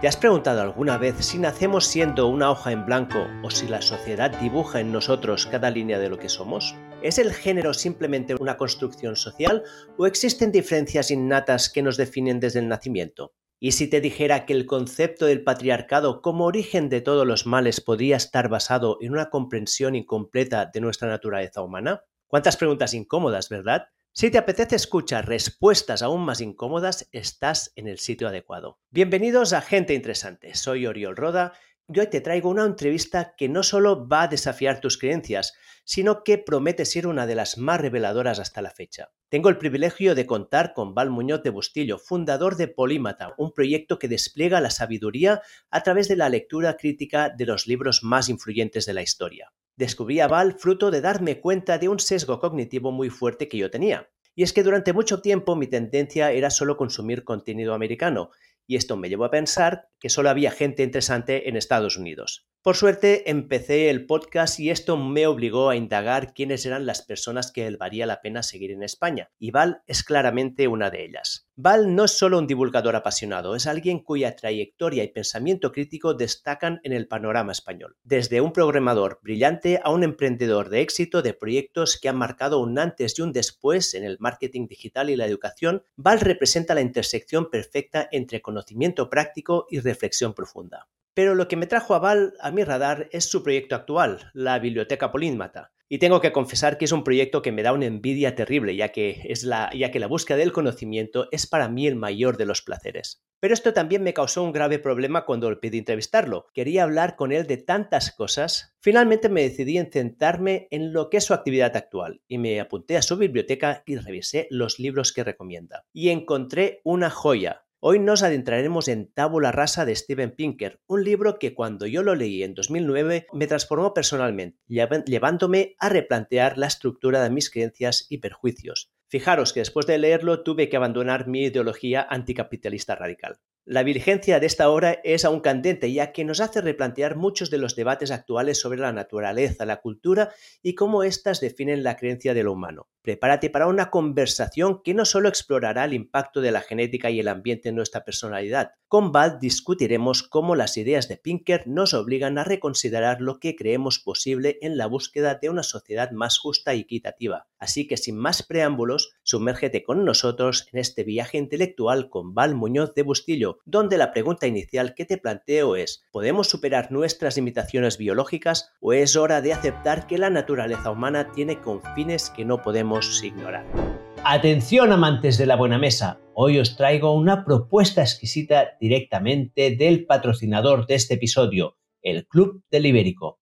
¿Te has preguntado alguna vez si nacemos siendo una hoja en blanco o si la sociedad dibuja en nosotros cada línea de lo que somos? ¿Es el género simplemente una construcción social o existen diferencias innatas que nos definen desde el nacimiento? ¿Y si te dijera que el concepto del patriarcado como origen de todos los males podría estar basado en una comprensión incompleta de nuestra naturaleza humana? ¿Cuántas preguntas incómodas, verdad? Si te apetece escuchar respuestas aún más incómodas, estás en el sitio adecuado. Bienvenidos a Gente Interesante. Soy Oriol Roda y hoy te traigo una entrevista que no solo va a desafiar tus creencias, sino que promete ser una de las más reveladoras hasta la fecha. Tengo el privilegio de contar con Val Muñoz de Bustillo, fundador de Polímata, un proyecto que despliega la sabiduría a través de la lectura crítica de los libros más influyentes de la historia descubrí a Val fruto de darme cuenta de un sesgo cognitivo muy fuerte que yo tenía. Y es que durante mucho tiempo mi tendencia era solo consumir contenido americano, y esto me llevó a pensar que solo había gente interesante en Estados Unidos. Por suerte empecé el podcast y esto me obligó a indagar quiénes eran las personas que valía la pena seguir en España, y Val es claramente una de ellas. Val no es solo un divulgador apasionado, es alguien cuya trayectoria y pensamiento crítico destacan en el panorama español. Desde un programador brillante a un emprendedor de éxito de proyectos que han marcado un antes y un después en el marketing digital y la educación, Val representa la intersección perfecta entre conocimiento práctico y reflexión profunda. Pero lo que me trajo a Val a mi radar es su proyecto actual, la Biblioteca Polímata. Y tengo que confesar que es un proyecto que me da una envidia terrible, ya que, es la, ya que la búsqueda del conocimiento es para mí el mayor de los placeres. Pero esto también me causó un grave problema cuando le pedí entrevistarlo. Quería hablar con él de tantas cosas. Finalmente me decidí en centrarme en lo que es su actividad actual y me apunté a su biblioteca y revisé los libros que recomienda. Y encontré una joya, Hoy nos adentraremos en Tábula Rasa de Steven Pinker, un libro que cuando yo lo leí en 2009 me transformó personalmente, llevándome a replantear la estructura de mis creencias y perjuicios. Fijaros que después de leerlo tuve que abandonar mi ideología anticapitalista radical. La vigencia de esta obra es aún candente, ya que nos hace replantear muchos de los debates actuales sobre la naturaleza, la cultura y cómo éstas definen la creencia de lo humano. Prepárate para una conversación que no solo explorará el impacto de la genética y el ambiente en nuestra personalidad. Con Val discutiremos cómo las ideas de Pinker nos obligan a reconsiderar lo que creemos posible en la búsqueda de una sociedad más justa y equitativa. Así que sin más preámbulos, sumérgete con nosotros en este viaje intelectual con Val Muñoz de Bustillo donde la pregunta inicial que te planteo es, ¿podemos superar nuestras limitaciones biológicas o es hora de aceptar que la naturaleza humana tiene confines que no podemos ignorar? Atención amantes de la buena mesa, hoy os traigo una propuesta exquisita directamente del patrocinador de este episodio, el Club del Ibérico.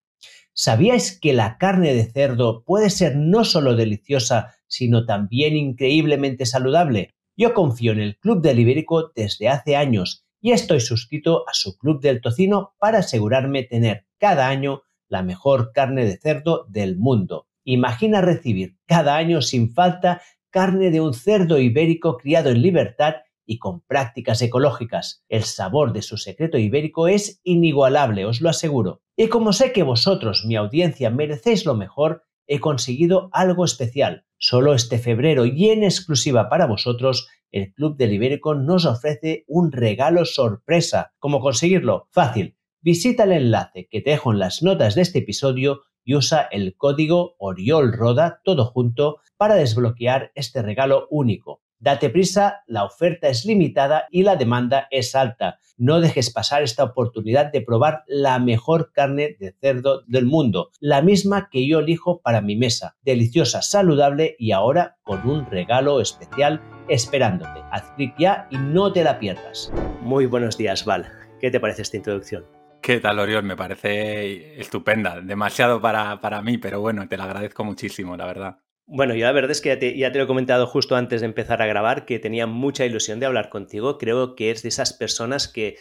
¿Sabíais que la carne de cerdo puede ser no solo deliciosa, sino también increíblemente saludable? Yo confío en el Club del Ibérico desde hace años y estoy suscrito a su Club del Tocino para asegurarme tener cada año la mejor carne de cerdo del mundo. Imagina recibir cada año sin falta carne de un cerdo ibérico criado en libertad y con prácticas ecológicas. El sabor de su secreto ibérico es inigualable, os lo aseguro. Y como sé que vosotros, mi audiencia, merecéis lo mejor, he conseguido algo especial. Solo este febrero y en exclusiva para vosotros, el Club del Ibérico nos ofrece un regalo sorpresa. ¿Cómo conseguirlo? Fácil. Visita el enlace que te dejo en las notas de este episodio y usa el código OriolRoda todo junto para desbloquear este regalo único. Date prisa, la oferta es limitada y la demanda es alta. No dejes pasar esta oportunidad de probar la mejor carne de cerdo del mundo, la misma que yo elijo para mi mesa. Deliciosa, saludable y ahora con un regalo especial esperándote. Haz clic ya y no te la pierdas. Muy buenos días, Val. ¿Qué te parece esta introducción? ¿Qué tal, Oriol? Me parece estupenda. Demasiado para, para mí, pero bueno, te la agradezco muchísimo, la verdad. Bueno, yo la verdad es que ya te, lo he comentado justo antes de empezar a grabar, que tenía mucha ilusión de hablar contigo. Creo que es de esas personas que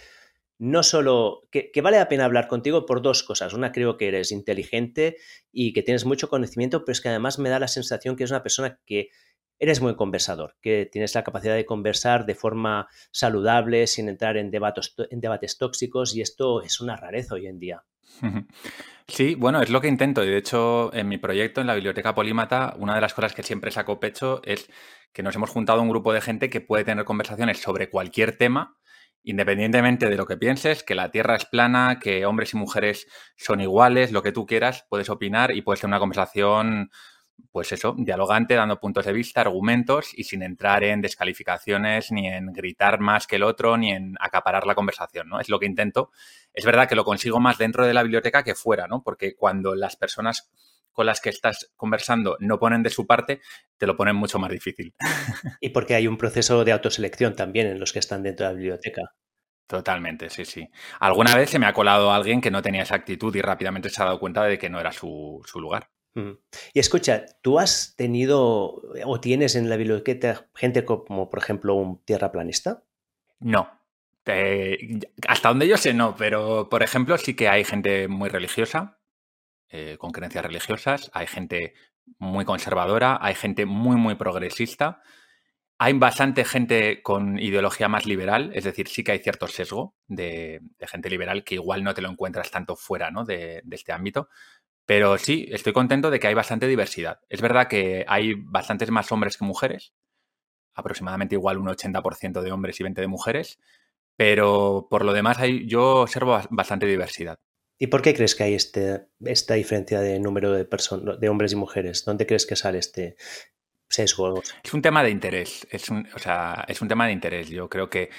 no solo, que, vale la pena hablar contigo por dos cosas. Una, creo que eres inteligente y que tienes mucho conocimiento, pero es que además me da la sensación que es una persona que eres muy conversador, que tienes la capacidad de conversar de forma saludable, sin entrar en debates, tóxicos, y esto es una rareza hoy en día. Sí, bueno, es lo que intento. Y de hecho, en mi proyecto, en la Biblioteca Polímata, una de las cosas que siempre saco pecho es que nos hemos juntado un grupo de gente que puede tener conversaciones sobre cualquier tema Independientemente de lo que pienses, que la Tierra es plana, que hombres y mujeres son iguales, lo que tú quieras, puedes opinar y puedes tener una conversación pues eso, dialogante, dando puntos de vista, argumentos y sin entrar en descalificaciones, ni en gritar más que el otro, ni en acaparar la conversación, ¿no? Es lo que intento. Es verdad que lo consigo más dentro de la biblioteca que fuera, ¿no? Porque cuando las personas con las que estás conversando no ponen de su parte, te lo ponen mucho más difícil. Y porque hay un proceso de autoselección también en los que están dentro de la biblioteca. Totalmente, sí, sí. Alguna vez se me ha colado alguien que no tenía esa actitud y rápidamente se ha dado cuenta de que no era su, su lugar. Y escucha, ¿tú has tenido o tienes en la biblioteca gente como, por ejemplo, un tierraplanista? No. Eh, hasta donde yo sé, no, pero por ejemplo, sí que hay gente muy religiosa, eh, con creencias religiosas, hay gente muy conservadora, hay gente muy, muy progresista. Hay bastante gente con ideología más liberal, es decir, sí que hay cierto sesgo de, gente liberal que igual no te lo encuentras tanto fuera ¿no? de, este ámbito, pero sí, estoy contento de que hay bastante diversidad. Es verdad que hay bastantes más hombres que mujeres, aproximadamente igual un 80% de hombres y 20 de mujeres, pero por lo demás hay, yo observo bastante diversidad. ¿Y por qué crees que hay este, esta diferencia de número de, de hombres y mujeres? ¿Dónde crees que sale este sesgo? Es un tema de interés, es un, o sea, es un tema de interés. Yo creo que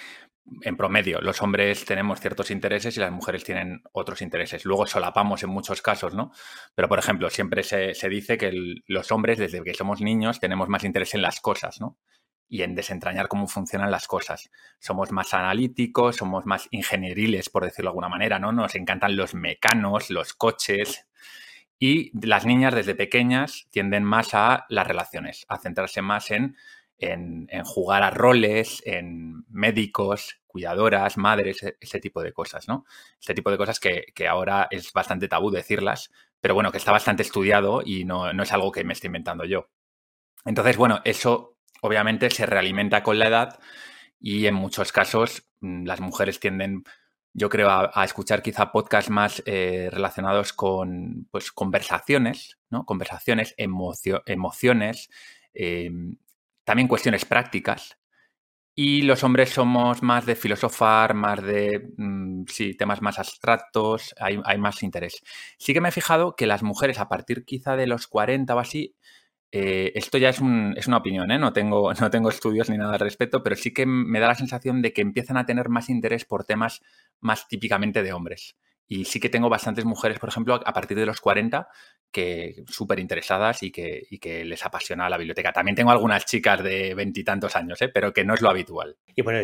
en promedio, los hombres tenemos ciertos intereses y las mujeres tienen otros intereses. Luego solapamos en muchos casos, ¿no? Pero, por ejemplo, siempre se, dice que los hombres, desde que somos niños, tenemos más interés en las cosas, ¿no? Y en desentrañar cómo funcionan las cosas. Somos más analíticos, somos más ingenieriles, por decirlo de alguna manera, ¿no? Nos encantan los mecanos, los coches. Y las niñas desde pequeñas tienden más a las relaciones, a centrarse más en en, jugar a roles, en médicos, cuidadoras, madres, e, ese tipo de cosas, ¿no? Ese tipo de cosas que, ahora es bastante tabú decirlas, pero bueno, que está bastante estudiado y no, es algo que me esté inventando yo. Entonces, bueno, eso obviamente se realimenta con la edad y en muchos casos mm, las mujeres tienden, yo creo, a, escuchar quizá podcasts más eh, relacionados con pues, conversaciones, ¿no? Conversaciones, emociones, em, también cuestiones prácticas. Y los hombres somos más de filosofar, más de, mm, sí, temas más abstractos, hay, más interés. Sí que me he fijado que las mujeres a partir quizá de los 40 o así, eh, esto ya es, es una opinión, ¿eh? no, tengo, no tengo estudios ni nada al respecto, pero sí que me da la sensación de que empiezan a tener más interés por temas más típicamente de hombres. Y sí que tengo bastantes mujeres, por ejemplo, a partir de los 40, que súper interesadas y que, y que, les apasiona la biblioteca. También tengo algunas chicas de veintitantos años, ¿eh? pero que no es lo habitual. Y bueno,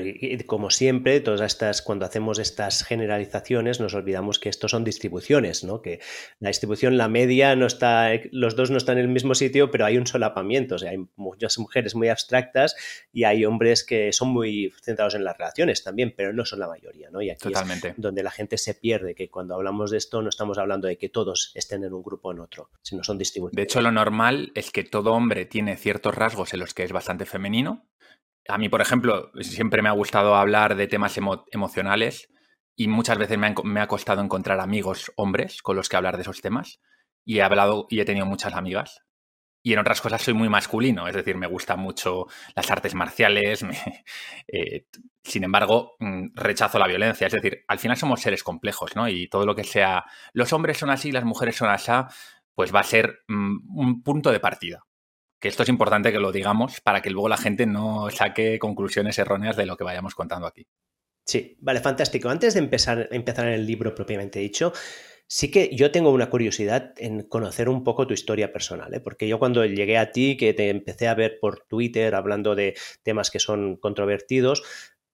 como siempre, todas estas, cuando hacemos estas generalizaciones, nos olvidamos que estos son distribuciones, ¿no? Que la distribución, la media, no está, los dos no están en el mismo sitio, pero hay un solapamiento. O sea, hay muchas mujeres muy abstractas y hay hombres que son muy centrados en las relaciones también, pero no son la mayoría, ¿no? Y aquí Totalmente. es donde la gente se pierde, que cuando hablamos de esto no estamos hablando de que todos estén en un grupo o en otro si no son distribuidos. De hecho, lo normal es que todo hombre tiene ciertos rasgos en los que es bastante femenino. A mí, por ejemplo, siempre me ha gustado hablar de temas emocionales y muchas veces me ha, costado encontrar amigos hombres con los que hablar de esos temas. Y he hablado y he tenido muchas amigas. Y en otras cosas soy muy masculino, es decir, me gustan mucho las artes marciales, eh, sin embargo, mm, rechazo la violencia. Es decir, al final somos seres complejos, ¿no? Y todo lo que sea, los hombres son así, las mujeres son así, pues va a ser mm, un punto de partida. Que esto es importante que lo digamos para que luego la gente no saque conclusiones erróneas de lo que vayamos contando aquí. Sí, vale, fantástico. Antes de empezar, empezar en el libro propiamente dicho, sí que yo tengo una curiosidad en conocer un poco tu historia personal, ¿eh? porque yo cuando llegué a ti, que te empecé a ver por Twitter hablando de temas que son controvertidos,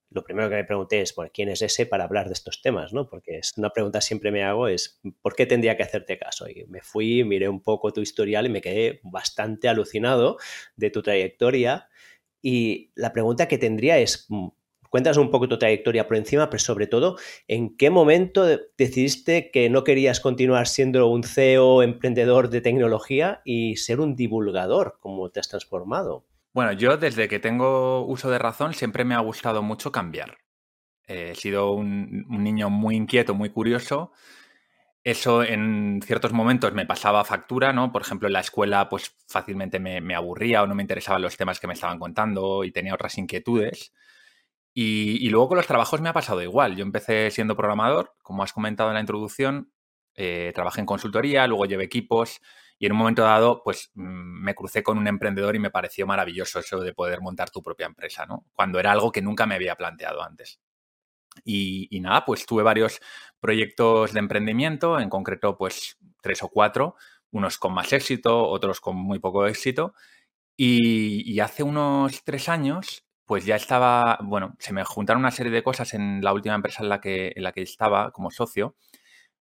lo primero que me pregunté es, bueno, ¿quién es ese para hablar de estos temas? ¿no? Porque es una pregunta siempre me hago es, ¿por qué tendría que hacerte caso? Y me fui, miré un poco tu historial y me quedé bastante alucinado de tu trayectoria. Y la pregunta que tendría es, mm, cuéntanos un poco tu trayectoria por encima, pero sobre todo, ¿en qué momento decidiste que no querías continuar siendo un CEO, emprendedor de tecnología y ser un divulgador? ¿Cómo te has transformado? Bueno, yo desde que tengo uso de razón siempre me ha gustado mucho cambiar. he sido un, niño muy inquieto, muy curioso. Eso en ciertos momentos me pasaba factura, ¿no? Por ejemplo, en la escuela pues fácilmente me, aburría o no me interesaban los temas que me estaban contando y tenía otras inquietudes. Y, luego con los trabajos me ha pasado igual. Yo empecé siendo programador, como has comentado en la introducción, eh, trabajé en consultoría, luego llevé equipos y en un momento dado, pues mm, me crucé con un emprendedor y me pareció maravilloso eso de poder montar tu propia empresa, ¿no? Cuando era algo que nunca me había planteado antes. Y, y nada, pues tuve varios proyectos de emprendimiento, en concreto, pues tres o cuatro, unos con más éxito, otros con muy poco éxito. Y, hace unos tres años, pues ya estaba, bueno, se me juntaron una serie de cosas en la última empresa en la que, estaba como socio.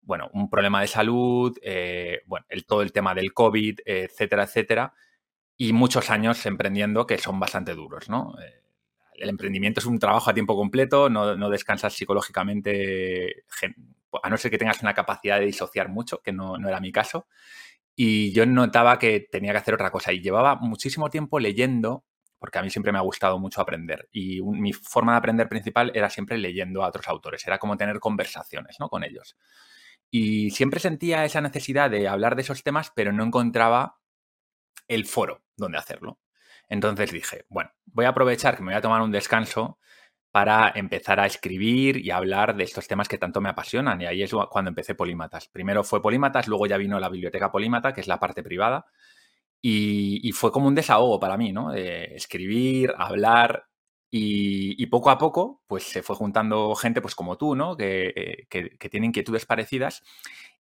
Bueno, un problema de salud, eh, bueno, el, todo el tema del COVID, etcétera, etcétera. Y muchos años emprendiendo que son bastante duros, ¿no? Eh, el emprendimiento es un trabajo a tiempo completo, no, no, descansas psicológicamente, a no ser que tengas una capacidad de disociar mucho, que no, no era mi caso. Y yo notaba que tenía que hacer otra cosa y llevaba muchísimo tiempo leyendo, porque a mí siempre me ha gustado mucho aprender. Y mi forma de aprender principal era siempre leyendo a otros autores, era como tener conversaciones ¿no? con ellos. Y siempre sentía esa necesidad de hablar de esos temas, pero no encontraba el foro donde hacerlo. Entonces dije, bueno, voy a aprovechar que me voy a tomar un descanso para empezar a escribir y hablar de estos temas que tanto me apasionan. Y ahí es cuando empecé Polímatas. Primero fue Polímatas, luego ya vino la biblioteca Polímata, que es la parte privada. Y, fue como un desahogo para mí, ¿no? escribir, hablar. Y, poco a poco, pues se fue juntando gente, pues como tú, ¿no? Que, que, que tiene inquietudes parecidas.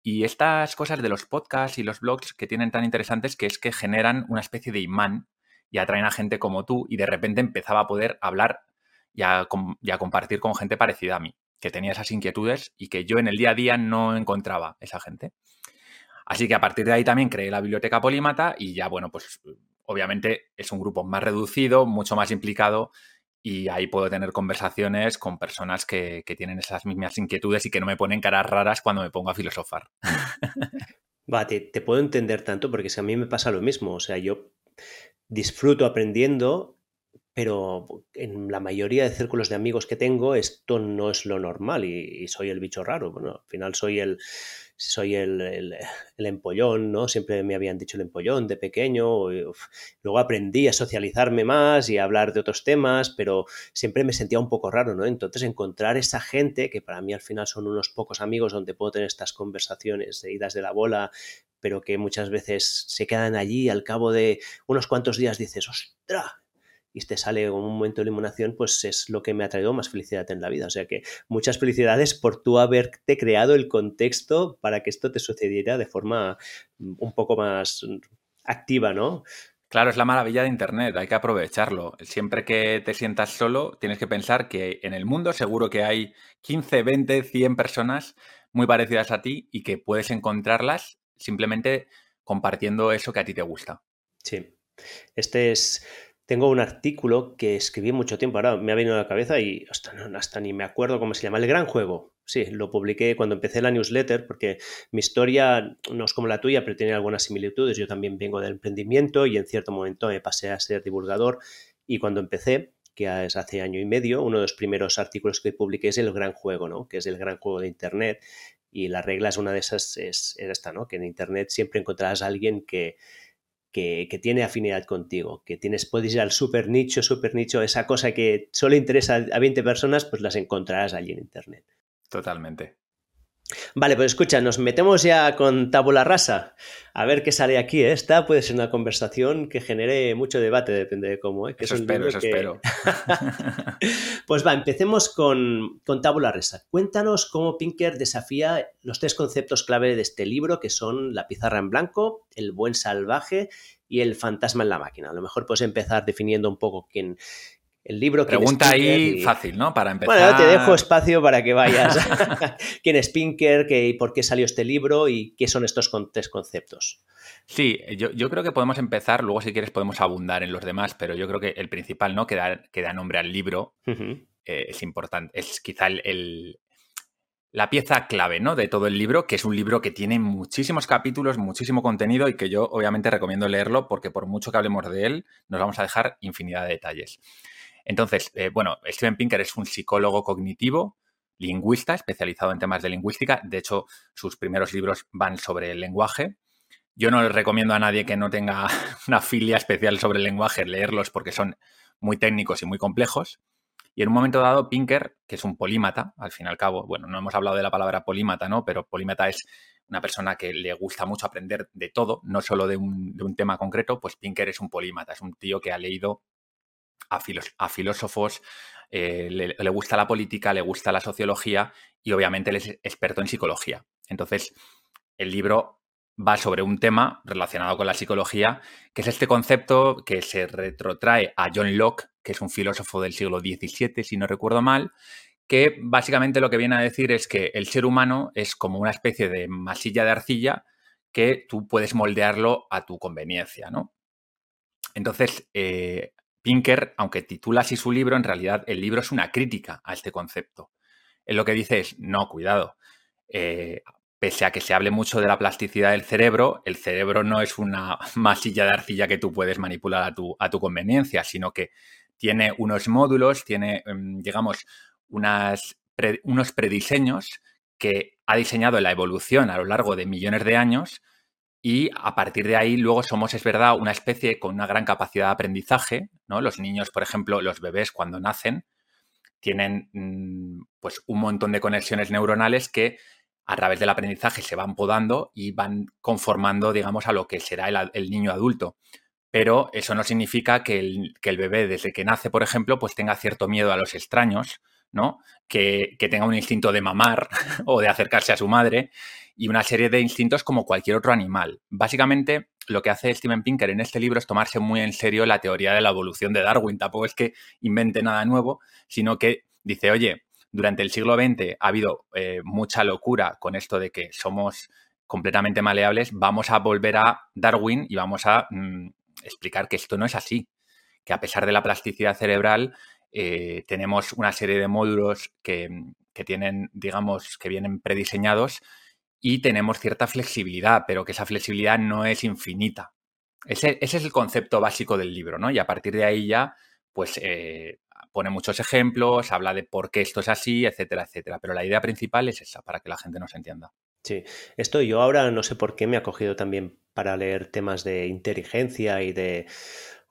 Y estas cosas de los podcasts y los blogs que tienen tan interesantes que es que generan una especie de imán y atraen a gente como tú y de repente empezaba a poder hablar y a, compartir con gente parecida a mí, que tenía esas inquietudes y que yo en el día a día no encontraba esa gente. Así que a partir de ahí también creé la biblioteca Polímata y ya, bueno, pues obviamente es un grupo más reducido, mucho más implicado y ahí puedo tener conversaciones con personas que, tienen esas mismas inquietudes y que no me ponen caras raras cuando me pongo a filosofar. Va, te, puedo entender tanto porque es a mí me pasa lo mismo. O sea, yo disfruto aprendiendo pero en la mayoría de círculos de amigos que tengo esto no es lo normal y, soy el bicho raro. Bueno, al final soy el soy el, empollón, ¿no? Siempre me habían dicho el empollón de pequeño. Luego aprendí a socializarme más y a hablar de otros temas, pero siempre me sentía un poco raro, ¿no? Entonces encontrar esa gente, que para mí al final son unos pocos amigos donde puedo tener estas conversaciones de idas de la bola, pero que muchas veces se quedan allí al cabo de unos cuantos días dices, ¡ostras! Y te sale un momento de eliminación, pues es lo que me ha traído más felicidad en la vida. O sea que muchas felicidades por tú haberte creado el contexto para que esto te sucediera de forma mm, un poco más activa, ¿no? Claro, es la maravilla de Internet, hay que aprovecharlo. Siempre que te sientas solo, tienes que pensar que en el mundo seguro que hay 15, 20, 100 personas muy parecidas a ti y que puedes encontrarlas simplemente compartiendo eso que a ti te gusta. Sí, este es tengo un artículo que escribí mucho tiempo, ahora me ha venido a la cabeza y hasta, ni me acuerdo cómo se llama, El Gran Juego. Sí, lo publiqué cuando empecé la newsletter porque mi historia no es como la tuya, pero tiene algunas similitudes. Yo también vengo del emprendimiento y en cierto momento me pasé a ser divulgador y cuando empecé, que es hace año y medio, uno de los primeros artículos que publiqué es El Gran Juego, ¿no? que es el gran juego de Internet y la regla es una de esas, es, es esta, ¿no? que en Internet siempre encontrarás a alguien que que, tiene afinidad contigo, que tienes, puedes ir al super nicho, super nicho, esa cosa que solo interesa a 20 personas, pues las encontrarás allí en Internet. Totalmente. Vale, pues escucha, nos metemos ya con tabula rasa. A ver qué sale aquí. ¿eh? Esta puede ser una conversación que genere mucho debate, depende de cómo. ¿eh? eso espero, eso espero. pues va, empecemos con, con tabula rasa. Cuéntanos cómo Pinker desafía los tres conceptos clave de este libro, que son la pizarra en blanco, el buen salvaje y el fantasma en la máquina. A lo mejor puedes empezar definiendo un poco quién, el libro. Pregunta ahí fácil, ¿no? Para empezar. Bueno, te dejo espacio para que vayas. ¿Quién es Pinker? Qué, ¿Por qué salió este libro? ¿Y qué son estos tres conceptos? Sí, yo, creo que podemos empezar, luego si quieres podemos abundar en los demás, pero yo creo que el principal, ¿no? Que da, nombre al libro eh, es importante. Es quizá el, la pieza clave, ¿no? De todo el libro, que es un libro que tiene muchísimos capítulos, muchísimo contenido y que yo obviamente recomiendo leerlo porque por mucho que hablemos de él, nos vamos a dejar infinidad de detalles. Entonces, eh, bueno, Steven Pinker es un psicólogo cognitivo, lingüista, especializado en temas de lingüística. De hecho, sus primeros libros van sobre el lenguaje. Yo no les recomiendo a nadie que no tenga una filia especial sobre el lenguaje leerlos porque son muy técnicos y muy complejos. Y en un momento dado, Pinker, que es un polímata, al fin y al cabo, bueno, no hemos hablado de la palabra polímata, ¿no? Pero polímata es una persona que le gusta mucho aprender de todo, no solo de un, tema concreto, pues Pinker es un polímata, es un tío que ha leído a, filósofos, eh, le, gusta la política, le gusta la sociología y obviamente él es experto en psicología. Entonces, el libro va sobre un tema relacionado con la psicología, que es este concepto que se retrotrae a John Locke, que es un filósofo del siglo XVII, si no recuerdo mal, que básicamente lo que viene a decir es que el ser humano es como una especie de masilla de arcilla que tú puedes moldearlo a tu conveniencia, ¿no? Entonces, eh, Pinker, aunque titula así su libro, en realidad el libro es una crítica a este concepto. Él lo que dice es, no, cuidado, eh, pese a que se hable mucho de la plasticidad del cerebro, el cerebro no es una masilla de arcilla que tú puedes manipular a tu, a tu conveniencia, sino que tiene unos módulos, tiene, em, digamos, unos prediseños que ha diseñado la evolución a lo largo de millones de años y a partir de ahí luego somos, es verdad, una especie con una gran capacidad de aprendizaje, ¿no? Los niños, por ejemplo, los bebés cuando nacen tienen mm, pues un montón de conexiones neuronales que a través del aprendizaje se van podando y van conformando, digamos, a lo que será el, niño adulto. Pero eso no significa que el, que el, bebé, desde que nace, por ejemplo, pues tenga cierto miedo a los extraños Que, tenga un instinto de mamar o de acercarse a su madre y una serie de instintos como cualquier otro animal. Básicamente, lo que hace Steven Pinker en este libro es tomarse muy en serio la teoría de la evolución de Darwin. Tampoco es que invente nada nuevo, sino que dice, oye, durante el siglo XX ha habido eh, mucha locura con esto de que somos completamente maleables, vamos a volver a Darwin y vamos a mm, explicar que esto no es así, que a pesar de la plasticidad cerebral, eh, tenemos una serie de módulos que, tienen, digamos, que vienen prediseñados y tenemos cierta flexibilidad, pero que esa flexibilidad no es infinita. Ese, es el concepto básico del libro, ¿no? Y a partir de ahí ya, pues eh, pone muchos ejemplos, habla de por qué esto es así, etcétera, etcétera. Pero la idea principal es esa, para que la gente nos entienda. Sí, esto yo ahora no sé por qué me ha cogido también para leer temas de inteligencia y de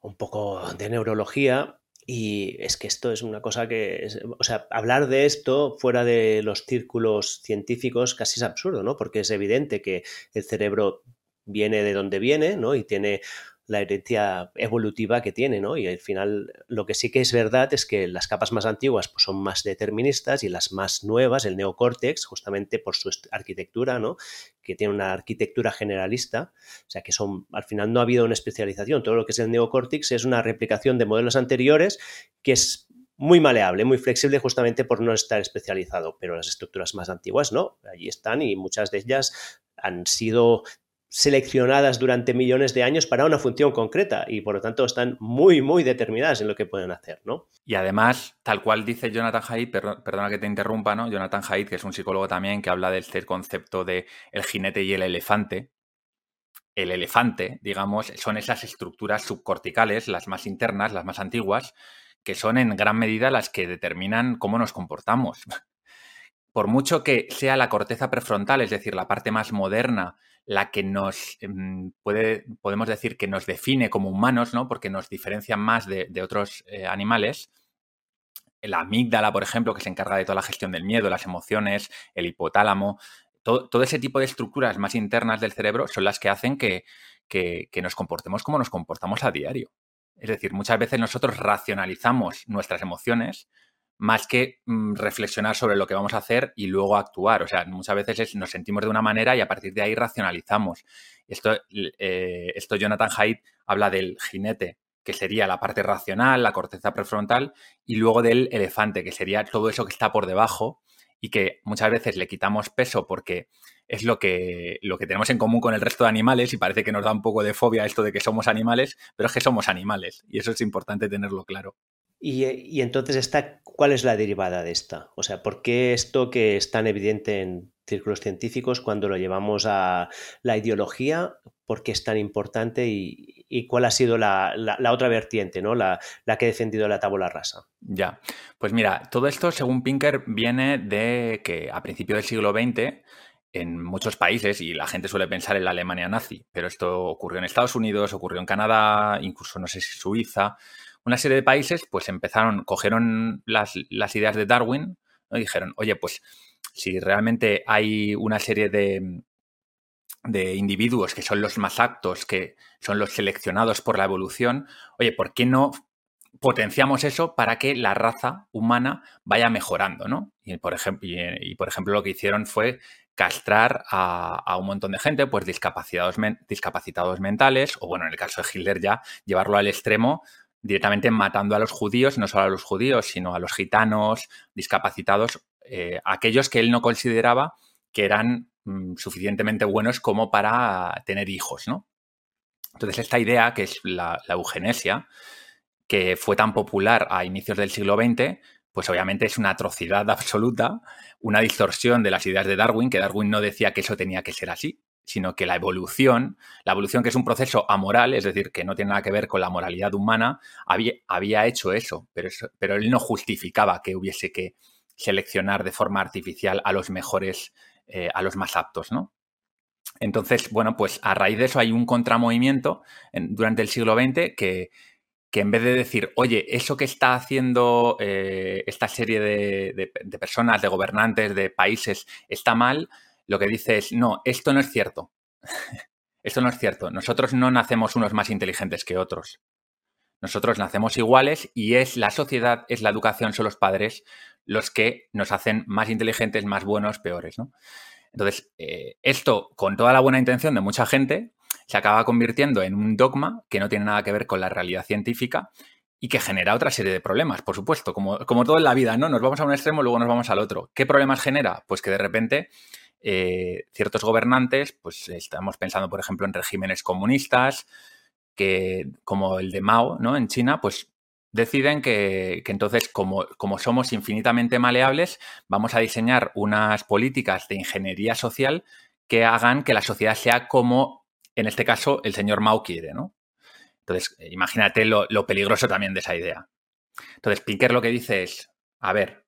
un poco de neurología, y es que esto es una cosa que, o sea, hablar de esto fuera de los círculos científicos casi es absurdo, ¿no? Porque es evidente que el cerebro viene de donde viene, ¿no? Y tiene la herencia evolutiva que tiene, ¿no? Y al final lo que sí que es verdad es que las capas más antiguas pues, son más deterministas y las más nuevas, el neocórtex, justamente por su arquitectura, ¿no? Que tiene una arquitectura generalista, o sea que son, al final no ha habido una especialización, todo lo que es el neocórtex es una replicación de modelos anteriores que es muy maleable, muy flexible justamente por no estar especializado, pero las estructuras más antiguas no, allí están y muchas de ellas han sido seleccionadas durante millones de años para una función concreta y por lo tanto están muy, muy determinadas en lo que pueden hacer, ¿no? Y además, tal cual dice Jonathan Haidt, perdona que te interrumpa, ¿no? Jonathan Haidt, que es un psicólogo también que habla del este concepto de el jinete y el elefante. El elefante, digamos, son esas estructuras subcorticales, las más internas, las más antiguas, que son en gran medida las que determinan cómo nos comportamos. Por mucho que sea la corteza prefrontal, es decir, la parte más moderna la que nos em, puede, podemos decir que nos define como humanos, ¿no? Porque nos diferencia más de, otros eh, animales. La amígdala, por ejemplo, que se encarga de toda la gestión del miedo, las emociones, el hipotálamo, todo, ese tipo de estructuras más internas del cerebro son las que hacen que, que nos comportemos como nos comportamos a diario. Es decir, muchas veces nosotros racionalizamos nuestras emociones más que mm, reflexionar sobre lo que vamos a hacer y luego actuar. O sea, muchas veces nos sentimos de una manera y a partir de ahí racionalizamos. Esto, eh, esto Jonathan Haidt habla del jinete, que sería la parte racional, la corteza prefrontal, y luego del elefante, que sería todo eso que está por debajo y que muchas veces le quitamos peso porque es lo que, lo que tenemos en común con el resto de animales y parece que nos da un poco de fobia esto de que somos animales, pero es que somos animales y eso es importante tenerlo claro. Y, entonces, esta, ¿cuál es la derivada de esta? O sea, ¿por qué esto que es tan evidente en círculos científicos cuando lo llevamos a la ideología? ¿Por qué es tan importante y, cuál ha sido la, otra vertiente, ¿no? La, que ha defendido la tabla rasa? Ya, pues mira, todo esto, según Pinker, viene de que a principios del siglo XX en muchos países, y la gente suele pensar en la Alemania nazi, pero esto ocurrió en Estados Unidos, ocurrió en Canadá, incluso no sé si Suiza, una serie de países pues empezaron, cogieron las, ideas de Darwin y dijeron, oye, pues si realmente hay una serie de, de individuos que son los más aptos, que son los seleccionados por la evolución, oye, ¿por qué no potenciamos eso para que la raza humana vaya mejorando, ¿no? Y por ejemplo, y, por ejemplo lo que hicieron fue castrar a, un montón de gente, pues discapacitados, discapacitados mentales, o bueno, en el caso de Hitler ya, llevarlo al extremo directamente matando a los judíos, no solo a los judíos, sino a los gitanos, discapacitados, eh, aquellos que él no consideraba que eran mm, suficientemente buenos como para tener hijos, ¿no? Entonces, esta idea, que es la, la eugenesia, que fue tan popular a inicios del siglo XX, pues obviamente es una atrocidad absoluta, una distorsión de las ideas de Darwin, que Darwin no decía que eso tenía que ser así, sino que la evolución, la evolución que es un proceso amoral, es decir, que no tiene nada que ver con la moralidad humana, había, había hecho eso pero, pero él no justificaba que hubiese que seleccionar de forma artificial a los mejores, eh, a los más aptos, ¿no? Entonces, bueno, pues a raíz de eso hay un contramovimiento durante el siglo XX que, que en vez de decir, oye, eso que está haciendo eh, esta serie de, personas, de gobernantes, de países, está mal, lo que dice es, no, esto no es cierto. esto no es cierto. Nosotros no nacemos unos más inteligentes que otros. Nosotros nacemos iguales y es la sociedad, es la educación, son los padres los que nos hacen más inteligentes, más buenos, peores. ¿no? Entonces, eh, esto, con toda la buena intención de mucha gente, se acaba convirtiendo en un dogma que no tiene nada que ver con la realidad científica y que genera otra serie de problemas, por supuesto, como, como todo en la vida, ¿no? Nos vamos a un extremo, luego nos vamos al otro. ¿Qué problemas genera? Pues que de repente eh, ciertos gobernantes, pues estamos pensando, por ejemplo, en regímenes comunistas, que, como el de Mao, ¿no? En China, pues deciden que, entonces, como, somos infinitamente maleables, vamos a diseñar unas políticas de ingeniería social que hagan que la sociedad sea como en este caso el señor Mao quiere, ¿no? Entonces, eh, imagínate lo, peligroso también de esa idea. Entonces, Pinker lo que dice es, a ver,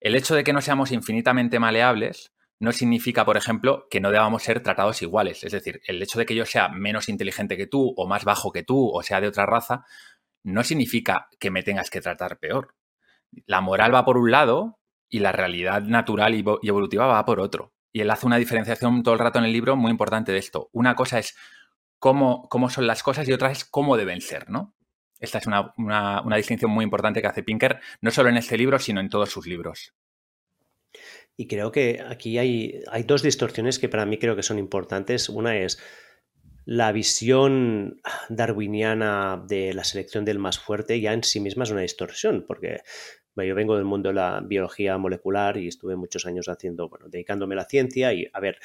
el hecho de que no seamos infinitamente maleables no significa, por ejemplo, que no debamos ser tratados iguales. Es decir, el hecho de que yo sea menos inteligente que tú o más bajo que tú o sea de otra raza, no significa que me tengas que tratar peor. La moral va por un lado y la realidad natural y evolutiva va por otro y él hace una diferenciación todo el rato en el libro muy importante de esto. Una cosa es cómo, cómo son las cosas y otra es cómo deben ser, ¿no? Esta es una, distinción muy importante que hace Pinker, no solo en este libro, sino en todos sus libros. Y creo que aquí hay, hay dos distorsiones que para mí creo que son importantes. Una es la visión darwiniana de la selección del más fuerte ya en sí misma es una distorsión, porque yo vengo del mundo de la biología molecular y estuve muchos años haciendo, bueno, dedicándome a la ciencia y, a ver,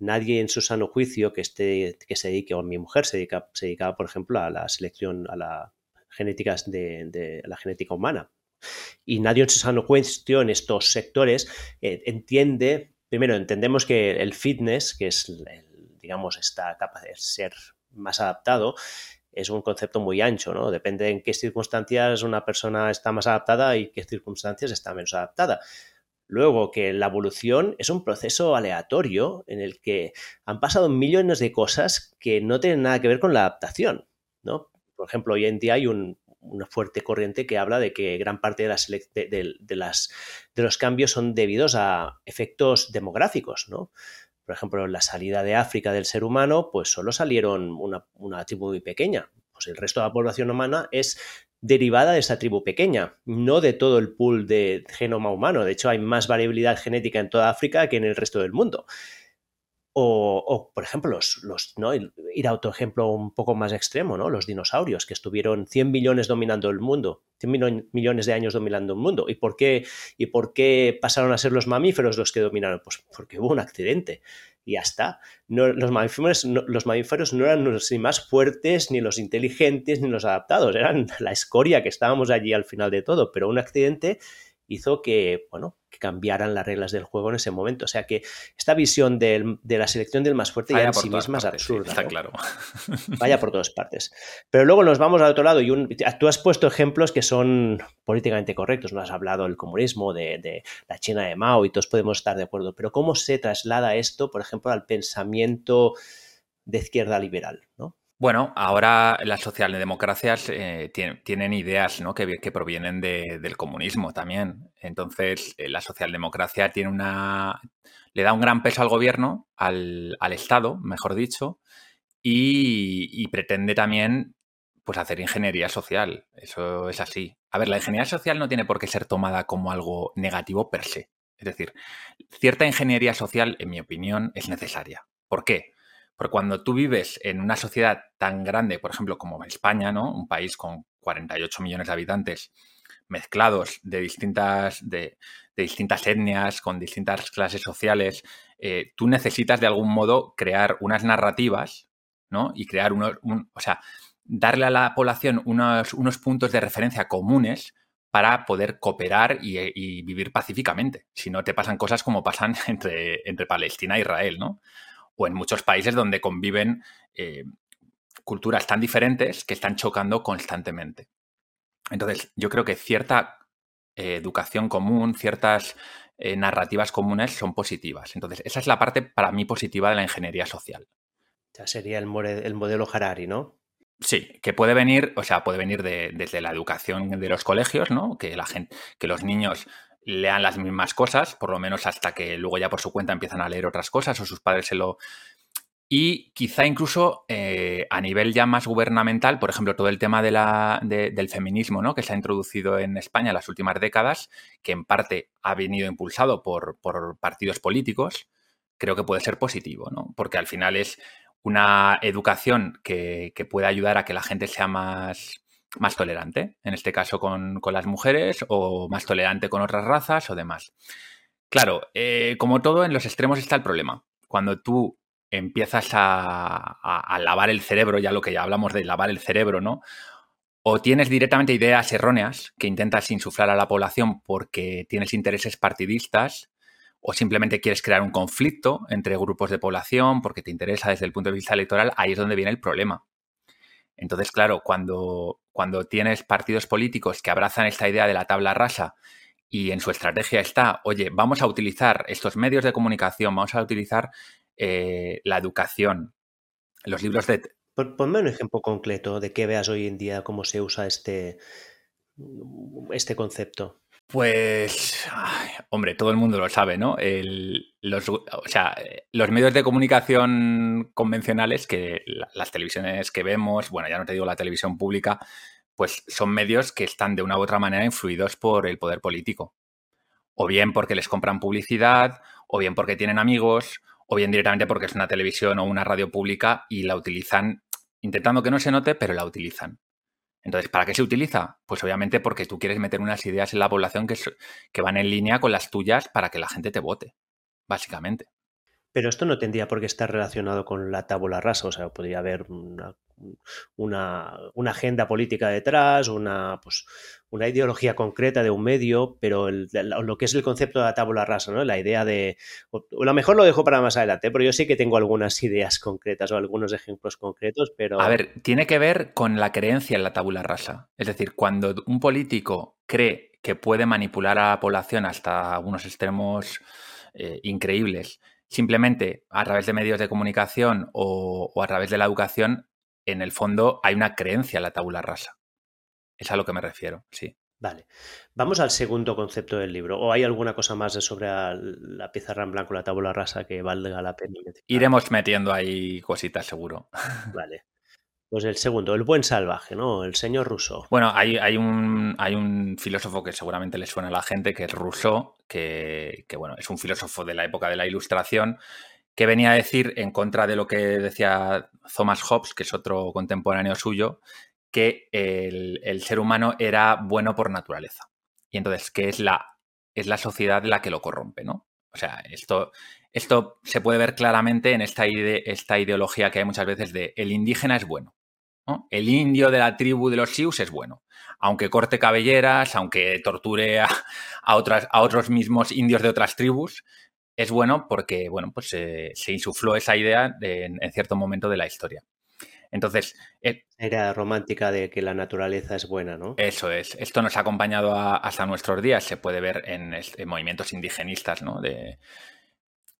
nadie en su sano juicio que esté, que se dedique, o mi mujer se, dedica, se dedicaba, por ejemplo, a la selección, a la de, la genética humana. Y nadie en su sano juicio estos sectores eh, entiende, primero entendemos que el fitness, que es, digamos, esta capaz de ser más adaptado, es un concepto muy ancho, ¿no? Depende en qué circunstancias una persona está más adaptada y qué circunstancias está menos adaptada. Luego, que la evolución es un proceso aleatorio en el que han pasado millones de cosas que no tienen nada que ver con la adaptación, ¿no? Por ejemplo, hoy en día hay una fuerte corriente que habla de que gran parte de, las, de los cambios son debidos a efectos demográficos, ¿no? Por ejemplo, la salida de África del ser humano, pues solo salieron una, tribu muy pequeña. Pues el resto de la población humana es derivada de esa tribu pequeña, no de todo el pool de genoma humano. De hecho, hay más variabilidad genética en toda África que en el resto del mundo. O, por ejemplo, los, los, ¿no? ir a otro ejemplo un poco más extremo, ¿no? los dinosaurios, que estuvieron 100 millones dominando el mundo, 100 millones de años dominando el mundo. ¿Y por, qué, ¿Y por qué pasaron a ser los mamíferos los que dominaron? Pues porque hubo un accidente y ya está. No, los, mamíferos, no, los mamíferos no eran los ni más fuertes, ni los inteligentes, ni los adaptados, eran la escoria que estábamos allí al final de todo, pero un accidente hizo que, bueno, que cambiaran las reglas del juego en ese momento. O sea que esta visión de la selección del más fuerte ya en sí misma es absurda. está claro. Vaya por todas partes. Pero luego nos vamos al otro lado y tú has puesto ejemplos que son políticamente correctos. No has hablado del comunismo, de, de, la China de Mao y todos podemos estar de acuerdo. Pero ¿cómo se traslada esto, por ejemplo, al pensamiento de izquierda liberal? ¿no? Bueno, ahora las socialdemocracias eh, tienen, ideas ¿no? que, provienen del comunismo también. Entonces, eh, la socialdemocracia tiene una, le da un gran peso al gobierno, al, Estado, mejor dicho, y, pretende también pues, hacer ingeniería social. Eso es así. A ver, la ingeniería social no tiene por qué ser tomada como algo negativo per se. Es decir, cierta ingeniería social, en mi opinión, es necesaria. ¿Por qué? Porque cuando tú vives en una sociedad tan grande, por ejemplo, como España, ¿no? Un país con 48 millones de habitantes, mezclados de distintas, de, distintas etnias, con distintas clases sociales, eh, tú necesitas de algún modo crear unas narrativas, ¿no? Y crear unos, o sea, darle a la población unos, unos, puntos de referencia comunes para poder cooperar y, vivir pacíficamente. Si no, te pasan cosas como pasan entre, entre Palestina e Israel, ¿no? O en muchos países donde conviven eh, culturas tan diferentes que están chocando constantemente. Entonces, yo creo que cierta eh, educación común, ciertas eh, narrativas comunes son positivas. Entonces, esa es la parte para mí positiva de la ingeniería social. Ya sería el, el modelo Harari, ¿no? Sí, que puede venir, o sea, puede venir desde la educación de los colegios, ¿no? Que la gente, que los niños lean las mismas cosas, por lo menos hasta que luego ya por su cuenta empiezan a leer otras cosas o sus padres se lo... Y quizá incluso eh, a nivel ya más gubernamental, por ejemplo, todo el tema de la, del feminismo ¿no? que se ha introducido en España en las últimas décadas, que en parte ha venido impulsado por, por partidos políticos, creo que puede ser positivo, ¿no? porque al final es una educación que, que puede ayudar a que la gente sea más, más tolerante, en este caso con, las mujeres, o más tolerante con otras razas o demás. Claro, eh, como todo, en los extremos está el problema. Cuando tú empiezas a, lavar el cerebro, ya lo que ya hablamos de lavar el cerebro, ¿no? O tienes directamente ideas erróneas que intentas insuflar a la población porque tienes intereses partidistas, o simplemente quieres crear un conflicto entre grupos de población porque te interesa desde el punto de vista electoral, ahí es donde viene el problema. Entonces, claro, cuando, cuando tienes partidos políticos que abrazan esta idea de la tabla rasa y en su estrategia está, oye, vamos a utilizar estos medios de comunicación, vamos a utilizar eh, la educación, los libros de... Ponme un ejemplo concreto de qué veas hoy en día cómo se usa este, este concepto. Pues, hombre, todo el mundo lo sabe, ¿no? los, o sea, los medios de comunicación convencionales, que las televisiones que vemos, bueno, ya no te digo la televisión pública, pues son medios que están de una u otra manera influidos por el poder político. O bien porque les compran publicidad, o bien porque tienen amigos, o bien directamente porque es una televisión o una radio pública y la utilizan intentando que no se note, pero la utilizan. Entonces, ¿para qué se utiliza? Pues obviamente porque tú quieres meter unas ideas en la población que, que van en línea con las tuyas para que la gente te vote, básicamente. Pero esto no tendría por qué estar relacionado con la tabula rasa, o sea, podría haber una, agenda política detrás, una, pues, una ideología concreta de un medio, pero lo que es el concepto de la tabula rasa, ¿no? La idea de... O, lo mejor lo dejo para más adelante, pero yo sí que tengo algunas ideas concretas o algunos ejemplos concretos, pero... A ver, tiene que ver con la creencia en la tabula rasa. Es decir, cuando un político cree que puede manipular a la población hasta algunos extremos eh, increíbles, simplemente a través de medios de comunicación o, a través de la educación, en el fondo hay una creencia en la tabula rasa. Es a lo que me refiero, sí. Vale. Vamos al segundo concepto del libro. ¿O hay alguna cosa más sobre la pizarra en blanco, la tabula rasa, que valga la pena? Iremos metiendo ahí cositas, seguro. Vale. Pues el segundo, el buen salvaje, ¿no? El señor Rousseau. Bueno, hay, un, hay un filósofo que seguramente le suena a la gente, que es Rousseau, que, bueno, es un filósofo de la época de la Ilustración, que venía a decir, en contra de lo que decía Thomas Hobbes, que es otro contemporáneo suyo, que el, ser humano era bueno por naturaleza. Y entonces, que es la, es la sociedad la que lo corrompe, ¿no? O sea, esto, esto se puede ver claramente en esta, esta ideología que hay muchas veces de el indígena es bueno. El indio de la tribu de los Sioux es bueno. Aunque corte cabelleras, aunque torture a, otras, a otros mismos indios de otras tribus, es bueno porque, bueno, pues se insufló esa idea en, cierto momento de la historia. Entonces. Eh, Era romántica de que la naturaleza es buena, ¿no? Eso es. Esto nos ha acompañado hasta nuestros días. Se puede ver en, movimientos indigenistas, ¿no? De,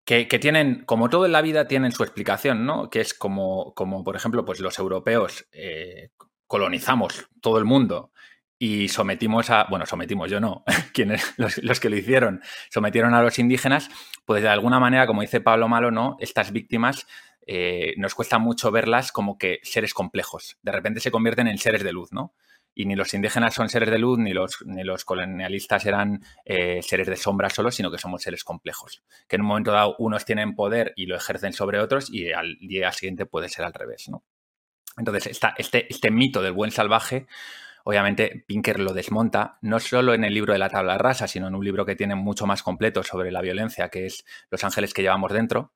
que, tienen, como todo en la vida, tienen su explicación, ¿no? Que es como, como por ejemplo, pues los europeos eh, colonizamos todo el mundo y sometimos a, bueno, sometimos, yo no, quienes, los, que lo hicieron, sometieron a los indígenas, pues de alguna manera, como dice Pablo Malo, ¿no? Estas víctimas eh, nos cuesta mucho verlas como que seres complejos. De repente se convierten en seres de luz, ¿no? Y ni los indígenas son seres de luz, ni los, ni los colonialistas eran eh, seres de sombra solo, sino que somos seres complejos. Que en un momento dado unos tienen poder y lo ejercen sobre otros y al día siguiente puede ser al revés, ¿no? Entonces, este, este mito del buen salvaje, obviamente Pinker lo desmonta, no solo en el libro de la tabla rasa, sino en un libro que tiene mucho más completo sobre la violencia, que es Los ángeles que llevamos dentro,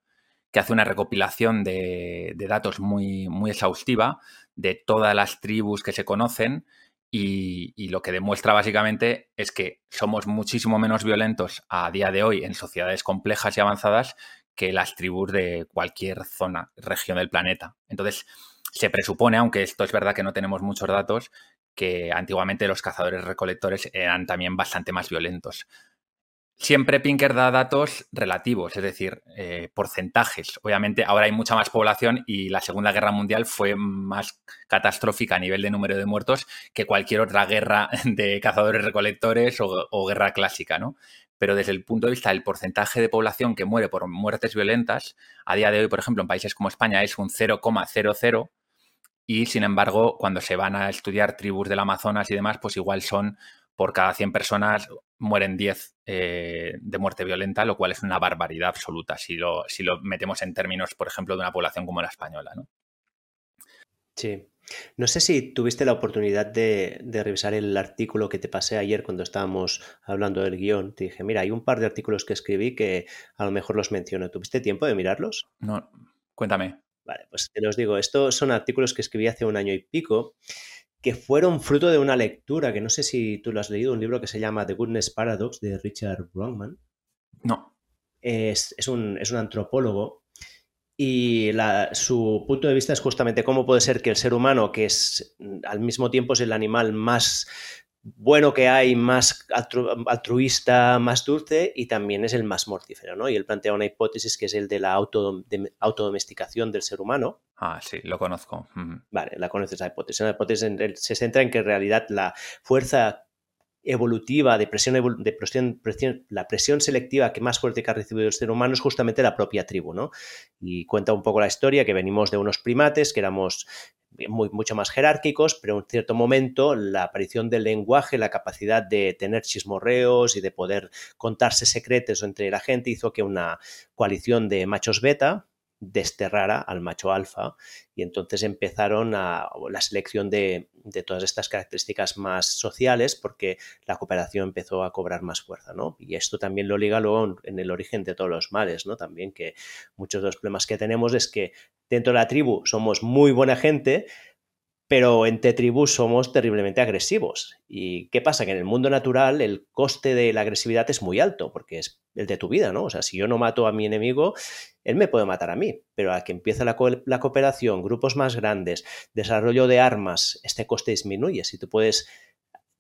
que hace una recopilación de, de datos muy, muy exhaustiva de todas las tribus que se conocen y, lo que demuestra básicamente es que somos muchísimo menos violentos a día de hoy en sociedades complejas y avanzadas que las tribus de cualquier zona, región del planeta. Entonces, se presupone, aunque esto es verdad que no tenemos muchos datos, que antiguamente los cazadores recolectores eran también bastante más violentos. Siempre Pinker da datos relativos, es decir, eh, porcentajes. Obviamente ahora hay mucha más población y la Segunda Guerra Mundial fue más catastrófica a nivel de número de muertos que cualquier otra guerra de cazadores-recolectores o, guerra clásica, ¿no? Pero desde el punto de vista del porcentaje de población que muere por muertes violentas, a día de hoy, por ejemplo, en países como España es un 0,00 y sin embargo, cuando se van a estudiar tribus del Amazonas y demás, pues igual son por cada 100 personas mueren 10 eh, de muerte violenta, lo cual es una barbaridad absoluta si lo, si lo metemos en términos, por ejemplo, de una población como la española. ¿no? Sí. No sé si tuviste la oportunidad de, revisar el artículo que te pasé ayer cuando estábamos hablando del guion. Te dije, mira, hay un par de artículos que escribí que a lo mejor los menciono. ¿Tuviste tiempo de mirarlos? No, cuéntame. Vale, pues te los digo. Estos son artículos que escribí hace un año y pico que fueron fruto de una lectura, que no sé si tú lo has leído, un libro que se llama The Goodness Paradox de Richard Bronman. No. Es, un, antropólogo y su punto de vista es justamente cómo puede ser que el ser humano, que es al mismo tiempo es el animal más bueno que hay, más altruista, más dulce y también es el más mortífero, ¿no? Y él plantea una hipótesis que es el de la autodomesticación del ser humano. Ah, sí, lo conozco. Vale, la conoces la hipótesis. La hipótesis se centra en que en realidad la fuerza evolutiva de presión, de presión, la presión selectiva que más fuerte que ha recibido el ser humano es justamente la propia tribu, ¿no? Y cuenta un poco la historia que venimos de unos primates que éramos mucho más jerárquicos, pero en cierto momento la aparición del lenguaje, la capacidad de tener chismorreos y de poder contarse secretos entre la gente hizo que una coalición de machos beta, desterrara al macho alfa y entonces empezaron a, la selección de, todas estas características más sociales porque la cooperación empezó a cobrar más fuerza, ¿no? Y esto también lo liga luego en el origen de todos los males, ¿no? También que muchos de los problemas que tenemos es que dentro de la tribu somos muy buena gente, pero entre tribus somos terriblemente agresivos. ¿Y qué pasa? Que en el mundo natural el coste de la agresividad es muy alto, porque es el de tu vida, ¿no? O sea, si yo no mato a mi enemigo, él me puede matar a mí, pero a que empieza la, la cooperación, grupos más grandes, desarrollo de armas, este coste disminuye. Si tú puedes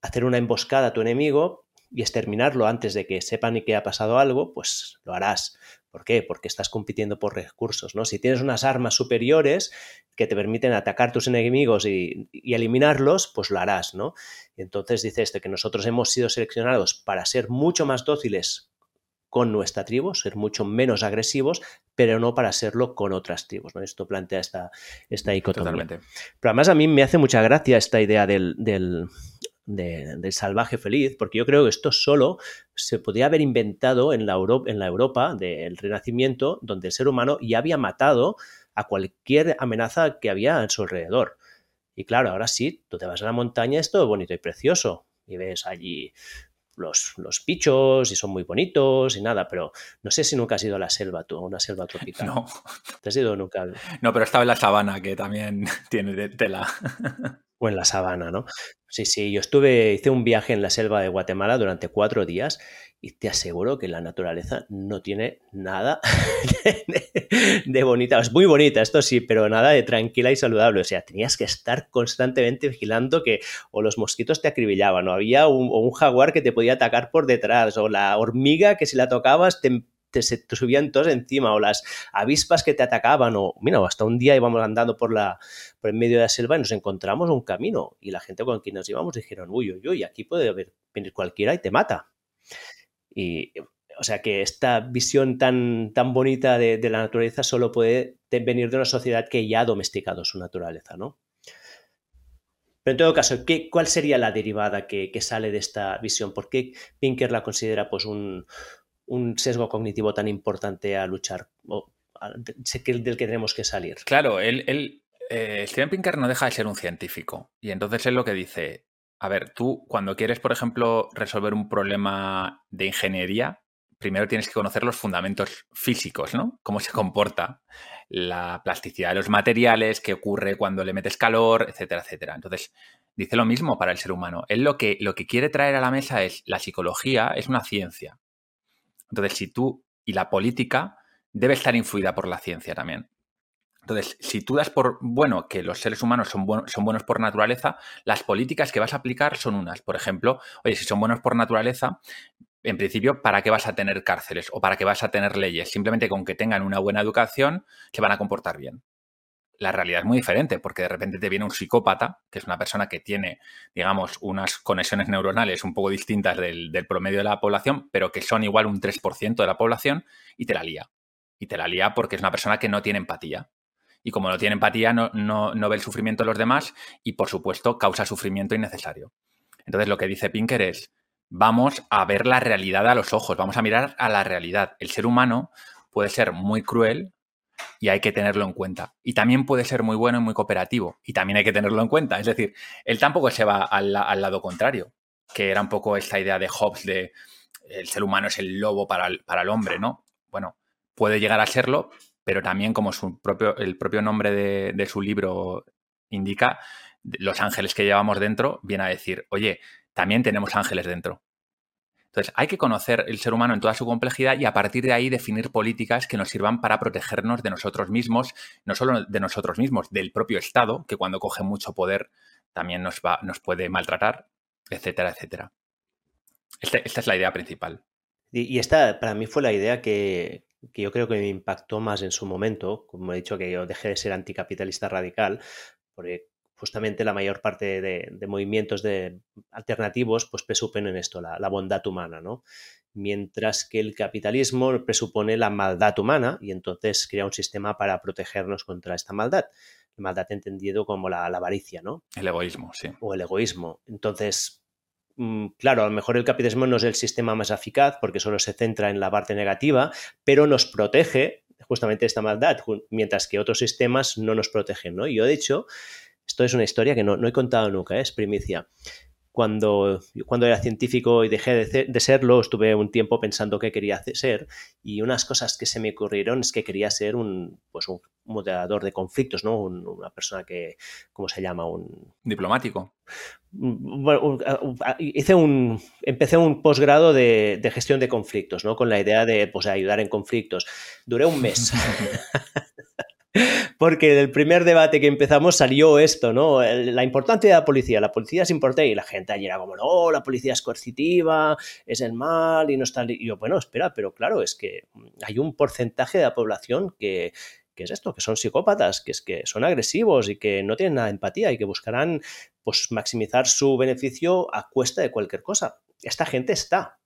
hacer una emboscada a tu enemigo y exterminarlo antes de que sepan y que ha pasado algo, pues lo harás. ¿Por qué? Porque estás compitiendo por recursos, ¿no? Si tienes unas armas superiores que te permiten atacar tus enemigos y, eliminarlos, pues lo harás, ¿no? entonces dice este que nosotros hemos sido seleccionados para ser mucho más dóciles con nuestra tribu, ser mucho menos agresivos, pero no para serlo con otras tribus. ¿no? Esto plantea esta, esta dicotomía. Pero además a mí me hace mucha gracia esta idea del, del salvaje feliz, porque yo creo que esto solo se podría haber inventado en la, Europa, en la Europa del Renacimiento, donde el ser humano ya había matado a cualquier amenaza que había a su alrededor. Y claro, ahora sí, tú te vas a la montaña, es todo bonito y precioso. Y ves allí los, los pichos y son muy bonitos y nada, pero no sé si nunca has ido a la selva tú, a una selva tropical. No. ¿Te has ido nunca? No, pero estaba en la sabana, que también tiene de tela. O en la sabana, ¿no? Sí, sí, yo estuve, hice un viaje en la selva de Guatemala durante cuatro días y te aseguro que la naturaleza no tiene nada de, bonita. Es muy bonita, esto sí, pero nada de tranquila y saludable. O sea, tenías que estar constantemente vigilando que o los mosquitos te acribillaban, o había un, un jaguar que te podía atacar por detrás, o la hormiga que si la tocabas te te, se te subían todos encima, o las avispas que te atacaban, o mira, hasta un día íbamos andando por la por el medio de la selva y nos encontramos un camino, y la gente con quien nos íbamos dijeron, uy, uy, uy, aquí puede venir cualquiera y te mata. Y o sea que esta visión tan, tan bonita de, la naturaleza solo puede venir de una sociedad que ya ha domesticado su naturaleza, ¿no? Pero en todo caso, ¿qué, ¿cuál sería la derivada que, que, sale de esta visión? ¿Por qué Pinker la considera pues, un, un sesgo cognitivo tan importante a luchar, o del que tenemos que salir? Claro, él, él eh, Steven Pinker no deja de ser un científico. Y entonces es lo que dice, a ver, tú cuando quieres, por ejemplo, resolver un problema de ingeniería, primero tienes que conocer los fundamentos físicos, ¿no? Cómo se comporta la plasticidad de los materiales, qué ocurre cuando le metes calor, etcétera, etcétera. Entonces, dice lo mismo para el ser humano. Él lo que, lo que quiere traer a la mesa es la psicología es una ciencia. Entonces, si tú y la política debe estar influida por la ciencia también. Entonces, si tú das por bueno que los seres humanos son, son, buenos por naturaleza, las políticas que vas a aplicar son unas. Por ejemplo, oye, si son buenos por naturaleza, en principio, ¿para qué vas a tener cárceles o para qué vas a tener leyes? Simplemente con que tengan una buena educación, se van a comportar bien. La realidad es muy diferente, porque de repente te viene un psicópata, que es una persona que tiene, digamos, unas conexiones neuronales un poco distintas del, promedio de la población, pero que son igual un 3% de la población, y te la lía. Y te la lía porque es una persona que no tiene empatía. Y como no tiene empatía, no, no, no ve el sufrimiento de los demás y, por supuesto, causa sufrimiento innecesario. Entonces, lo que dice Pinker es, vamos a ver la realidad a los ojos, vamos a mirar a la realidad. El ser humano puede ser muy cruel y hay que tenerlo en cuenta. Y también puede ser muy bueno y muy cooperativo y también hay que tenerlo en cuenta. Es decir, él tampoco se va al, al lado contrario, que era un poco esta idea de Hobbes de el ser humano es el lobo para el, para el hombre, ¿no? Bueno, puede llegar a serlo, pero también como su propio, el propio nombre de, de su libro indica, los ángeles que llevamos dentro viene a decir, oye, también tenemos ángeles dentro. Entonces, hay que conocer el ser humano en toda su complejidad y a partir de ahí definir políticas que nos sirvan para protegernos de nosotros mismos, no solo de nosotros mismos, del propio Estado, que cuando coge mucho poder también nos, va, nos puede maltratar, etcétera, etcétera. Este, esta es la idea principal. Y, y, esta para mí fue la idea que, que yo creo que me impactó más en su momento, como he dicho que yo dejé de ser anticapitalista radical, porque justamente la mayor parte de, de movimientos de alternativos pues presuponen esto, la, la, bondad humana, ¿no? Mientras que el capitalismo presupone la maldad humana y entonces crea un sistema para protegernos contra esta maldad. Maldad entendido como la, la avaricia, ¿no? El egoísmo, sí. O el egoísmo. Entonces, mm, claro, a lo mejor el capitalismo no es el sistema más eficaz porque solo se centra en la parte negativa, pero nos protege justamente esta maldad, mientras que otros sistemas no nos protegen, ¿no? Y yo, de hecho, esto es una historia que no, no he contado nunca, ¿eh? es primicia. Cuando, cuando era científico y dejé de, de, serlo, estuve un tiempo pensando qué quería ser y unas cosas que se me ocurrieron es que quería ser un, pues un moderador de conflictos, ¿no? Un, una persona que, ¿cómo se llama? Un diplomático. Bueno, hice un, empecé un posgrado de, de, gestión de conflictos, ¿no? Con la idea de pues, ayudar en conflictos. Duré un mes. Porque del primer debate que empezamos salió esto, ¿no? La importancia de la policía. La policía es importante y la gente allí era como, no, la policía es coercitiva, es el mal y no está... Y yo, bueno, espera, pero claro, es que hay un porcentaje de la población que, que es esto, que son psicópatas, que es que son agresivos y que no tienen nada de empatía y que buscarán pues maximizar su beneficio a cuesta de cualquier cosa. Esta gente está,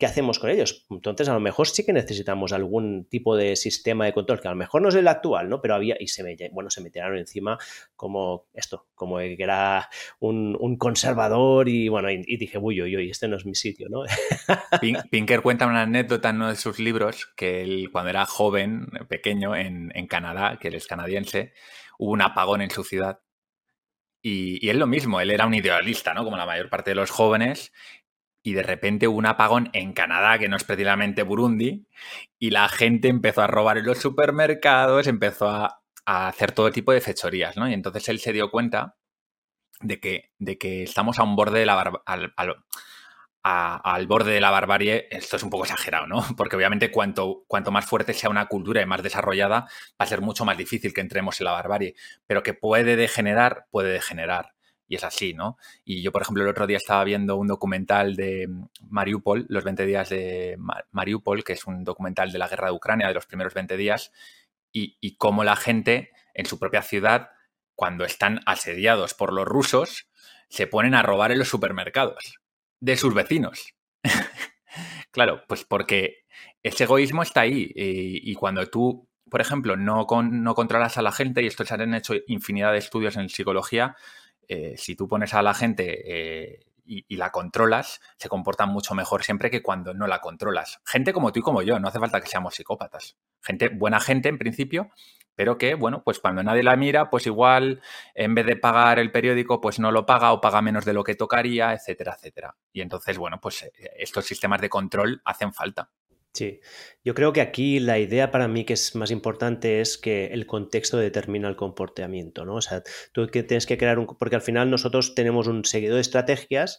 ¿qué hacemos con ellos? Entonces, a lo mejor sí que necesitamos algún tipo de sistema de control, que a lo mejor no es el actual, ¿no? Pero había, y se me, bueno, se me tiraron encima como esto, como que era un, un conservador y bueno, y, y, dije, uy, uy, uy, este no es mi sitio, ¿no? Pinker cuenta una anécdota en uno de sus libros que él, cuando era joven, pequeño, en, en Canadá, que él es canadiense, hubo un apagón en su ciudad y, y, él lo mismo, él era un idealista, ¿no? Como la mayor parte de los jóvenes, y de repente hubo un apagón en Canadá, que no es precisamente Burundi, y la gente empezó a robar en los supermercados, empezó a, hacer todo tipo de fechorías, ¿no? Y entonces él se dio cuenta de que, de que estamos a un borde de la al, al, al, borde de la barbarie, esto es un poco exagerado, ¿no? Porque obviamente cuanto, cuanto más fuerte sea una cultura y más desarrollada, va a ser mucho más difícil que entremos en la barbarie, pero que puede degenerar, puede degenerar y es así, ¿no? Y yo, por ejemplo, el otro día estaba viendo un documental de Mariupol, los 20 días de Mariupol, que es un documental de la guerra de Ucrania, de los primeros 20 días, y, cómo la gente en su propia ciudad, cuando están asediados por los rusos, se ponen a robar en los supermercados de sus vecinos. claro, pues porque ese egoísmo está ahí y, cuando tú, por ejemplo, no, no controlas a la gente, y esto se han hecho infinidad de estudios en psicología, eh, si tú pones a la gente eh, y, la controlas, se comportan mucho mejor siempre que cuando no la controlas. Gente como tú y como yo, no hace falta que seamos psicópatas. Gente, buena gente en principio, pero que, bueno, pues cuando nadie la mira, pues igual en vez de pagar el periódico, pues no lo paga o paga menos de lo que tocaría, etcétera, etcétera. Y entonces, bueno, pues eh, estos sistemas de control hacen falta. Sí, yo creo que aquí la idea para mí que es más importante es que el contexto determina el comportamiento, ¿no? O sea, tú que tienes que crear un... porque al final nosotros tenemos un seguido de estrategias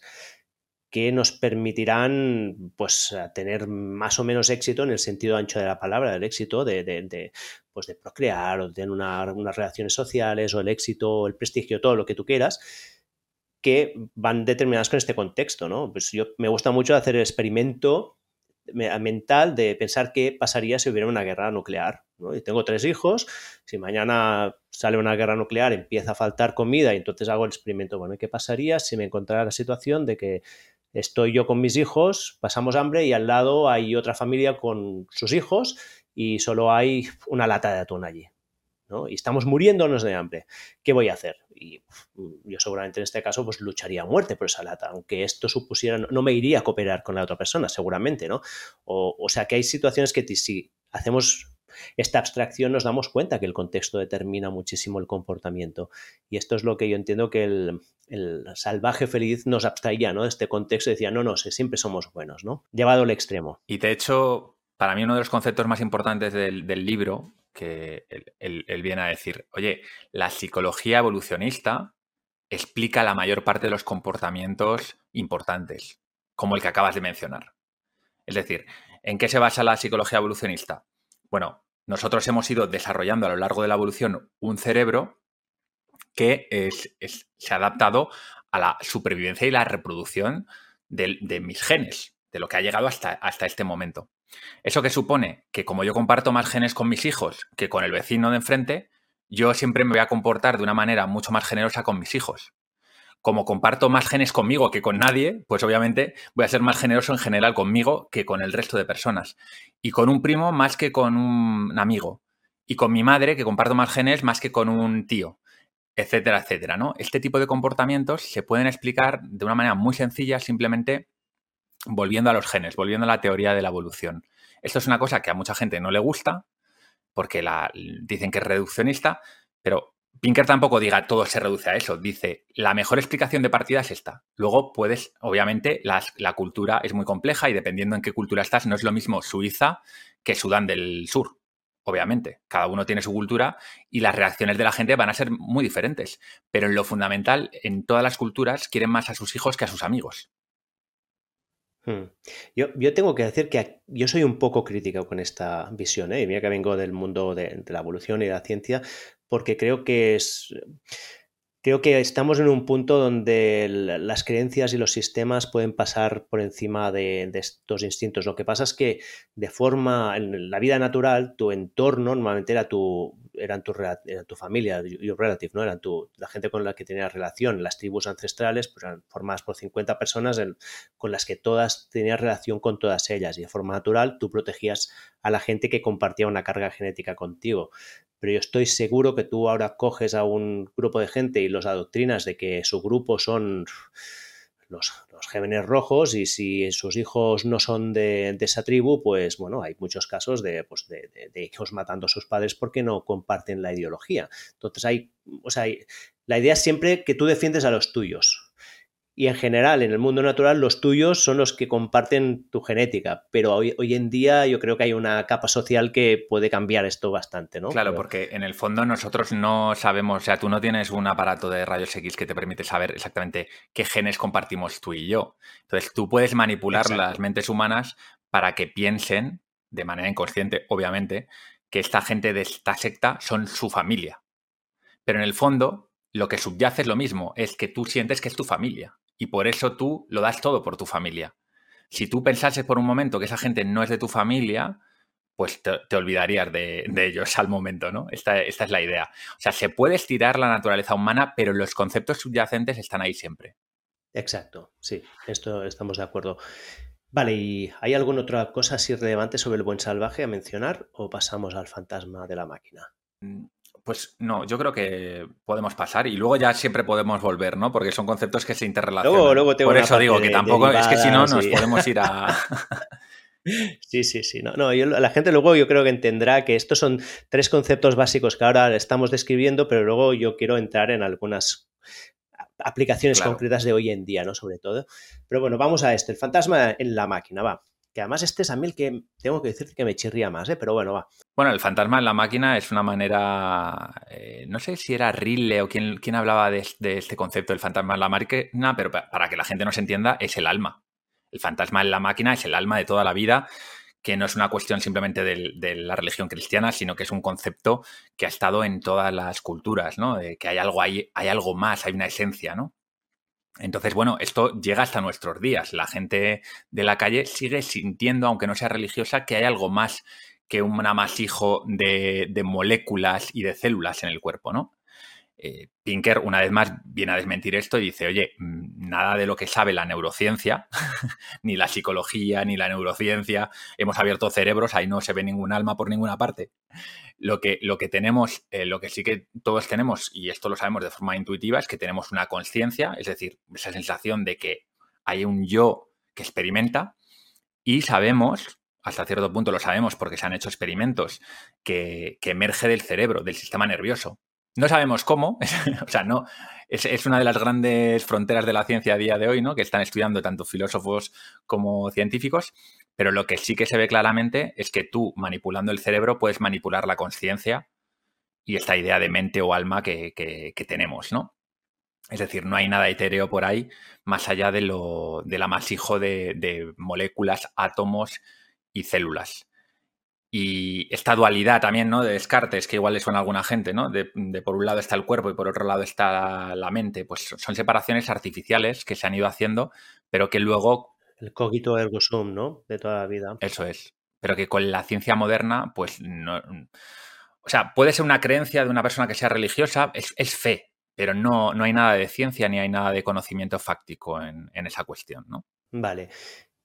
que nos permitirán pues tener más o menos éxito en el sentido ancho de la palabra, del éxito de, de, pues, de procrear o de tener unas relaciones sociales o el éxito, el prestigio, todo lo que tú quieras, que van determinadas con este contexto, ¿no? Pues yo me gusta mucho hacer el experimento mental de pensar qué pasaría si hubiera una guerra nuclear. Y tengo tres hijos, si mañana sale una guerra nuclear, empieza a faltar comida y entonces hago el experimento, bueno, ¿qué pasaría si me encontrara la situación de que estoy yo con mis hijos, pasamos hambre y al lado hay otra familia con sus hijos y solo hay una lata de atún allí? Y estamos muriéndonos de hambre. ¿Qué voy a hacer? Y yo seguramente en este caso pues lucharía a muerte por esa lata, aunque esto supusiera, no, me iría a cooperar con la otra persona, seguramente, ¿no? O, o sea que hay situaciones que si hacemos esta abstracción nos damos cuenta que el contexto determina muchísimo el comportamiento. Y esto es lo que yo entiendo que el, salvaje feliz nos abstraía, ¿no? De este contexto decía, no, no, siempre somos buenos, ¿no? Llevado al extremo. Y de hecho, para mí uno de los conceptos más importantes del, libro, que él, viene a decir, oye, la psicología evolucionista explica la mayor parte de los comportamientos importantes, como el que acabas de mencionar. Es decir, ¿en qué se basa la psicología evolucionista? Bueno, nosotros hemos ido desarrollando a lo largo de la evolución un cerebro que se ha adaptado a la supervivencia y la reproducción de, mis genes, de lo que ha llegado hasta, hasta este momento. ¿Eso que supone? Que como yo comparto más genes con mis hijos que con el vecino de enfrente, yo siempre me voy a comportar de una manera mucho más generosa con mis hijos como comparto más genes conmigo que con nadie, pues obviamente voy a ser más generoso en general conmigo que con el resto de personas. Y con un primo más que con un amigo. Y con mi madre, que comparto más genes más que con un tío, etcétera, etcétera, ¿no? Este tipo de comportamientos se pueden explicar de una manera muy sencilla, simplemente volviendo a los genes, volviendo a la teoría de la evolución. Esto es una cosa que a mucha gente no le gusta, porque la, dicen que es reduccionista, pero Pinker tampoco diga todo se reduce a eso. Dice, la mejor explicación de partida es esta. Luego puedes, obviamente, la cultura es muy compleja y dependiendo en qué cultura estás, no es lo mismo Suiza que Sudán del Sur. Obviamente, cada uno tiene su cultura y las reacciones de la gente van a ser muy diferentes. Pero en lo fundamental, en todas las culturas quieren más a sus hijos que a sus amigos. Hmm. Yo, yo, tengo que decir que yo soy un poco crítico con esta visión, ¿eh? mira que vengo del mundo de, la evolución y de la ciencia, porque creo que es... Creo que estamos en un punto donde las creencias y los sistemas pueden pasar por encima de, estos instintos. Lo que pasa es que de forma, en la vida natural, tu entorno normalmente era tu, eran tu, tu familia, your relative, ¿no? Eran tu, la gente con la que tenías relación. Las tribus ancestrales pues, eran formadas por 50 personas con las que todas tenías relación con todas ellas. Y de forma natural tú protegías a la gente que compartía una carga genética contigo pero yo estoy seguro que tú ahora coges a un grupo de gente y los adoctrinas de que su grupo son los, los gémenes rojos y si sus hijos no son de, esa tribu, pues bueno, hay muchos casos de, pues de, hijos matando a sus padres porque no comparten la ideología. Entonces hay, o sea, la idea es siempre que tú defiendes a los tuyos, y en general en el mundo natural los tuyos son los que comparten tu genética, pero hoy, hoy, en día yo creo que hay una capa social que puede cambiar esto bastante, ¿no? Claro, porque en el fondo nosotros no sabemos, o sea, tú no tienes un aparato de rayos X que te permite saber exactamente qué genes compartimos tú y yo. Entonces tú puedes manipular las mentes humanas para que piensen, de manera inconsciente, obviamente, que esta gente de esta secta son su familia. Pero en el fondo lo que subyace es lo mismo, es que tú sientes que es tu familia y por eso tú lo das todo por tu familia. Si tú pensases por un momento que esa gente no es de tu familia, pues te, olvidarías de, ellos al momento, ¿no? Esta, esta, es la idea. O sea, se puede estirar la naturaleza humana, pero los conceptos subyacentes están ahí siempre. Exacto, sí, esto estamos de acuerdo. Vale, ¿y hay alguna otra cosa así relevante sobre el buen salvaje a mencionar o pasamos al fantasma de la máquina? Pues no, yo creo que podemos pasar y luego ya siempre podemos volver, ¿no? Porque son conceptos que se interrelacionan. Luego, Por eso digo que tampoco, es que si no nos podemos ir a... Sí, sí, sí. No, no, la gente luego yo creo que entenderá que estos son tres conceptos básicos que ahora estamos describiendo, pero luego yo quiero entrar en algunas aplicaciones concretas de hoy en día, ¿no? Sobre todo. Pero bueno, vamos a este, el fantasma en la máquina, va. Que además este es a mí el que tengo que decir que me chirría más, ¿eh? Pero bueno, va. Bueno, el fantasma en la máquina es una manera, eh, no sé si era Rille o quién, hablaba de, de, este concepto del fantasma en la máquina, pero para que la gente nos entienda, es el alma. El fantasma en la máquina es el alma de toda la vida, que no es una cuestión simplemente de, la religión cristiana, sino que es un concepto que ha estado en todas las culturas, ¿no? De que hay algo hay algo más, hay una esencia, ¿no? Entonces, bueno, esto llega hasta nuestros días. La gente de la calle sigue sintiendo, aunque no sea religiosa, que hay algo más que un amasijo de, de moléculas y de células en el cuerpo, ¿no? Eh, Pinker, una vez más, viene a desmentir esto y dice, oye, mm, nada de lo que sabe la neurociencia, ni la psicología, ni la neurociencia, hemos abierto cerebros, ahí no se ve ningún alma por ninguna parte. Lo que, lo que tenemos, eh, lo que sí que todos tenemos, y esto lo sabemos de forma intuitiva, es que tenemos una conciencia, es decir, esa sensación de que hay un yo que experimenta y sabemos, hasta cierto punto lo sabemos porque se han hecho experimentos, que emerge del cerebro, del sistema nervioso. No sabemos cómo, o sea, no, es, una de las grandes fronteras de la ciencia a día de hoy, ¿no? Que están estudiando tanto filósofos como científicos, pero lo que sí que se ve claramente es que tú, manipulando el cerebro, puedes manipular la conciencia y esta idea de mente o alma que, tenemos, ¿no? Es decir, no hay nada etéreo por ahí más allá de lo, del amasijo de moléculas, átomos y células. Y esta dualidad también, ¿no? De Descartes, que igual le suena a alguna gente, ¿no? De, por un lado está el cuerpo y por otro lado está la mente. Pues son separaciones artificiales que se han ido haciendo, pero que luego... El cogito ergo sum, ¿no? De toda la vida. Eso es. Pero que con la ciencia moderna, pues no... O sea, puede ser una creencia de una persona que sea religiosa, es, fe, pero no, no hay nada de ciencia ni hay nada de conocimiento fáctico en, en esa cuestión, ¿no? Vale.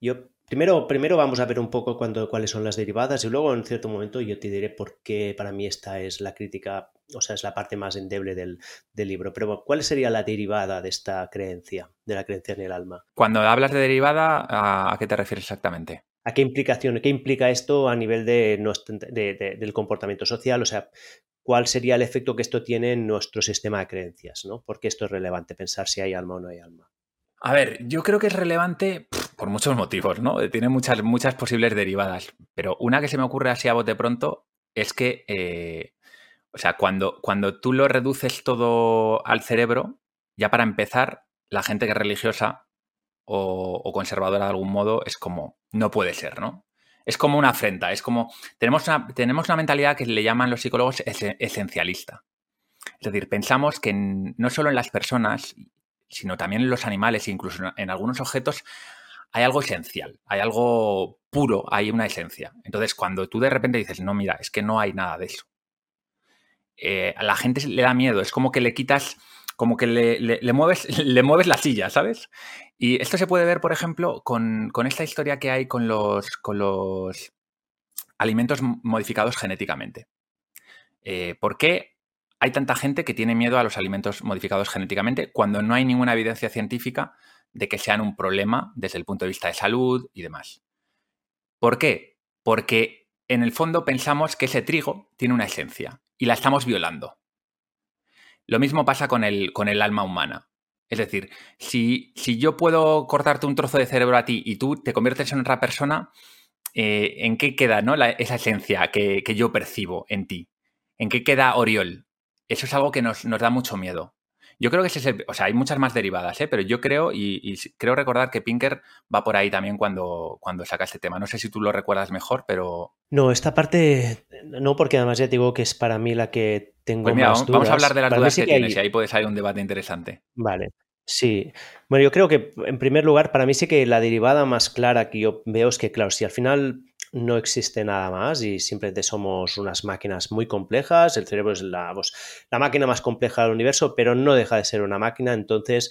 Yo Primero, primero vamos a ver un poco cuáles son las derivadas y luego en cierto momento yo te diré por qué para mí esta es la crítica, o sea, es la parte más endeble del, libro. Pero ¿cuál sería la derivada de esta creencia, de la creencia en el alma? Cuando hablas de derivada, ¿a, qué te refieres exactamente? ¿A qué implicación, qué implica esto a nivel de, del comportamiento social? O sea, ¿cuál sería el efecto que esto tiene en nuestro sistema de creencias? ¿no? ¿Por qué esto es relevante pensar si hay alma o no hay alma? A ver, yo creo que es relevante por muchos motivos, ¿no? Tiene muchas, muchas posibles derivadas, pero una que se me ocurre así a bote pronto es que, eh, o sea, cuando, cuando tú lo reduces todo al cerebro, ya para empezar, la gente que es religiosa o, conservadora de algún modo es como, no puede ser, ¿no? Es como una afrenta, es como, tenemos una, tenemos una mentalidad que le llaman los psicólogos esencialista. Es decir, pensamos que no solo en las personas, sino también en los animales e incluso en algunos objetos hay algo esencial, hay algo puro, hay una esencia. Entonces, cuando tú de repente dices, no, mira, es que no hay nada de eso, eh, a la gente le da miedo, es como que le quitas, como que le, mueves, le mueves la silla, ¿sabes? Y esto se puede ver, por ejemplo, con, esta historia que hay con los, con los alimentos modificados genéticamente. Eh, ¿Por qué hay tanta gente que tiene miedo a los alimentos modificados genéticamente cuando no hay ninguna evidencia científica de que sean un problema desde el punto de vista de salud y demás. ¿Por qué? Porque en el fondo pensamos que ese trigo tiene una esencia y la estamos violando. Lo mismo pasa con el, con el alma humana. Es decir, si, si, yo puedo cortarte un trozo de cerebro a ti y tú te conviertes en otra persona, eh, ¿en qué queda ¿no? esa esencia que, que, yo percibo en ti? ¿En qué queda Oriol? Eso es algo que nos, da mucho miedo. Yo creo que ese es el, o sea, hay muchas más derivadas, ¿eh? pero yo creo y, creo recordar que Pinker va por ahí también cuando, cuando saca este tema. No sé si tú lo recuerdas mejor, pero... No, esta parte no, porque además ya digo que es para mí la que tengo Pues mira, más vamos, vamos a hablar de las Para dudas sí que que tienes y ahí puede salir un debate interesante. Vale, sí. Bueno, yo creo que en primer lugar, para mí sí que la derivada más clara que yo veo es que, claro, si al final no existe nada más y simplemente somos unas máquinas muy complejas, el cerebro es la, pues, la máquina más compleja del universo, pero no deja de ser una máquina, entonces,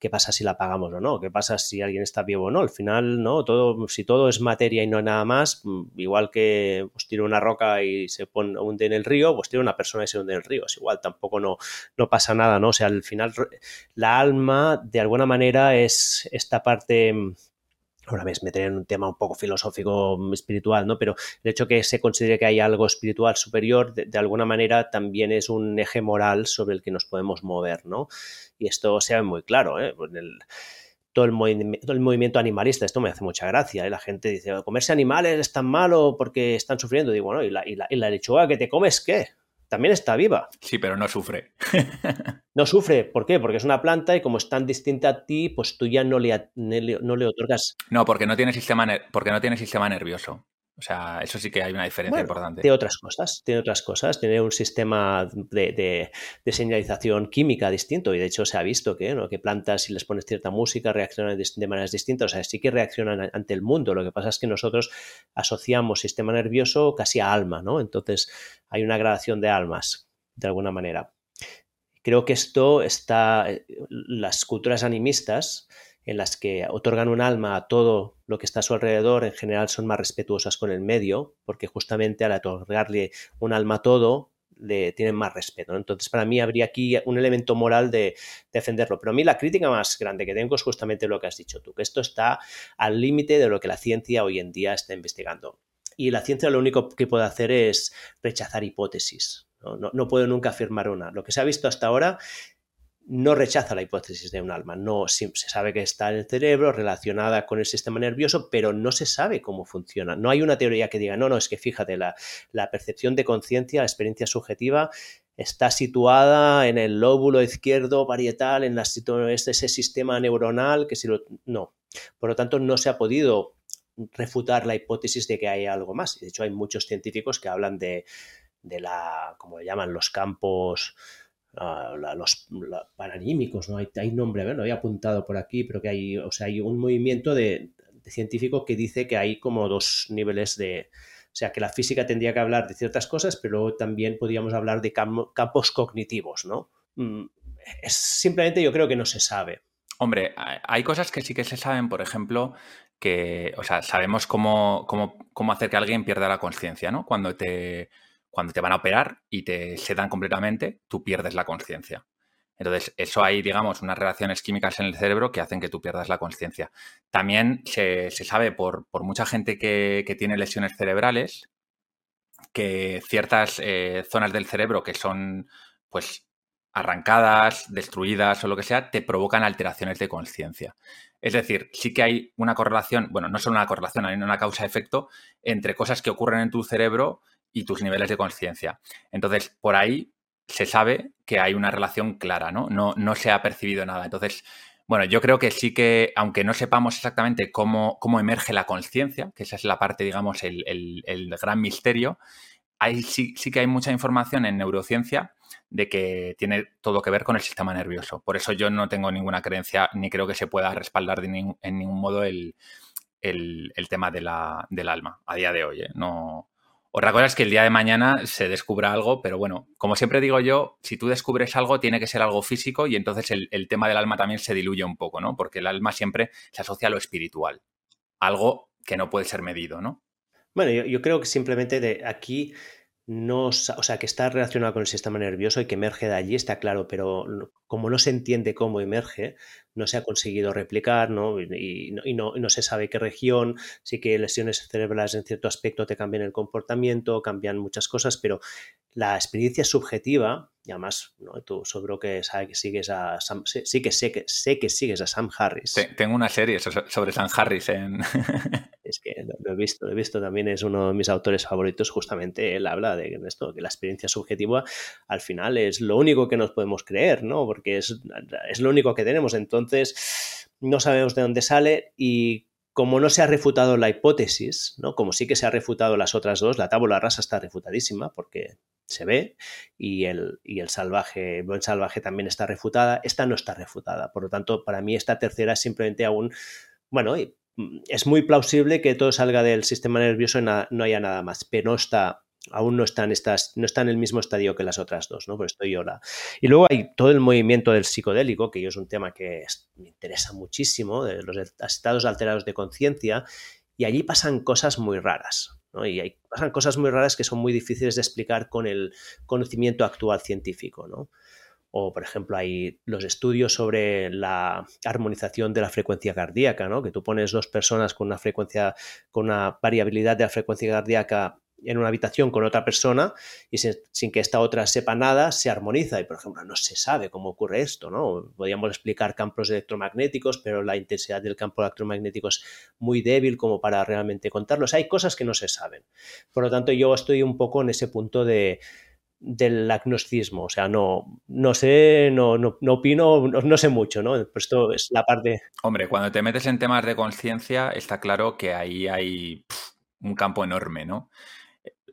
¿qué pasa si la apagamos o no? ¿Qué pasa si alguien está vivo o no? Al final, ¿no? Todo, si todo es materia y no hay nada más, igual que pues, tiro una roca y se pone, hunde en el río, pues tiro una persona y se hunde en el río. Es igual, tampoco no, no pasa nada, ¿no? O sea, al final la alma, de alguna manera, es esta parte ahora me meteré en un tema un poco filosófico, espiritual, ¿no? Pero el hecho que se considere que hay algo espiritual superior, de, alguna manera también es un eje moral sobre el que nos podemos mover, ¿no? Y esto se ve muy claro, ¿eh? En el, todo, el todo, el movimiento animalista, esto me hace mucha gracia, ¿eh? La gente dice, comerse animales es tan malo porque están sufriendo. Digo, bueno, ¿y la, y la, y la lechuga que te comes qué? También está viva. Sí, pero no sufre. no sufre, ¿por qué? Porque es una planta y como es tan distinta a ti, pues tú ya no le, no le otorgas. No, porque no tiene sistema, porque no tiene sistema nervioso. O sea, eso sí que hay una diferencia bueno, importante. Tiene otras cosas, tiene otras cosas, tiene un sistema de, de, de, señalización química distinto y de hecho se ha visto que, ¿no? que plantas si les pones cierta música reaccionan de, de, maneras distintas, o sea, sí que reaccionan ante el mundo, lo que pasa es que nosotros asociamos sistema nervioso casi a alma, ¿no? Entonces hay una gradación de almas, de alguna manera. Creo que esto está, eh, las culturas animistas, en las que otorgan un alma a todo lo que está a su alrededor, en general son más respetuosas con el medio, porque justamente al otorgarle un alma a todo, le tienen más respeto. Entonces, para mí habría aquí un elemento moral de defenderlo. Pero a mí la crítica más grande que tengo es justamente lo que has dicho tú, que esto está al límite de lo que la ciencia hoy en día está investigando. Y la ciencia lo único que puede hacer es rechazar hipótesis. No, no, no puede nunca afirmar una. Lo que se ha visto hasta ahora no rechaza la hipótesis de un alma, no se sabe que está en el cerebro relacionada con el sistema nervioso, pero no se sabe cómo funciona. No hay una teoría que diga, no, no, es que fíjate, la, la percepción de conciencia, la experiencia subjetiva está situada en el lóbulo izquierdo parietal, en la, es ese sistema neuronal que si lo, no. Por lo tanto, no se ha podido refutar la hipótesis de que hay algo más. De hecho, hay muchos científicos que hablan de, de la, como le llaman, los campos La, los la, ¿no? Hay, hay nombre, ¿no? lo había apuntado por aquí, pero que hay, o sea, hay un movimiento de, de, científico que dice que hay como dos niveles de, o sea, que la física tendría que hablar de ciertas cosas, pero también podríamos hablar de cam campos cognitivos, ¿no? Mm, es simplemente yo creo que no se sabe. Hombre, hay cosas que sí que se saben, por ejemplo, que, o sea, sabemos cómo, cómo, cómo hacer que alguien pierda la conciencia, ¿no? Cuando te cuando te van a operar y te sedan completamente, tú pierdes la conciencia. Entonces, eso hay, digamos, unas reacciones químicas en el cerebro que hacen que tú pierdas la conciencia. También se, se, sabe por, por mucha gente que, que, tiene lesiones cerebrales que ciertas eh, zonas del cerebro que son, pues, arrancadas, destruidas o lo que sea, te provocan alteraciones de conciencia. Es decir, sí que hay una correlación, bueno, no solo una correlación, hay una causa-efecto entre cosas que ocurren en tu cerebro y tus niveles de conciencia. Entonces, por ahí se sabe que hay una relación clara, ¿no? No, no se ha percibido nada. Entonces, bueno, yo creo que sí que, aunque no sepamos exactamente cómo, cómo emerge la conciencia, que esa es la parte, digamos, el, el, gran misterio, hay, sí, sí, que hay mucha información en neurociencia de que tiene todo que ver con el sistema nervioso. Por eso yo no tengo ninguna creencia ni creo que se pueda respaldar de en ningún modo el, el, el tema de la, del alma a día de hoy. ¿eh? No, otra cosa es que el día de mañana se descubra algo, pero bueno, como siempre digo yo, si tú descubres algo, tiene que ser algo físico y entonces el, tema del alma también se diluye un poco, ¿no? Porque el alma siempre se asocia a lo espiritual, algo que no puede ser medido, ¿no? Bueno, yo creo que simplemente de aquí no, o sea, que está relacionado con el sistema nervioso y que emerge de allí, está claro, pero como no se entiende cómo emerge, no se ha conseguido replicar, ¿no? Y, no, no, se sabe qué región, sí que lesiones cerebrales en cierto aspecto te cambian el comportamiento, cambian muchas cosas, pero la experiencia subjetiva, y además, ¿no? tú seguro que sabes que sigues a Sam, sí que sé que sé que sigues a Sam Harris. Tengo una serie sobre Sam Harris en es que lo he visto, lo he visto también, es uno de mis autores favoritos, justamente él habla de esto, que la experiencia subjetiva al final es lo único que nos podemos creer, ¿no? Porque es, es lo único que tenemos, entonces no sabemos de dónde sale y como no se ha refutado la hipótesis, ¿no? Como sí que se ha refutado las otras dos, la tabla rasa está refutadísima porque se ve, y el, y el salvaje, el buen salvaje también está refutada. Esta no está refutada. Por lo tanto, para mí esta tercera es simplemente aún, bueno, mm, es muy plausible que todo salga del sistema nervioso y no haya nada más, pero no está aún no están estas, no está en el mismo estadio que las otras dos, ¿no? Por estoy la... Y luego hay todo el movimiento del psicodélico, que yo es un tema que me interesa muchísimo, de los estados alterados de conciencia, y allí pasan cosas muy raras, ¿no? Y hay, pasan cosas muy raras que son muy difíciles de explicar con el conocimiento actual científico, ¿no? O, por ejemplo, hay los estudios sobre la armonización de la frecuencia cardíaca, ¿no? Que tú pones dos personas con una frecuencia, con una variabilidad de la frecuencia cardíaca en una habitación con otra persona y sin, que esta otra sepa nada, se armoniza. Y, por ejemplo, no se sabe cómo ocurre esto, ¿no? Podríamos explicar campos electromagnéticos, pero la intensidad del campo electromagnético es muy débil como para realmente contarlos. hay cosas que no se saben. Por lo tanto, yo estoy un poco en ese punto de, del agnosticismo, o sea, no, no sé, no, no, opino, no, sé mucho, ¿no? Pues esto es la parte... Hombre, cuando te metes en temas de conciencia, está claro que ahí hay un campo enorme, ¿no?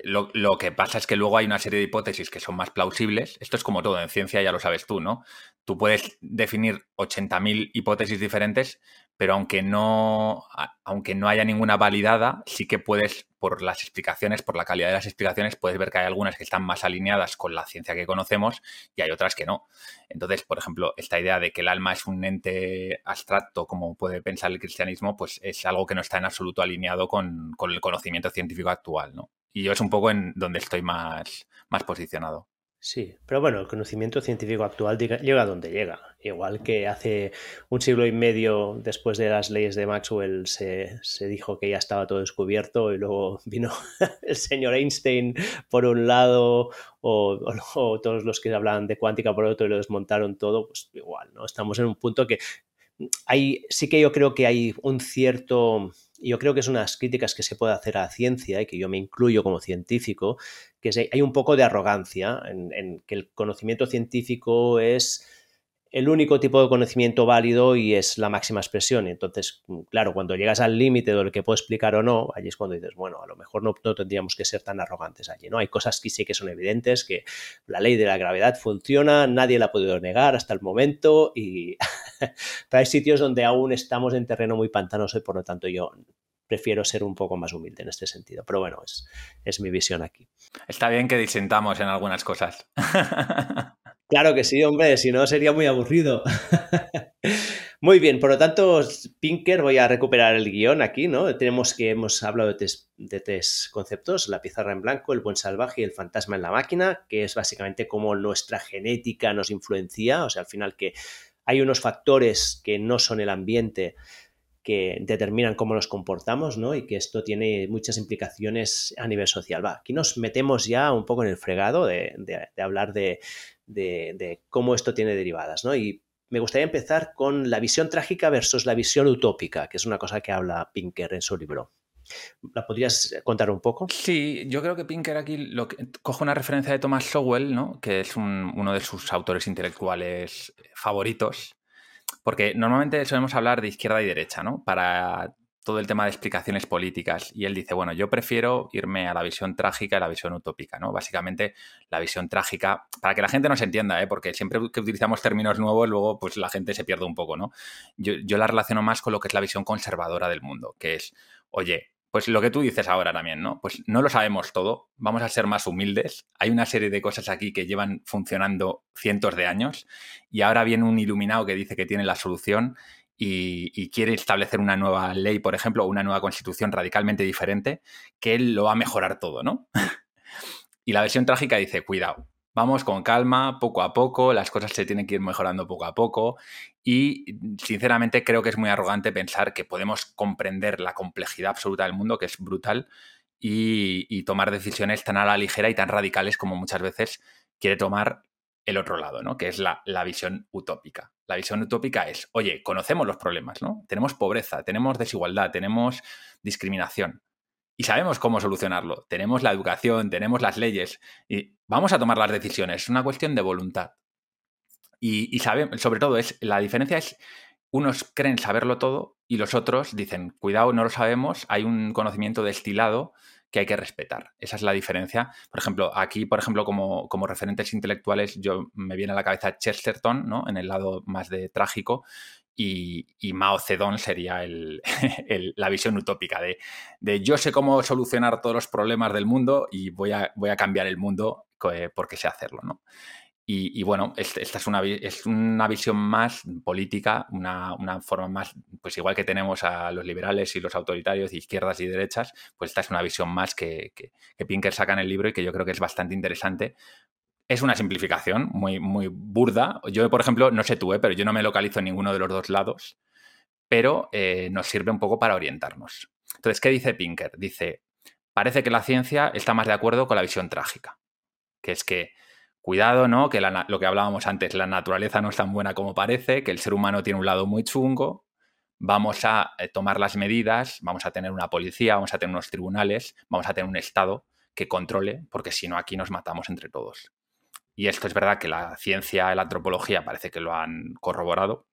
Lo, que pasa es que luego hay una serie de hipótesis que son más plausibles. Esto es como todo, en ciencia ya lo sabes tú, ¿no? Tú puedes definir 80.000 hipótesis diferentes, pero aunque no, aunque no haya ninguna validada, sí que puedes, por las explicaciones, por la calidad de las explicaciones, puedes ver que hay algunas que están más alineadas con la ciencia que conocemos y hay otras que no. Entonces, por ejemplo, esta idea de que el alma es un ente abstracto, como puede pensar el cristianismo, pues es algo que no está en absoluto alineado con, con el conocimiento científico actual, ¿no? Y yo es un poco en donde estoy más, más posicionado. Sí, pero bueno, el conocimiento científico actual llega donde llega. Igual que hace un siglo y medio después de las leyes de Maxwell se, dijo que ya estaba todo descubierto y luego vino el señor Einstein por un lado o, o, todos los que hablaban de cuántica por otro y lo desmontaron todo, pues igual, ¿no? Estamos en un punto que hay, sí que yo creo que hay un cierto yo creo que es unas críticas que se puede hacer a la ciencia y que yo me incluyo como científico, que hay un poco de arrogancia en que el conocimiento científico es el único tipo de conocimiento válido y es la máxima expresión. Entonces, mm, claro, cuando llegas al límite de lo que puedo explicar o no, allí es cuando dices, bueno, a lo mejor no, tendríamos que ser tan arrogantes allí, ¿no? Hay cosas que sí que son evidentes, que la ley de la gravedad funciona, nadie la ha podido negar hasta el momento y hay sitios donde aún estamos en terreno muy pantanoso y por lo tanto yo prefiero ser un poco más humilde en este sentido. Pero bueno, es, es mi visión aquí. Está bien que disentamos en algunas cosas. Claro que sí, hombre, si no sería muy aburrido. muy bien, por lo tanto, Pinker, voy a recuperar el guion aquí, ¿no? Tenemos que hemos hablado de tres, conceptos, la pizarra en blanco, el buen salvaje y el fantasma en la máquina, que es básicamente cómo nuestra genética nos influencia, o sea, al final que hay unos factores que no son el ambiente, que determinan cómo nos comportamos, ¿no? Y que esto tiene muchas implicaciones a nivel social. Va, aquí nos metemos ya un poco en el fregado de hablar de, de, cómo esto tiene derivadas, ¿no? Y me gustaría empezar con la visión trágica versus la visión utópica, que es una cosa que habla Pinker en su libro. ¿La podrías contar un poco? Sí, yo creo que Pinker aquí lo coge una referencia de Thomas Sowell, ¿no? que es uno de sus autores intelectuales favoritos, porque normalmente solemos hablar de izquierda y derecha, ¿no? Para todo el tema de explicaciones políticas. Y él dice, bueno, yo prefiero irme a la visión trágica y la visión utópica, ¿no? Básicamente, la visión trágica, para que la gente no se entienda, ¿eh? porque siempre que utilizamos términos nuevos, luego pues la gente se pierde un poco, ¿no? Yo, yo la relaciono más con lo que es la visión conservadora del mundo, que es, oye, pues lo que tú dices ahora también, ¿no? Pues no lo sabemos todo, vamos a ser más humildes. Hay una serie de cosas aquí que llevan funcionando cientos de años y ahora viene un iluminado que dice que tiene la solución y, quiere establecer una nueva ley, por ejemplo, una nueva constitución radicalmente diferente, que lo va a mejorar todo, ¿no? y la versión trágica dice, cuidado, vamos con calma, poco a poco, las cosas se tienen que ir mejorando poco a poco y sinceramente creo que es muy arrogante pensar que podemos comprender la complejidad absoluta del mundo, que es brutal, y tomar decisiones tan a la ligera y tan radicales como muchas veces quiere tomar el otro lado, ¿no? Que es la, la, visión utópica. La visión utópica es, oye, conocemos los problemas, ¿no? Tenemos pobreza, tenemos desigualdad, tenemos discriminación y sabemos cómo solucionarlo. Tenemos la educación, tenemos las leyes y vamos a tomar las decisiones. Es una cuestión de voluntad. Y, y sobre todo, es, la diferencia es, unos creen saberlo todo y los otros dicen, cuidado, no lo sabemos, hay un conocimiento destilado que hay que respetar. Esa es la diferencia. Por ejemplo, aquí, por ejemplo, como, como referentes intelectuales, yo me viene a la cabeza Chesterton, ¿no? En el lado más de trágico, y, Mao Zedong sería la visión utópica de, de, yo sé cómo solucionar todos los problemas del mundo y voy a, voy a cambiar el mundo eh, porque sé hacerlo, ¿no? Y, bueno, esta es una, es una visión más política, una, forma más, pues igual que tenemos a los liberales y los autoritarios, izquierdas y derechas, pues esta es una visión más que, que, Pinker saca en el libro y que yo creo que es bastante interesante. Es una simplificación muy, muy burda. Yo, por ejemplo, no sé tú, ¿eh? pero yo no me localizo en ninguno de los dos lados, pero eh, nos sirve un poco para orientarnos. Entonces, ¿qué dice Pinker? Dice, parece que la ciencia está más de acuerdo con la visión trágica, que es que cuidado, ¿no? Que lo que hablábamos antes, la naturaleza no es tan buena como parece, que el ser humano tiene un lado muy chungo, vamos a eh, tomar las medidas, vamos a tener una policía, vamos a tener unos tribunales, vamos a tener un Estado que controle, porque si no aquí nos matamos entre todos. Y esto es verdad que la ciencia la antropología parece que lo han corroborado.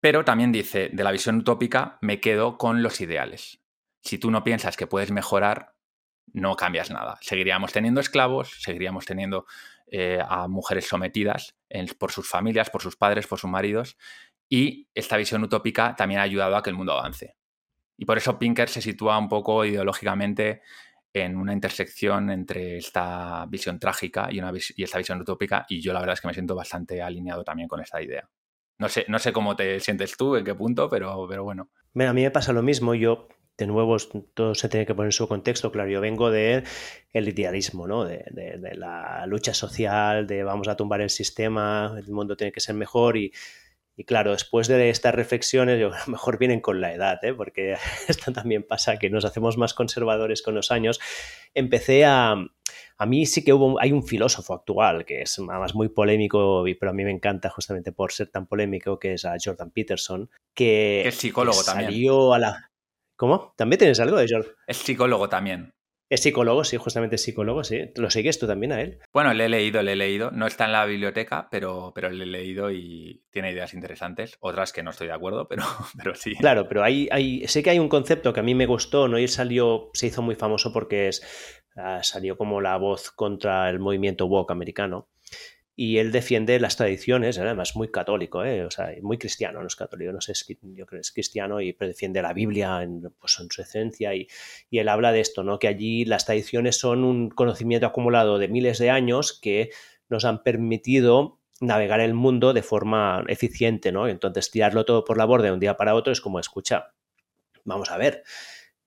Pero también dice, de la visión utópica me quedo con los ideales. Si tú no piensas que puedes mejorar, no cambias nada. Seguiríamos teniendo esclavos, seguiríamos teniendo eh, a mujeres sometidas por sus familias, por sus padres, por sus maridos, y esta visión utópica también ha ayudado a que el mundo avance. Y por eso Pinker se sitúa un poco ideológicamente en una intersección entre esta visión trágica y, una y esta visión utópica, y yo la verdad es que me siento bastante alineado también con esta idea. No sé, no sé cómo te sientes tú, en qué punto, pero, pero bueno. A mí me pasa lo mismo. Yo de nuevo, todo se tiene que poner en su contexto. Claro, yo vengo del el idealismo, ¿no? De, la lucha social, de vamos a tumbar el sistema, el mundo tiene que ser mejor y, claro, después de estas reflexiones, yo, a lo mejor vienen con la edad, ¿eh? porque esto también pasa que nos hacemos más conservadores con los años. Empecé a... A mí sí que hubo, hay un filósofo actual que es más muy polémico, pero a mí me encanta justamente por ser tan polémico, que es a Jordan Peterson, que, es psicólogo que salió a la ¿Cómo? ¿También tienes algo de George? Es psicólogo también. Es psicólogo, sí, justamente es psicólogo, sí. ¿Lo sigues tú también a él? Bueno, le he leído, le he leído. No está en la biblioteca, pero, pero le he leído y tiene ideas interesantes. Otras que no estoy de acuerdo, pero, pero sí. Claro, pero hay, hay, sé que hay un concepto que a mí me gustó, ¿no? Y salió, se hizo muy famoso porque es, ah, salió como la voz contra el movimiento woke americano y él defiende las tradiciones, además muy católico, ¿eh? o sea, muy cristiano, no es católico, no sé, yo creo que es cristiano y defiende la Biblia en, pues, en su esencia y, y, él habla de esto, ¿no? que allí las tradiciones son un conocimiento acumulado de miles de años que nos han permitido navegar el mundo de forma eficiente, ¿no? Entonces tirarlo todo por la borda de un día para otro es como, escucha, vamos a ver,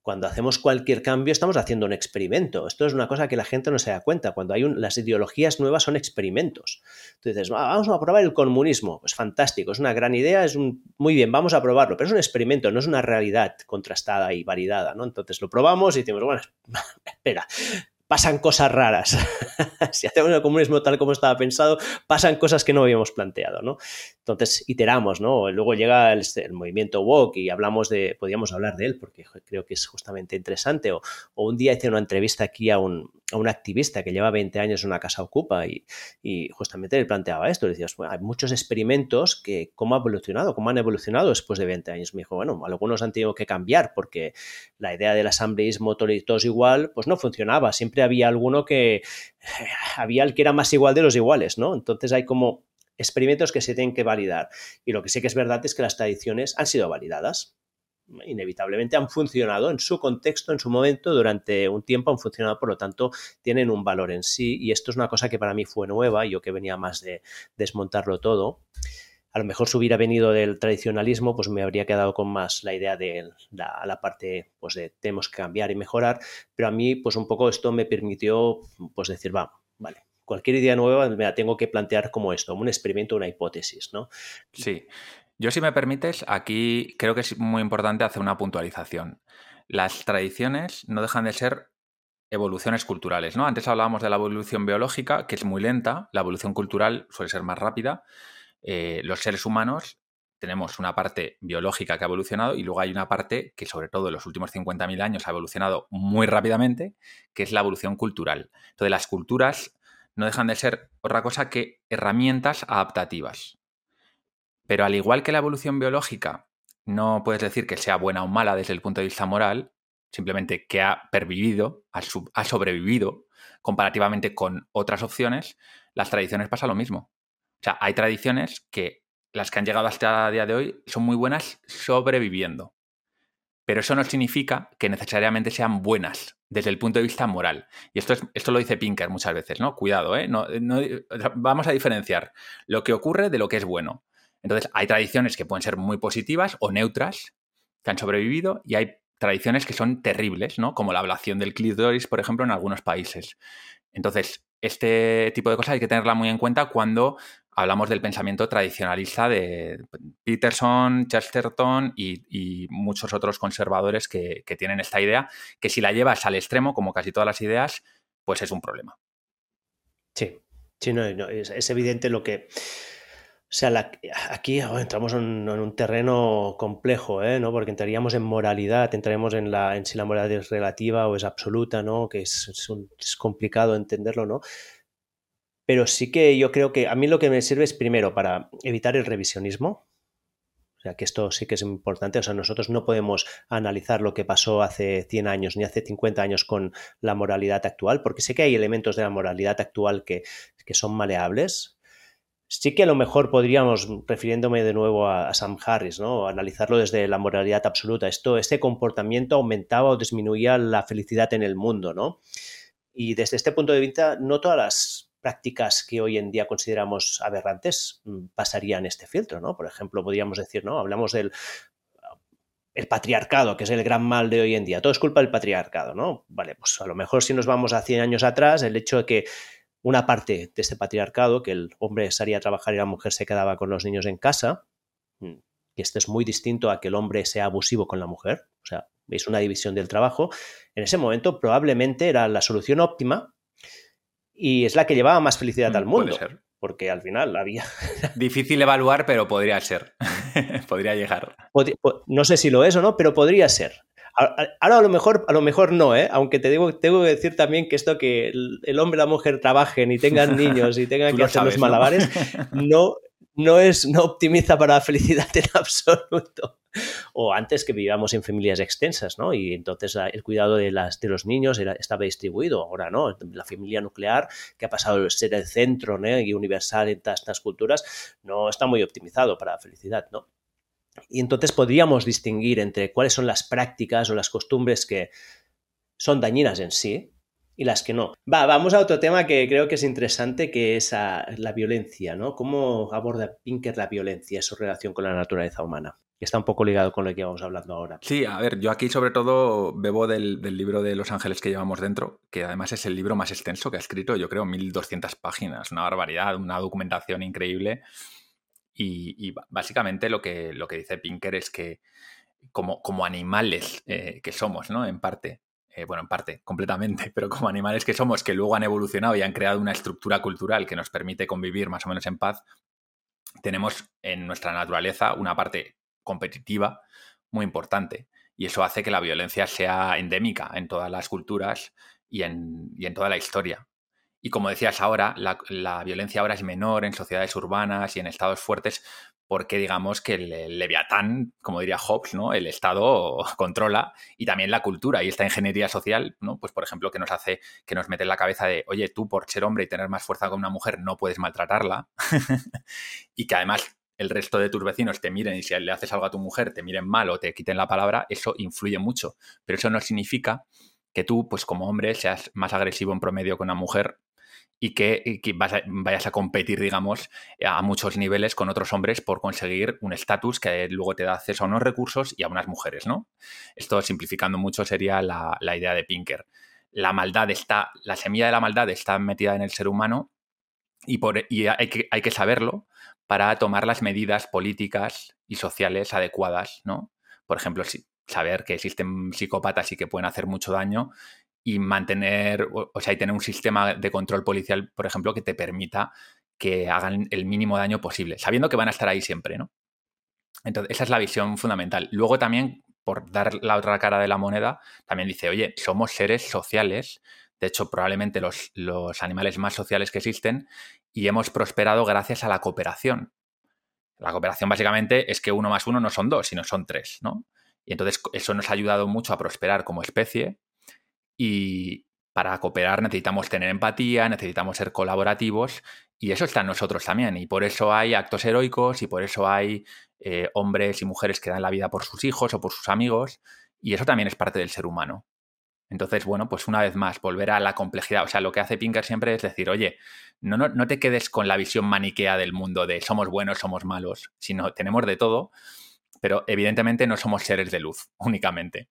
cuando hacemos cualquier cambio estamos haciendo un experimento. Esto es una cosa que la gente no se da cuenta. Cuando hay las ideologías nuevas son experimentos. Entonces, vamos a probar el comunismo. Pues fantástico, es una gran idea, es un muy bien, vamos a probarlo, pero es un experimento, no es una realidad contrastada y validada, ¿no? Entonces lo probamos y decimos, bueno, espera, pasan cosas raras. si hacemos el comunismo tal como estaba pensado, pasan cosas que no habíamos planteado, ¿no? Entonces iteramos, ¿no? Luego llega el, movimiento woke y hablamos de, podríamos hablar de él porque creo que es justamente interesante. O, un día hice una entrevista aquí a un, activista que lleva 20 años en una casa ocupa y, justamente le planteaba esto. Le decía, bueno, hay muchos experimentos que, ¿cómo ha evolucionado? ¿Cómo han evolucionado después de 20 años? Me dijo, bueno, algunos han tenido que cambiar porque la idea del asambleísmo todos igual, pues no funcionaba. Siempre había alguno que había el que era más igual de los iguales, ¿no? Entonces hay como experimentos que se tienen que validar. Y lo que sí que es verdad es que las tradiciones han sido validadas. Inevitablemente han funcionado en su contexto, en su momento, durante un tiempo han funcionado, por lo tanto, tienen un valor en sí. Y esto es una cosa que para mí fue nueva, yo que venía más de desmontarlo todo a lo mejor si hubiera venido del tradicionalismo, pues me habría quedado con más la idea de la, parte pues de tenemos que cambiar y mejorar, pero a mí pues un poco esto me permitió pues decir, va, vale, cualquier idea nueva me la tengo que plantear como esto, un experimento, una hipótesis, ¿no? Sí. Yo si me permites, aquí creo que es muy importante hacer una puntualización. Las tradiciones no dejan de ser evoluciones culturales, ¿no? Antes hablábamos de la evolución biológica, que es muy lenta, la evolución cultural suele ser más rápida, eh, los seres humanos tenemos una parte biológica que ha evolucionado y luego hay una parte que sobre todo en los últimos 50.000 años ha evolucionado muy rápidamente, que es la evolución cultural. Entonces las culturas no dejan de ser otra cosa que herramientas adaptativas. Pero al igual que la evolución biológica no puedes decir que sea buena o mala desde el punto de vista moral, simplemente que ha pervivido, ha, sobrevivido comparativamente con otras opciones, las tradiciones pasa lo mismo. O sea, hay tradiciones que las que han llegado hasta el día de hoy son muy buenas sobreviviendo. Pero eso no significa que necesariamente sean buenas desde el punto de vista moral. Y esto, es, esto lo dice Pinker muchas veces, ¿no? Cuidado, ¿eh? vamos a diferenciar lo que ocurre de lo que es bueno. Entonces, hay tradiciones que pueden ser muy positivas o neutras, que han sobrevivido, y hay tradiciones que son terribles, ¿no? Como la ablación del clítoris, por ejemplo, en algunos países. Entonces, este tipo de cosas hay que tenerla muy en cuenta cuando hablamos del pensamiento tradicionalista de Peterson, Chesterton y, muchos otros conservadores que, tienen esta idea, que si la llevas al extremo, como casi todas las ideas, pues es un problema. Sí, sí, no, es, evidente lo que... O sea, aquí entramos en, un terreno complejo, ¿eh? ¿no? Porque entraríamos en moralidad, entraremos en, la, en si la moralidad es relativa o es absoluta, ¿no? Que es, es complicado entenderlo, ¿no? Pero sí que yo creo que a mí lo que me sirve es primero para evitar el revisionismo. O sea, que esto sí que es importante. O sea, nosotros no podemos analizar lo que pasó hace 100 años ni hace 50 años con la moralidad actual, porque sé que hay elementos de la moralidad actual que, son maleables. Sí que a lo mejor podríamos, refiriéndome de nuevo a, Sam Harris, ¿no? analizarlo desde la moralidad absoluta. Esto, este comportamiento aumentaba o disminuía la felicidad en el mundo, ¿no? Y desde este punto de vista, no todas las prácticas que hoy en día consideramos aberrantes mm, pasarían este filtro, ¿no? Por ejemplo, podríamos decir, ¿no? Hablamos del el patriarcado, que es el gran mal de hoy en día. Todo es culpa del patriarcado, ¿no? Vale, pues a lo mejor si nos vamos a 100 años atrás, el hecho de que una parte de este patriarcado, que el hombre salía a trabajar y la mujer se quedaba con los niños en casa, mm, que esto es muy distinto a que el hombre sea abusivo con la mujer, o sea, es una división del trabajo, en ese momento probablemente era la solución óptima y es la que llevaba más felicidad mm, al mundo. Puede ser. Porque al final había. Difícil evaluar, pero podría ser. podría llegar. no sé si lo es o no, pero podría ser. Ahora a lo mejor, a lo mejor no, ¿eh? aunque te digo, tengo que decir también que esto que el hombre y la mujer trabajen y tengan niños y tengan que hacer los malabares, no, no, es, no optimiza para la felicidad en absoluto. O antes que vivíamos en familias extensas, ¿no? Y entonces el cuidado de, las, de los niños era, estaba distribuido. Ahora no, la familia nuclear, que ha pasado a ser el centro y universal en todas estas culturas, no está muy optimizado para la felicidad, ¿no? Y entonces podríamos distinguir entre cuáles son las prácticas o las costumbres que son dañinas en sí, y las que no. Va, vamos a otro tema que creo que es interesante, que es la violencia, ¿no? ¿Cómo aborda Pinker la violencia, su relación con la naturaleza humana? Que está un poco ligado con lo que vamos hablando ahora. Sí, a ver, yo aquí sobre todo bebo del, libro de Los Ángeles que llevamos dentro, que además es el libro más extenso que ha escrito, yo creo, 1200 páginas, una barbaridad, una documentación increíble. Y, básicamente lo que, lo que dice Pinker es que como, como animales eh, que somos, ¿no? En parte, eh, bueno, en parte, completamente, pero como animales que somos, que luego han evolucionado y han creado una estructura cultural que nos permite convivir más o menos en paz, tenemos en nuestra naturaleza una parte competitiva muy importante. Y eso hace que la violencia sea endémica en todas las culturas y en, y en toda la historia. Y como decías ahora, la, la, violencia ahora es menor en sociedades urbanas y en estados fuertes porque digamos que el, leviatán, como diría Hobbes, ¿no? El Estado controla y también la cultura y esta ingeniería social, ¿no? Pues por ejemplo, que nos hace, que nos mete en la cabeza de, oye, tú por ser hombre y tener más fuerza que una mujer no puedes maltratarla y que además el resto de tus vecinos te miren y si le haces algo a tu mujer te miren mal o te quiten la palabra, eso influye mucho. Pero eso no significa que tú, pues como hombre, seas más agresivo en promedio que una mujer y que, vayas a competir, digamos, a muchos niveles con otros hombres por conseguir un estatus que luego te da acceso a unos recursos y a unas mujeres, ¿no? Esto, simplificando mucho, sería la, idea de Pinker. La maldad está, la semilla de la maldad está metida en el ser humano y, hay, que, hay que saberlo para tomar las medidas políticas y sociales adecuadas, ¿no? Por ejemplo, saber que existen psicópatas y que pueden hacer mucho daño y mantener, o, sea, y tener un sistema de control policial, por ejemplo, que te permita que hagan el mínimo daño posible, sabiendo que van a estar ahí siempre, ¿no? Entonces, esa es la visión fundamental. Luego también, por dar la otra cara de la moneda, también dice, oye, somos seres sociales, de hecho, probablemente los, los animales más sociales que existen, y hemos prosperado gracias a la cooperación. La cooperación básicamente es que uno más uno no son dos, sino son tres, ¿no? Y entonces eso nos ha ayudado mucho a prosperar como especie y para cooperar necesitamos tener empatía, necesitamos ser colaborativos y eso está en nosotros también. Y por eso hay actos heroicos y por eso hay eh, hombres y mujeres que dan la vida por sus hijos o por sus amigos y eso también es parte del ser humano. Entonces, bueno, pues una vez más, volver a la complejidad. O sea, lo que hace Pinker siempre es decir, oye, no, no, no te quedes con la visión maniquea del mundo de somos buenos, somos malos, sino tenemos de todo pero evidentemente no somos seres de luz únicamente,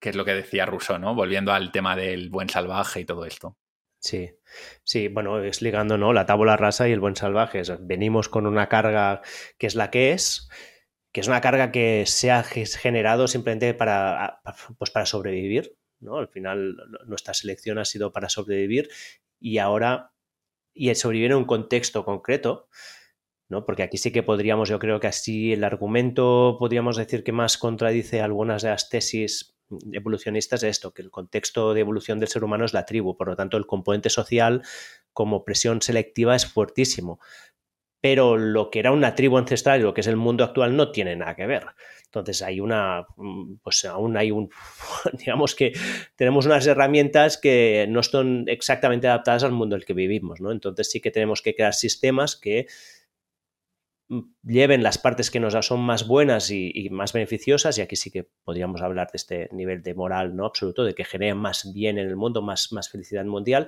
que es lo que decía Rousseau, ¿no? Volviendo al tema del buen salvaje y todo esto. Sí, sí, bueno, es ligando, ¿no? La tabla rasa y el buen salvaje. venimos con una carga que es la que es, que es una carga que se ha generado simplemente para, pues para sobrevivir, ¿no? Al final nuestra selección ha sido para sobrevivir y ahora, y sobrevivir en un contexto concreto, ¿no? Porque aquí sí que podríamos, yo creo que así el argumento podríamos decir que más contradice algunas de las tesis evolucionistas de esto, que el contexto de evolución del ser humano es la tribu, por lo tanto el componente social como presión selectiva es fuertísimo. Pero lo que era una tribu ancestral y lo que es el mundo actual no tiene nada que ver. Entonces hay una, pues aún hay un, digamos que tenemos unas herramientas que no son exactamente adaptadas al mundo en el que vivimos, ¿no? Entonces sí que tenemos que crear sistemas que lleven las partes que nos son más buenas y, más beneficiosas, y aquí sí que podríamos hablar de este nivel de moral no absoluto, de que generen más bien en el mundo, más, más felicidad mundial.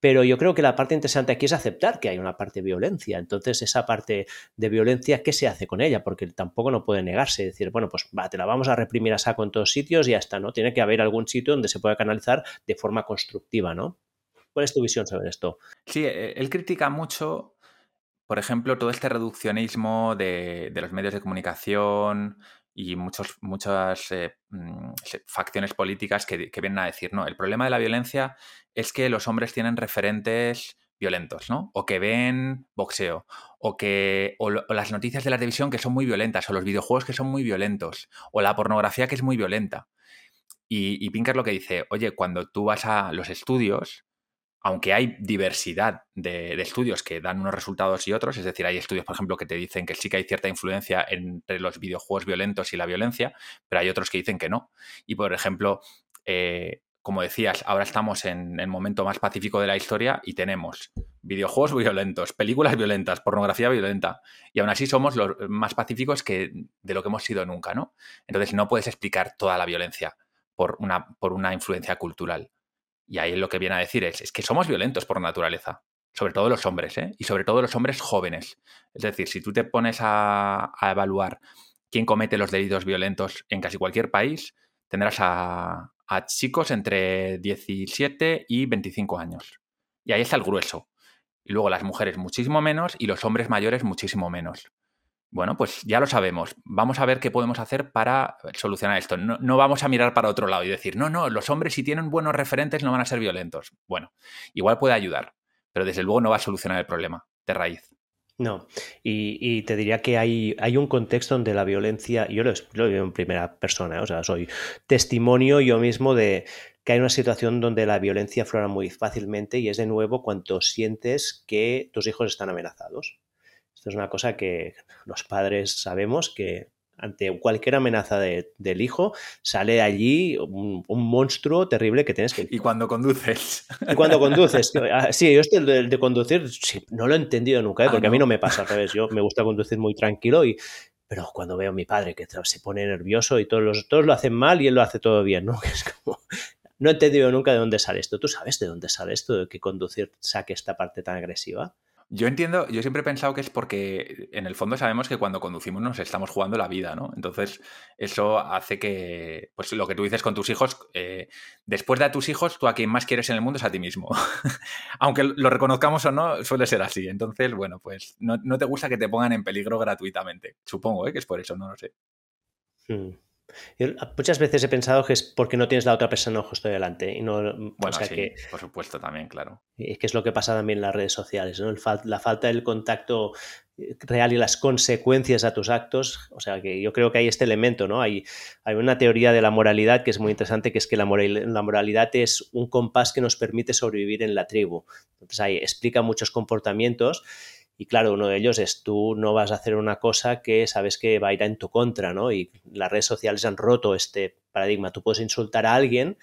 Pero yo creo que la parte interesante aquí es aceptar que hay una parte de violencia. Entonces, esa parte de violencia, ¿qué se hace con ella? Porque tampoco no puede negarse. Decir, bueno, pues va, te la vamos a reprimir a saco en todos sitios y ya está, ¿no? Tiene que haber algún sitio donde se pueda canalizar de forma constructiva, ¿no? ¿Cuál es tu visión sobre esto? Sí, e, él critica mucho por ejemplo, todo este reduccionismo de, los medios de comunicación y muchos, muchas eh, mm, facciones políticas que, vienen a decir, no, el problema de la violencia es que los hombres tienen referentes violentos, ¿no? O que ven boxeo, o que o, las noticias de la televisión que son muy violentas, o los videojuegos que son muy violentos, o la pornografía que es muy violenta. Y, y Pinker lo que dice, oye, cuando tú vas a los estudios, aunque hay diversidad de, estudios que dan unos resultados y otros, es decir, hay estudios, por ejemplo, que te dicen que sí que hay cierta influencia entre los videojuegos violentos y la violencia, pero hay otros que dicen que no. Y, por ejemplo, eh, como decías, ahora estamos en el momento más pacífico de la historia y tenemos videojuegos violentos, películas violentas, pornografía violenta, y aún así somos los más pacíficos que de lo que hemos sido nunca, ¿no? Entonces no puedes explicar toda la violencia por una, por una influencia cultural. Y ahí lo que viene a decir es, es que somos violentos por naturaleza, sobre todo los hombres, ¿eh? y sobre todo los hombres jóvenes. Es decir, si tú te pones a, evaluar quién comete los delitos violentos en casi cualquier país, tendrás a, a chicos entre 17 y 25 años. Y ahí está el grueso. Y luego las mujeres muchísimo menos y los hombres mayores muchísimo menos. Bueno, pues ya lo sabemos. Vamos a ver qué podemos hacer para solucionar esto. No, vamos a mirar para otro lado y decir, no, no, los hombres si tienen buenos referentes no van a ser violentos. Bueno, igual puede ayudar, pero desde luego no va a solucionar el problema de raíz. No, y, te diría que hay, hay, un contexto donde la violencia, yo lo, lo vivo en primera persona, o sea, soy testimonio yo mismo de que hay una situación donde la violencia aflora muy fácilmente y es de nuevo cuando sientes que tus hijos están amenazados es una cosa que los padres sabemos que ante cualquier amenaza del hijo, sale allí un, monstruo terrible que tienes que... Y cuando conduces. Y cuando conduces. Ah, sí, yo estoy de, de conducir, no lo he entendido nunca, ¿eh? ah, porque a mí no me pasa al revés. Yo me gusta conducir muy tranquilo y... Pero cuando veo a mi padre que se pone nervioso y todos, los, todos lo hacen mal y él lo hace todo bien, ¿no? Es como, no he entendido nunca de dónde sale esto. ¿Tú sabes de dónde sale esto de que conducir saque esta parte tan agresiva? Yo entiendo, yo siempre he pensado que es porque en el fondo sabemos que cuando conducimos nos estamos jugando la vida, ¿no? Entonces, eso hace que, pues lo que tú dices con tus hijos, eh, después de a tus hijos, tú a quien más quieres en el mundo es a ti mismo. Aunque lo reconozcamos o no, suele ser así. Entonces, bueno, pues no, te gusta que te pongan en peligro gratuitamente. Supongo ¿eh? que es por eso, no lo sé. Muchas veces he pensado que es porque no tienes la otra persona justo delante. Y no, bueno, sí, por supuesto, también, claro. Es que es lo que pasa también en las redes sociales, ¿no? la falta del contacto eh, real y las consecuencias a tus actos. O sea, que yo creo que hay este elemento, ¿no? Hay, hay una teoría de la moralidad que es muy interesante, que es que la, la moralidad es un compás que nos permite sobrevivir en la tribu. Entonces, ahí explica muchos comportamientos Y claro, uno de ellos es tú no vas a hacer una cosa que sabes que va a ir en tu contra, ¿no? Y las redes sociales han roto este paradigma. Tú puedes insultar a alguien,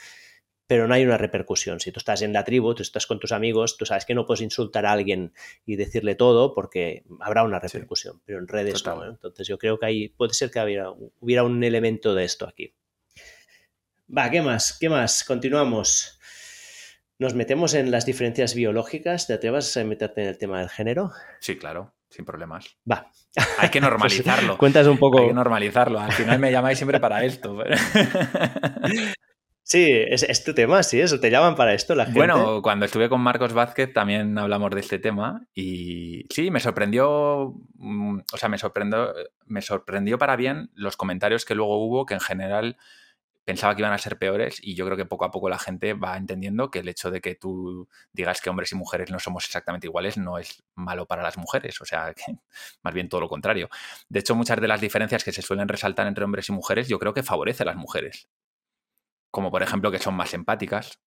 pero no hay una repercusión. Si tú estás en la tribu, tú estás con tus amigos, tú sabes que no puedes insultar a alguien y decirle todo porque habrá una repercusión, pero en redes no. ¿eh? Entonces yo creo que ahí puede ser que hubiera, hubiera un elemento de esto aquí. Va, ¿qué más? ¿Qué más? Continuamos. Nos metemos en las diferencias biológicas. ¿Te atrevas a meterte en el tema del género? Sí, claro, sin problemas. Va. Hay que normalizarlo. Cuentas un poco. Hay que normalizarlo. Al final me llamáis siempre para esto. Sí, es, tu tema, sí, eso. Te llaman para esto la gente. Bueno, cuando estuve con Marcos Vázquez también hablamos de este tema y sí, me sorprendió, mm, o sea, me sorprendió, me sorprendió para bien los comentarios que luego hubo, que en general pensaba que iban a ser peores y yo creo que poco a poco la gente va entendiendo que el hecho de que tú digas que hombres y mujeres no somos exactamente iguales no es malo para las mujeres, o sea, que más bien todo lo contrario. De hecho, muchas de las diferencias que se suelen resaltar entre hombres y mujeres yo creo que favorece a las mujeres. Como por ejemplo que son más empáticas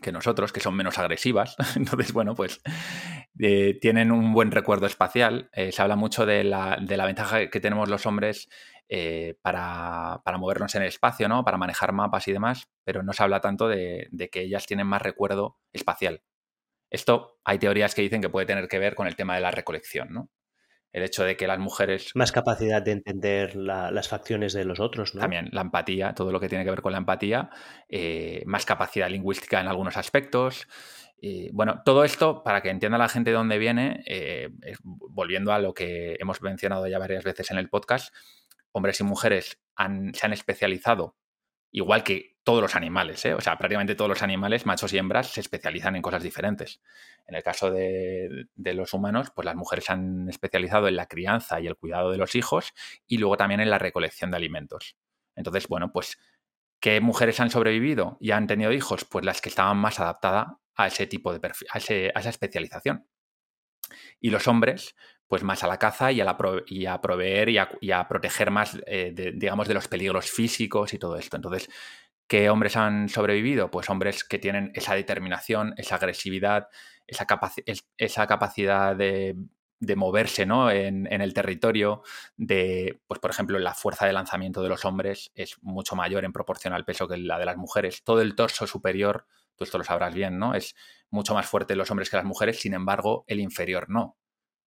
que nosotros, que son menos agresivas. Entonces, bueno, pues eh, tienen un buen recuerdo espacial. Eh, se habla mucho de la, de la, ventaja que tenemos los hombres eh, para, movernos en el espacio, ¿no? Para manejar mapas y demás, pero no se habla tanto de, que ellas tienen más recuerdo espacial. Esto hay teorías que dicen que puede tener que ver con el tema de la recolección, ¿no? El hecho de que las mujeres... Más capacidad de entender las facciones de los otros, ¿no? También la empatía, todo lo que tiene que ver con la empatía, eh, más capacidad lingüística en algunos aspectos. bueno, todo esto, para que entienda la gente de dónde viene, eh, volviendo a lo que hemos mencionado ya varias veces en el podcast, hombres y mujeres se han especializado, igual que todos los animales, ¿eh? o sea, prácticamente todos los animales, machos y hembras, se especializan en cosas diferentes. En el caso de, los humanos, pues las mujeres se han especializado en la crianza y el cuidado de los hijos y luego también en la recolección de alimentos. Entonces, bueno, pues, ¿qué mujeres han sobrevivido y han tenido hijos? Pues las que estaban más adaptadas a ese tipo de perfil, a esa especialización. Y los hombres, pues más a la caza y a, proveer y a, proteger más, eh, de, digamos, de los peligros físicos y todo esto. Entonces, ¿qué hombres han sobrevivido? Pues hombres que tienen esa determinación, esa agresividad, esa, esa capacidad de, moverse ¿no? en, el territorio, de, pues por ejemplo, la fuerza de lanzamiento de los hombres es mucho mayor en proporción al peso que la de las mujeres. Todo el torso superior, tú esto lo sabrás bien, ¿no? Es mucho más fuerte los hombres que las mujeres, sin embargo, el inferior no.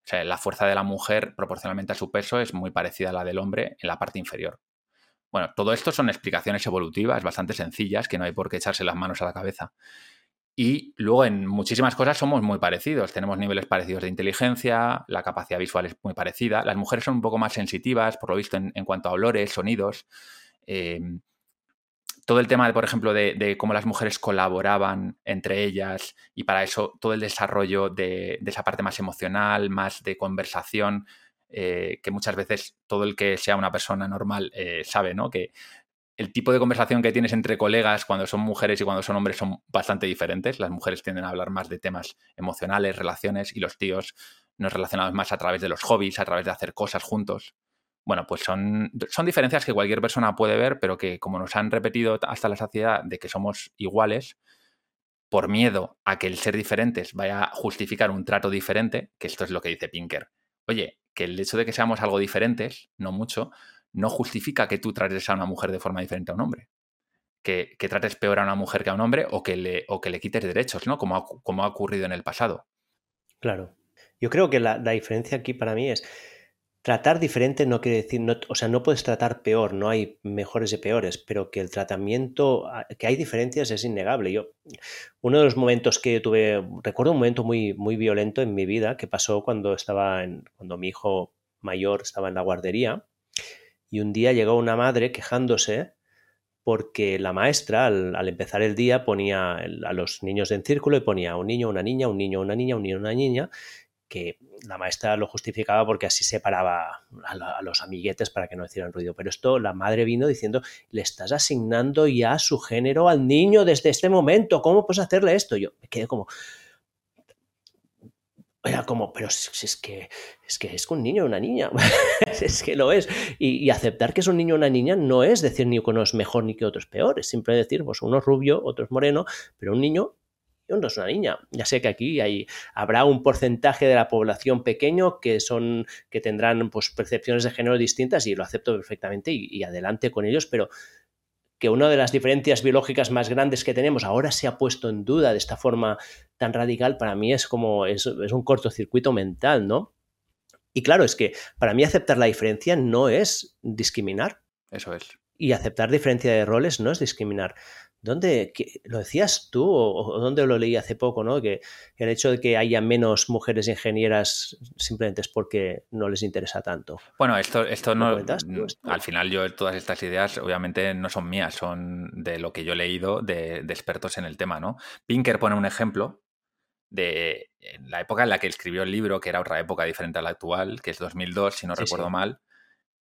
O sea, la fuerza de la mujer proporcionalmente a su peso es muy parecida a la del hombre en la parte inferior. Bueno, todo esto son explicaciones evolutivas bastante sencillas que no hay por qué echarse las manos a la cabeza. Y luego en muchísimas cosas somos muy parecidos. Tenemos niveles parecidos de inteligencia, la capacidad visual es muy parecida. Las mujeres son un poco más sensitivas, por lo visto, en, cuanto a olores, sonidos. Eh, todo el tema, de, por ejemplo, de, cómo las mujeres colaboraban entre ellas y para eso todo el desarrollo de, esa parte más emocional, más de conversación, eh, que muchas veces todo el que sea una persona normal eh, sabe, ¿no? Que el tipo de conversación que tienes entre colegas cuando son mujeres y cuando son hombres son bastante diferentes. Las mujeres tienden a hablar más de temas emocionales, relaciones, y los tíos nos relacionamos más a través de los hobbies, a través de hacer cosas juntos. Bueno, pues son, son diferencias que cualquier persona puede ver, pero que como nos han repetido hasta la saciedad de que somos iguales, por miedo a que el ser diferentes vaya a justificar un trato diferente, que esto es lo que dice Pinker. Oye, que el hecho de que seamos algo diferentes, no mucho, no justifica que tú trates a una mujer de forma diferente a un hombre. Que, trates peor a una mujer que a un hombre o que le, o que le quites derechos, ¿no? Como ha, como ha ocurrido en el pasado. Claro. Yo creo que la diferencia aquí para mí es Tratar diferente no quiere decir, o sea, no puedes tratar peor, no hay mejores y peores, pero que el tratamiento, ah, que hay diferencias es innegable. Yo, uno de los momentos que tuve, recuerdo un momento muy, muy violento en mi vida que pasó cuando estaba en, cuando mi hijo mayor estaba en la guardería y un día llegó una madre quejándose porque la maestra al, empezar el día ponía a los niños en círculo y ponía un niño, una niña, un niño, una niña, un niño, una niña, que la maestra lo justificaba porque así separaba a, los amiguetes para que no hicieran ruido. Pero esto la madre vino diciendo, le estás asignando ya su género al niño desde este momento, ¿cómo puedes hacerle esto? Yo me quedé como... Era como, pero es que es que es un niño o una niña, es que lo es. Y, aceptar que es un niño o una niña no es decir ni que uno es mejor ni que otro es peor, es siempre decir, pues uno es rubio, otro es moreno, pero un niño no es una niña. Ya sé que aquí hay, habrá un porcentaje de la población pequeño que son, que tendrán pues, percepciones de género distintas y lo acepto perfectamente y, adelante con ellos, pero que una de las diferencias biológicas más grandes que tenemos ahora se ha puesto en duda de esta forma tan radical, para mí es como, es, es un cortocircuito mental, ¿no? Y claro, es que para mí aceptar la diferencia no es discriminar. Eso es. Y aceptar diferencia de roles no es discriminar. ¿Dónde lo decías tú o, dónde lo leí hace poco, ¿no? Que el hecho de que haya menos mujeres ingenieras simplemente es porque no les interesa tanto. Bueno, esto, esto no. Al final, yo todas estas ideas, obviamente, no son mías, son de lo que yo he leído de, expertos en el tema, ¿no? Pinker pone un ejemplo de la época en la que escribió el libro, que era otra época diferente a la actual, que es 2002, si no recuerdo mal,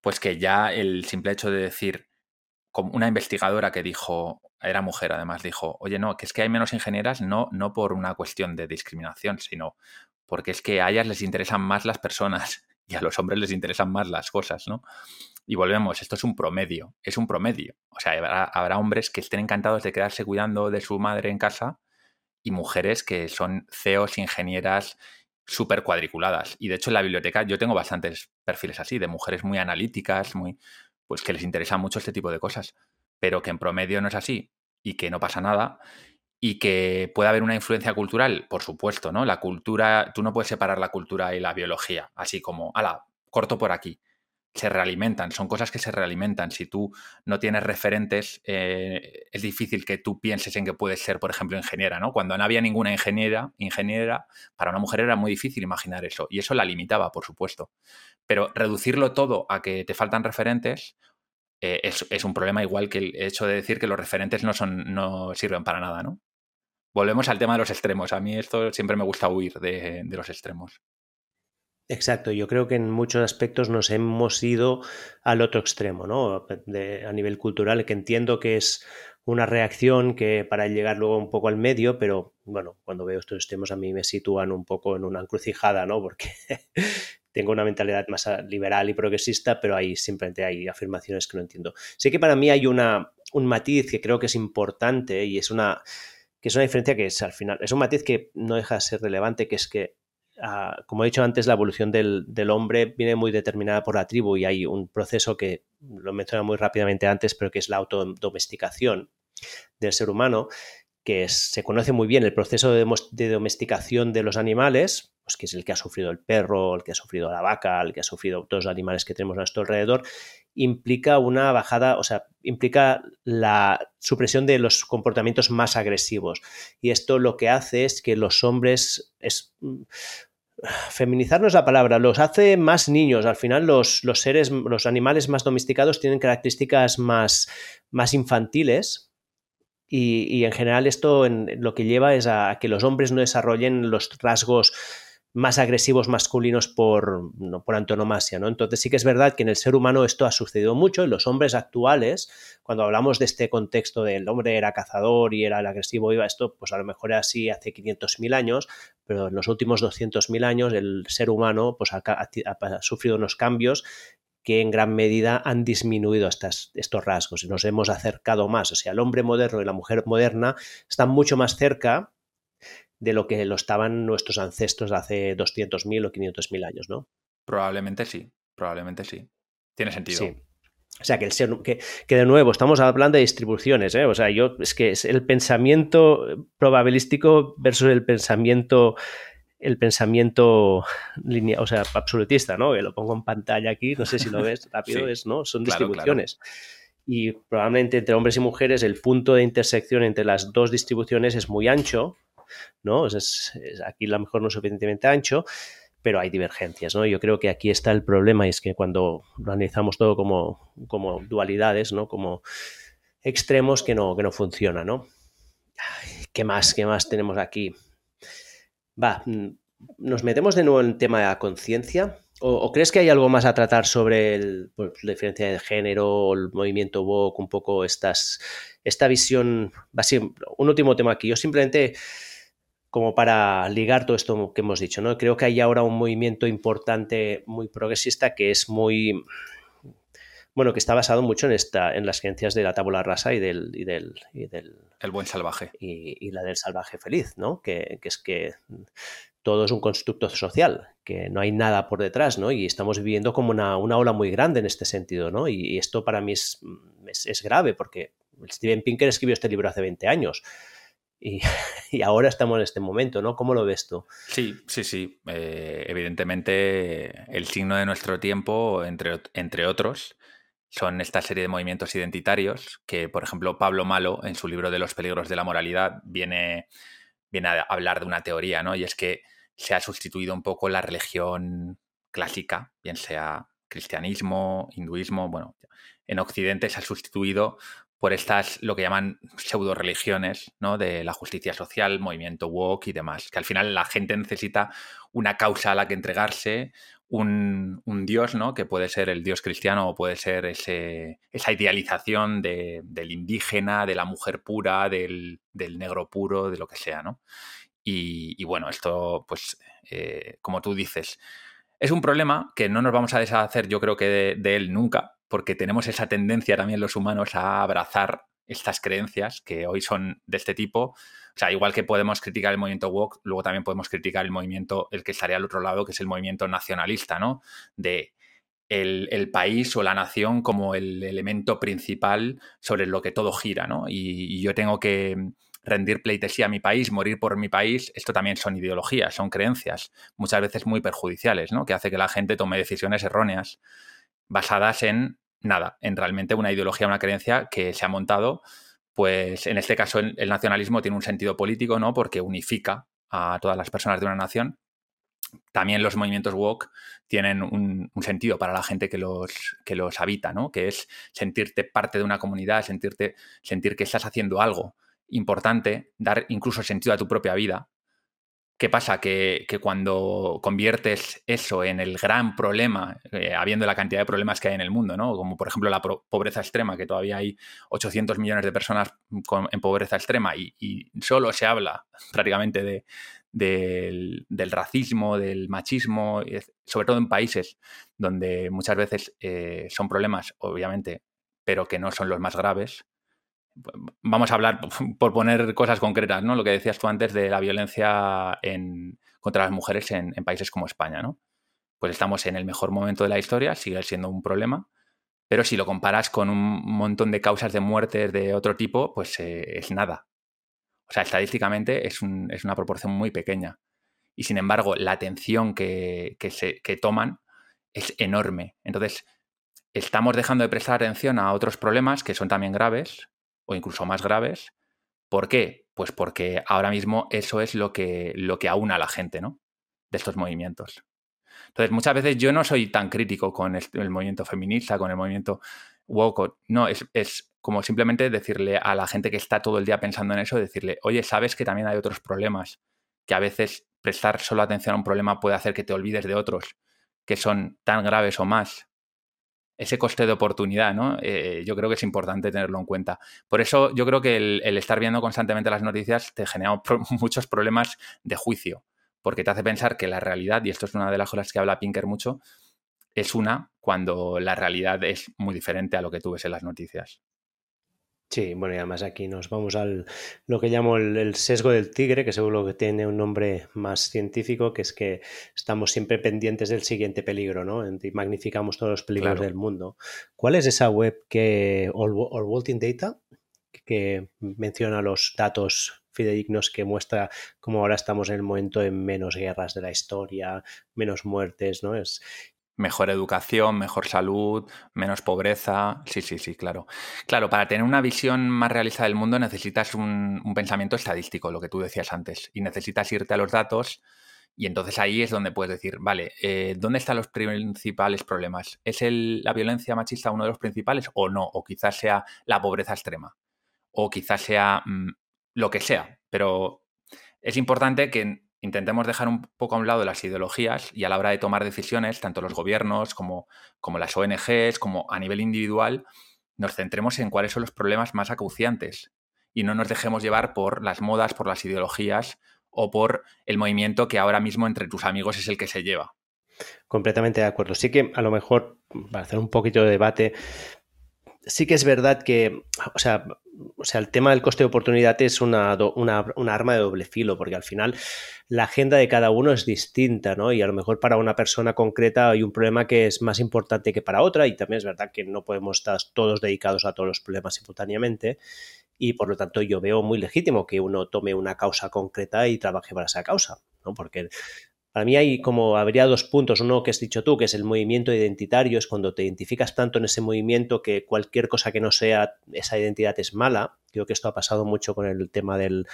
pues que ya el simple hecho de decir, como una investigadora que dijo, era mujer además, dijo, oye, no, que es que hay menos ingenieras no, no por una cuestión de discriminación, sino porque es que a ellas les interesan más las personas y a los hombres les interesan más las cosas, ¿no? Y volvemos, esto es un promedio, es un promedio. O sea, habrá, hombres que estén encantados de quedarse cuidando de su madre en casa y mujeres que son CEOs, ingenieras súper cuadriculadas. Y de hecho en la biblioteca yo tengo bastantes perfiles así, de mujeres muy analíticas, muy, pues que les interesa mucho este tipo de cosas pero que en promedio no es así y que no pasa nada y que puede haber una influencia cultural, por supuesto, ¿no? La cultura, tú no puedes separar la cultura y la biología, así como, ala, corto por aquí. Se realimentan, son cosas que se realimentan. Si tú no tienes referentes, eh, es difícil que tú pienses en que puedes ser, por ejemplo, ingeniera, ¿no? Cuando no había ninguna ingeniera, ingeniera, para una mujer era muy difícil imaginar eso. Y eso la limitaba, por supuesto. Pero reducirlo todo a que te faltan referentes eh, es, un problema igual que el hecho de decir que los referentes no, son, no sirven para nada, ¿no? Volvemos al tema de los extremos. A mí esto siempre me gusta huir de, los extremos. Exacto, yo creo que en muchos aspectos nos hemos ido al otro extremo, ¿no? a nivel cultural, que entiendo que es una reacción que para llegar luego un poco al medio, pero bueno, cuando veo estos extremos a mí me sitúan un poco en una encrucijada, ¿no? Porque tengo una mentalidad más liberal y progresista, pero ahí simplemente hay afirmaciones que no entiendo. Sé que para mí hay una, un matiz que creo que es importante y es una, que es una diferencia que es al final, es un matiz que no deja de ser relevante, que es que, ah, como he dicho antes, la evolución del, hombre viene muy determinada por la tribu y hay un proceso que lo mencioné muy rápidamente antes, pero que es la autodomesticación del ser humano que se conoce muy bien el proceso de, domesticación de los animales, pues que es el que ha sufrido el perro, el que ha sufrido la vaca, el que ha sufrido todos los animales que tenemos a nuestro alrededor, implica una bajada, o sea, implica la supresión de los comportamientos más agresivos. Y esto lo que hace es que los hombres no es la palabra, los hace más niños. Al final los, los seres, los animales más domesticados tienen características más, más infantiles y, en general esto lo que lleva es a, que los hombres no desarrollen los rasgos más agresivos masculinos por, por antonomasia, ¿no? Entonces sí que es verdad que en el ser humano esto ha sucedido mucho, en los hombres actuales, cuando hablamos de este contexto del hombre era cazador y era el agresivo, iba esto, pues a lo mejor era así hace 500.000 años, pero en los últimos 200.000 años el ser humano pues ha, ha sufrido unos cambios que en gran medida han disminuido estas, estos rasgos y nos hemos acercado más. O sea, el hombre moderno y la mujer moderna están mucho más cerca de lo que lo estaban nuestros ancestros hace 200.000 o 500.000 años, ¿no? Probablemente sí, probablemente sí. Tiene sentido. Sí. O sea, que, el ser, que, que, de nuevo estamos hablando de distribuciones, ¿eh? O sea, yo es que es el pensamiento probabilístico versus el pensamiento el pensamiento lineal, o sea, absolutista, ¿no? Que lo pongo en pantalla aquí, no sé si lo ves rápido, es, ¿no? Son distribuciones. Y probablemente entre hombres y mujeres el punto de intersección entre las dos distribuciones es muy ancho, ¿no? Es, aquí a lo mejor no es suficientemente ancho, pero hay divergencias, ¿no? Yo creo que aquí está el problema y es que cuando lo analizamos todo como, como dualidades, ¿no? Como extremos que no, que no funcionan, ¿no? ¿Qué más? ¿Qué más tenemos aquí? Va, mm, ¿nos metemos de nuevo en el tema de la conciencia? ¿O, crees que hay algo más a tratar sobre pues, la diferencia de género o el movimiento woke, un poco estas, esta visión? Va un último tema aquí. Yo simplemente, como para ligar todo esto que hemos dicho, ¿no? Creo que hay ahora un movimiento importante, muy progresista, que es muy bueno, que está basado mucho en esta, en las creencias de la tabula rasa y del, y del, y del el buen salvaje. Y, la del salvaje feliz, ¿no? Que, es que todo es un constructo social, que no hay nada por detrás, ¿no? Y estamos viviendo como una, ola muy grande en este sentido, ¿no? Y, esto para mí es, es, grave, porque Steven Pinker escribió este libro hace 20 años. Y, ahora estamos en este momento, ¿no? ¿Cómo lo ves tú? Sí, sí, sí. Eh, evidentemente, el signo de nuestro tiempo, entre, entre otros, son esta serie de movimientos identitarios que, por ejemplo, Pablo Malo, en su libro de los peligros de la moralidad, viene, viene a hablar de una teoría, ¿no? Y es que se ha sustituido un poco la religión clásica, bien sea cristianismo, hinduismo, bueno, en Occidente se ha sustituido por estas, lo que llaman pseudo religiones, ¿no? De la justicia social, movimiento woke y demás, que al final la gente necesita una causa a la que entregarse, un, dios, ¿no? Que puede ser el dios cristiano o puede ser ese, esa idealización del indígena, de la mujer pura, del, negro puro, de lo que sea, ¿no? Y, bueno, esto, pues, eh, como tú dices, es un problema que no nos vamos a deshacer, yo creo que de él nunca, porque tenemos esa tendencia también los humanos a abrazar estas creencias que hoy son de este tipo o sea, igual que podemos criticar el movimiento woke, luego también podemos criticar el movimiento, el que estaría al otro lado, que es el movimiento nacionalista, ¿no? De el, país o la nación como el elemento principal sobre lo que todo gira, ¿no? Y, yo tengo que rendir pleitesía a mi país, morir por mi país, esto también son ideologías, son creencias, muchas veces muy perjudiciales, ¿no? Que hace que la gente tome decisiones erróneas basadas en nada, en realmente una ideología, una creencia que se ha montado pues en este caso el, nacionalismo tiene un sentido político, ¿no? Porque unifica a todas las personas de una nación. También los movimientos woke tienen un, sentido para la gente que los, que los habita, ¿no? Que es sentirte parte de una comunidad, sentirte, sentir que estás haciendo algo importante, dar incluso sentido a tu propia vida, ¿Qué pasa? Que, cuando conviertes eso en el gran problema, eh, habiendo la cantidad de problemas que hay en el mundo, ¿no? como por ejemplo la pobreza extrema, que todavía hay 800 millones de personas en pobreza extrema y, solo se habla prácticamente del, racismo, del machismo, sobre todo en países donde muchas veces eh, son problemas, obviamente, pero que no son los más graves, vamos a hablar, por poner cosas concretas, ¿no? Lo que decías tú antes de la violencia contra las mujeres en, países como España, ¿no? Pues estamos en el mejor momento de la historia, sigue siendo un problema, pero si lo comparas con un montón de causas de muertes de otro tipo, pues eh, es nada. O sea, estadísticamente es, una proporción muy pequeña. Y sin embargo, la atención que, se, que toman es enorme. Entonces, estamos dejando de prestar atención a otros problemas que son también graves, o incluso más graves. ¿Por qué? Pues porque ahora mismo eso es lo que, lo que aúna a la gente, ¿no? De estos movimientos. Entonces, muchas veces yo no soy tan crítico con el, movimiento feminista, con el movimiento woke. No, es, es, como simplemente decirle a la gente que está todo el día pensando en eso, decirle, oye, sabes que también hay otros problemas, que a veces prestar solo atención a un problema puede hacer que te olvides de otros, que son tan graves o más ese coste de oportunidad, ¿no? Eh, yo creo que es importante tenerlo en cuenta. Por eso yo creo que el, estar viendo constantemente las noticias te genera muchos problemas de juicio, porque te hace pensar que la realidad, y esto es una de las cosas que habla Pinker mucho, es una cuando la realidad es muy diferente a lo que tú ves en las noticias. Sí, bueno, y además aquí nos vamos al lo que llamo el, sesgo del tigre, que seguro que tiene un nombre más científico, que es que estamos siempre pendientes del siguiente peligro, ¿no? Y magnificamos todos los peligros del mundo. ¿Cuál es esa web que, All, Data, que menciona los datos fidedignos que muestra cómo ahora estamos en el momento en menos guerras de la historia, menos muertes, ¿no? Es, Mejor educación, mejor salud, menos pobreza. Sí, sí, sí, claro. Claro, para tener una visión más realista del mundo necesitas un, pensamiento estadístico, lo que tú decías antes, y necesitas irte a los datos y entonces ahí es donde puedes decir, vale, eh, ¿dónde están los principales problemas? ¿Es la violencia machista uno de los principales o no? O quizás sea la pobreza extrema. O quizás sea mm, lo que sea. Pero es importante que intentemos dejar un poco a un lado las ideologías y a la hora de tomar decisiones, tanto los gobiernos como, como las ONGs, como a nivel individual, nos centremos en cuáles son los problemas más acuciantes y no nos dejemos llevar por las modas, por las ideologías o por el movimiento que ahora mismo entre tus amigos es el que se lleva. Completamente de acuerdo. Sí que a lo mejor, para hacer un poquito de debate, sí que es verdad que, o sea, o sea el tema del coste de oportunidad es una, una, una, arma de doble filo, porque al final la agenda de cada uno es distinta, ¿no? Y a lo mejor para una persona concreta hay un problema que es más importante que para otra, y también es verdad que no podemos estar todos dedicados a todos los problemas simultáneamente. Y por lo tanto, yo veo muy legítimo que uno tome una causa concreta y trabaje para esa causa, ¿no? Porque para mí hay como habría dos puntos. Uno que has dicho tú, que es el movimiento identitario, es cuando te identificas tanto en ese movimiento que cualquier cosa que no sea esa identidad es mala. Creo que esto ha pasado mucho con el tema del,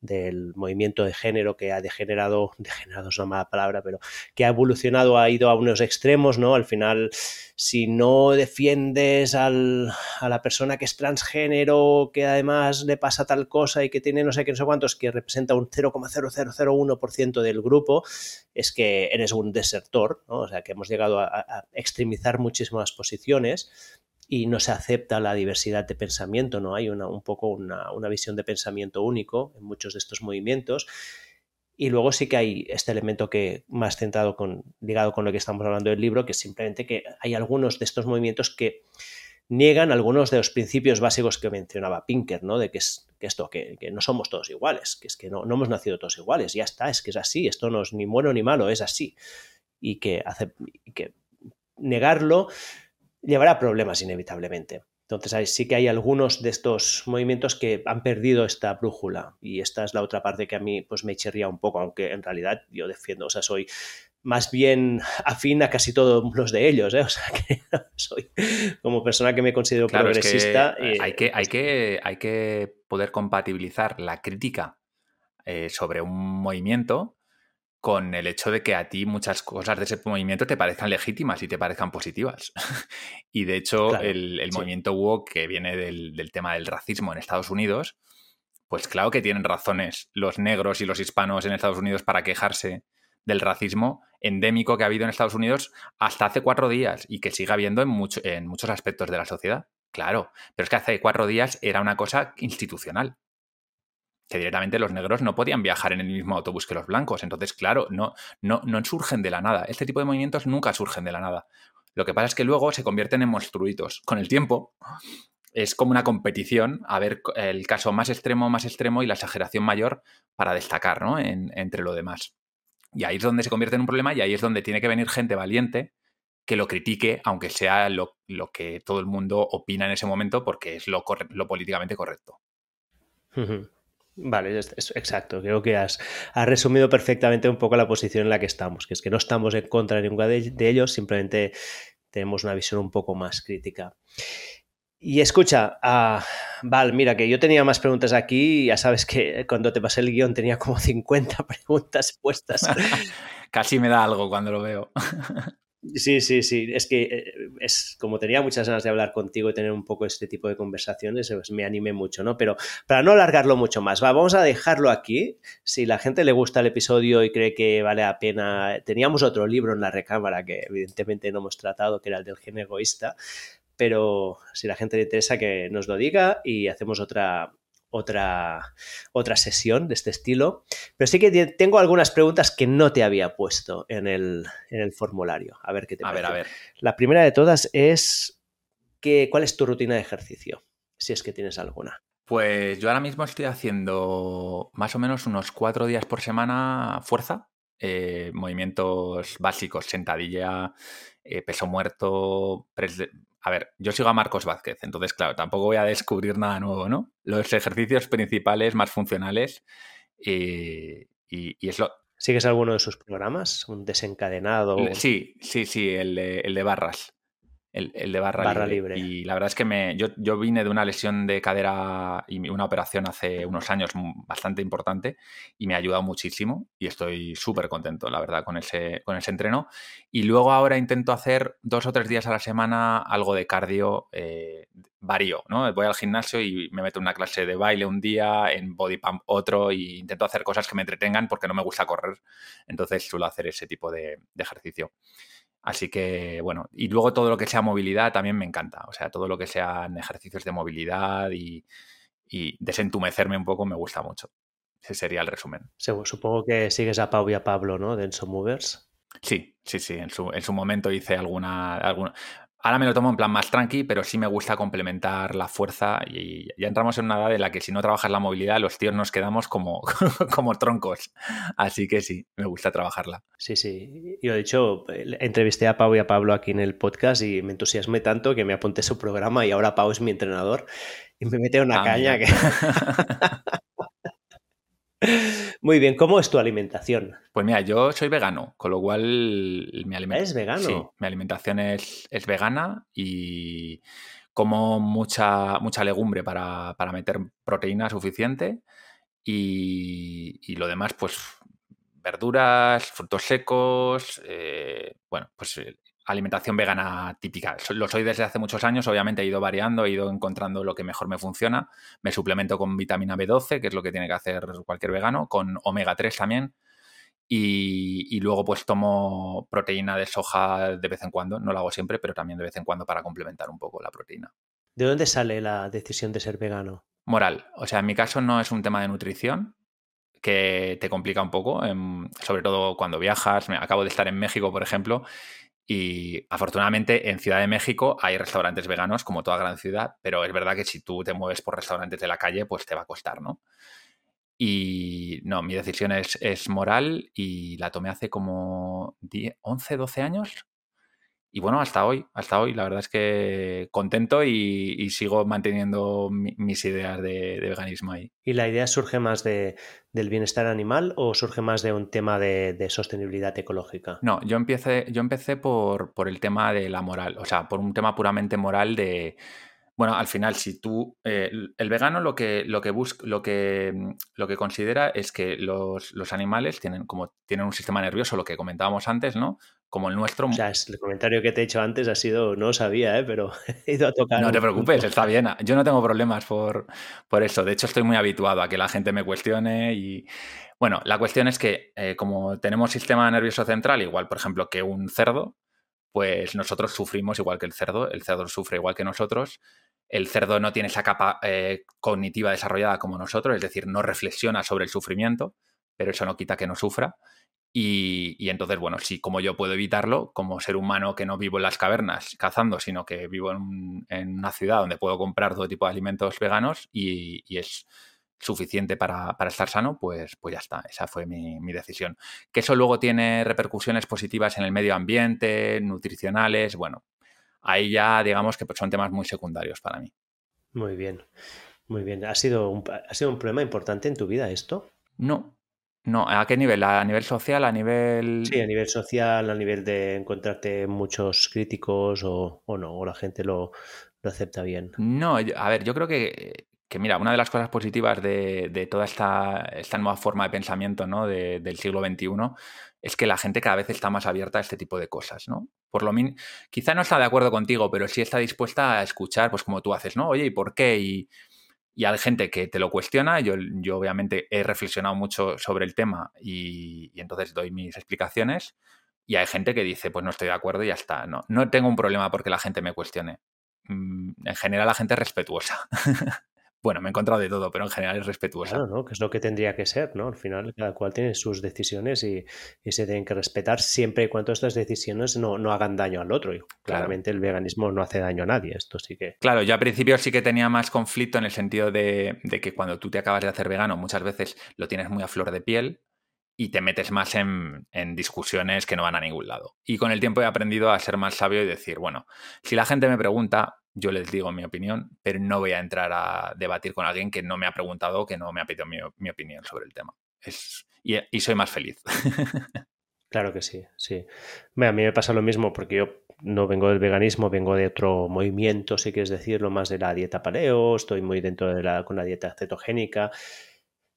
del movimiento de género que ha degenerado, degenerado es una mala palabra, pero que ha evolucionado, ha ido a unos extremos, ¿no? Al final, si no defiendes al, a la persona que es transgénero, que además le pasa tal cosa y que tiene no sé qué, no sé cuántos, que representa un 0,0001% del grupo, es que eres un desertor, ¿no? O sea, que hemos llegado a, a extremizar muchísimas posiciones y no se acepta la diversidad de pensamiento, no hay una, un poco una, una, visión de pensamiento único en muchos de estos movimientos. Y luego sí que hay este elemento que más centrado con, ligado con lo que estamos hablando del libro, que es simplemente que hay algunos de estos movimientos que niegan algunos de los principios básicos que mencionaba Pinker, ¿no? De que es que esto, que, no somos todos iguales, que es que no, no, hemos nacido todos iguales, ya está, es que es así, esto no es ni bueno ni malo, es así. Y que, hace, que negarlo llevará problemas inevitablemente. Entonces sí que hay algunos de estos movimientos que han perdido esta brújula y esta es la otra parte que a mí pues me chirría un poco, aunque en realidad yo defiendo, o sea, soy más bien afín a casi todos los de ellos, ¿eh? o sea que soy como persona que me considero progresista. Eh, hay, que, hay, que, hay que poder compatibilizar la crítica eh, sobre un movimiento con el hecho de que a ti muchas cosas de ese movimiento te parezcan legítimas y te parezcan positivas. y de hecho, el, movimiento woke que viene del, tema del racismo en Estados Unidos, pues claro que tienen razones los negros y los hispanos en Estados Unidos para quejarse del racismo endémico que ha habido en Estados Unidos hasta hace cuatro días y que sigue habiendo en, en muchos aspectos de la sociedad. Claro, pero es que hace cuatro días era una cosa institucional que directamente los negros no podían viajar en el mismo autobús que los blancos. Entonces, claro, no, no, no surgen de la nada. Este tipo de movimientos nunca surgen de la nada. Lo que pasa es que luego se convierten en monstruitos. Con el tiempo, es como una competición a ver el caso más extremo, más extremo y la exageración mayor para destacar ¿no? entre lo demás. Y ahí es donde se convierte en un problema y ahí es donde tiene que venir gente valiente que lo critique, aunque sea lo, que todo el mundo opina en ese momento, porque es lo, lo políticamente correcto. Vale, es, exacto. Creo que has, resumido perfectamente un poco la posición en la que estamos, que es que no estamos en contra de ninguno de, ellos, simplemente tenemos una visión un poco más crítica. Y escucha, uh, Val, mira, que yo tenía más preguntas aquí, ya sabes que cuando te pasé el guion tenía como 50 preguntas puestas. Casi me da algo cuando lo veo. Sí, sí, sí. Es que eh, es como tenía muchas ganas de hablar contigo y tener un poco este tipo de conversaciones, pues me animé mucho, ¿no? Pero para no alargarlo mucho más, va, vamos a dejarlo aquí. Si la gente le gusta el episodio y cree que vale la pena, teníamos otro libro en la recámara que evidentemente no hemos tratado, que era el del gen egoísta. Pero si la gente le interesa que nos lo diga y hacemos otra, otra, otra sesión de este estilo. Pero sí que tengo algunas preguntas que no te había puesto en el, en el formulario. A ver qué te a Ver, a ver. La primera de todas es que, ¿cuál es tu rutina de ejercicio? Si es que tienes alguna. Pues yo ahora mismo estoy haciendo más o menos unos cuatro días por semana fuerza, eh, movimientos básicos, sentadilla, eh, peso muerto, a ver, yo sigo a Marcos Vázquez, entonces, claro, tampoco voy a descubrir nada nuevo, ¿no? Los ejercicios principales más funcionales y, y, es lo... ¿Sigues alguno de sus programas? ¿Un desencadenado? Sí, sí, sí, el el de barras el, de barra, libre. Y la verdad es que me, yo, yo, vine de una lesión de cadera y una operación hace unos años bastante importante y me ha ayudado muchísimo y estoy súper contento, la verdad, con ese, con ese entreno. Y luego ahora intento hacer dos o tres días a la semana algo de cardio eh, varío, ¿no? Voy al gimnasio y me meto en una clase de baile un día, en body pump otro y intento hacer cosas que me entretengan porque no me gusta correr. Entonces suelo hacer ese tipo de, de ejercicio. Así que, bueno, y luego todo lo que sea movilidad también me encanta. O sea, todo lo que sean ejercicios de movilidad y, desentumecerme un poco me gusta mucho. Ese sería el resumen. Supongo que sigues a Pau y a Pablo, ¿no? De Enso Movers. Sí, Sí, sí, en su, en su momento hice alguna, alguna, Ahora me lo tomo en plan más tranqui, pero sí me gusta complementar la fuerza y ya entramos en una edad en la que si no trabajas la movilidad, los tíos nos quedamos como, como troncos. Así que sí, me gusta trabajarla. Sí, sí. Yo, de hecho, entrevisté a Pau y a Pablo aquí en el podcast y me entusiasmé tanto que me apunté a su programa y ahora Pau es mi entrenador y me mete una ah, caña que... Muy bien, ¿cómo es tu alimentación? Pues mira, yo soy vegano, con lo cual mi alimentación... ¿Es vegano? Sí, mi alimentación es, vegana y como mucha, mucha legumbre para, meter proteína suficiente y, lo demás, pues verduras, frutos secos, eh, bueno, pues alimentación vegana típica. Lo soy desde hace muchos años, obviamente he ido variando, he ido encontrando lo que mejor me funciona. Me suplemento con vitamina B12, que es lo que tiene que hacer cualquier vegano, con omega 3 también. Y, luego pues tomo proteína de soja de vez en cuando, no lo hago siempre, pero también de vez en cuando para complementar un poco la proteína. ¿De dónde sale la decisión de ser vegano? Moral. O sea, en mi caso no es un tema de nutrición, que te complica un poco, em, sobre todo cuando viajas. Acabo de estar en México, por ejemplo, y afortunadamente en Ciudad de México hay restaurantes veganos como toda gran ciudad, pero es verdad que si tú te mueves por restaurantes de la calle, pues te va a costar, ¿no? Y no, mi decisión es, es moral y la tomé hace como 10, 11, 12 años, y bueno, hasta hoy, hasta hoy, la verdad es que contento y, sigo manteniendo mis ideas de, veganismo ahí. ¿Y la idea surge más de, del bienestar animal o surge más de un tema de, sostenibilidad ecológica? No, yo empecé, yo empecé por, por el tema de la moral, o sea, por un tema puramente moral de, bueno, al final, si tú. Eh, el vegano lo que, lo que busca, lo que, lo que considera es que los, animales tienen, como tienen un sistema nervioso, lo que comentábamos antes, ¿no? Como el nuestro. O sea, el comentario que te he hecho antes ha sido, no sabía, ¿eh? pero he ido a tocar. No te preocupes, está bien. Yo no tengo problemas por, por eso. De hecho, estoy muy habituado a que la gente me cuestione y. Bueno, la cuestión es que, eh, como tenemos sistema nervioso central, igual, por ejemplo, que un cerdo, pues nosotros sufrimos igual que el cerdo, el cerdo sufre igual que nosotros el cerdo no tiene esa capa eh, cognitiva desarrollada como nosotros, es decir, no reflexiona sobre el sufrimiento, pero eso no quita que no sufra. Y, entonces, bueno, si como yo puedo evitarlo, como ser humano que no vivo en las cavernas cazando, sino que vivo en, una ciudad donde puedo comprar todo tipo de alimentos veganos y, es suficiente para, estar sano, pues, pues ya está, esa fue mi, mi, decisión. Que eso luego tiene repercusiones positivas en el medio ambiente, nutricionales, bueno, ahí ya digamos que son temas muy secundarios para mí. Muy bien, muy bien. ¿Ha sido un, ¿ha sido un problema importante en tu vida esto? No, no, ¿a qué nivel? ¿A nivel social? ¿A nivel...? Sí, a nivel social, a nivel de encontrarte muchos críticos o, no, o la gente lo, acepta bien. No, a ver, yo creo que, que mira, una de las cosas positivas de, toda esta, esta, nueva forma de pensamiento ¿no? del siglo XXI es que la gente cada vez está más abierta a este tipo de cosas, ¿no? Por lo menos, quizá no está de acuerdo contigo, pero sí está dispuesta a escuchar, pues como tú haces, ¿no? Oye, ¿y por qué? Y, hay gente que te lo cuestiona. Yo, yo obviamente he reflexionado mucho sobre el tema y, entonces doy mis explicaciones. Y hay gente que dice, pues no estoy de acuerdo y ya está. No, no tengo un problema porque la gente me cuestione. Mm, en general la gente es respetuosa. bueno, me he encontrado de todo, pero en general es respetuosa. Claro, ¿no? Que es lo que tendría que ser, ¿no? Al final, cada cual tiene sus decisiones y, se tienen que respetar siempre y cuando estas decisiones no, hagan daño al otro. Y claramente el veganismo no hace daño a nadie, esto sí que... Claro, yo al principio sí que tenía más conflicto en el sentido de, que cuando tú te acabas de hacer vegano, muchas veces lo tienes muy a flor de piel y te metes más en, en, discusiones que no van a ningún lado. Y con el tiempo he aprendido a ser más sabio y decir, bueno, si la gente me pregunta, yo les digo mi opinión, pero no voy a entrar a debatir con alguien que no me ha preguntado, que no me ha pedido mi, opinión sobre el tema. Y, soy más feliz. Claro que sí, sí. a mí me pasa lo mismo porque yo no vengo del veganismo, vengo de otro movimiento, si quieres decirlo, más de la dieta paleo, estoy muy dentro de la, con la dieta cetogénica.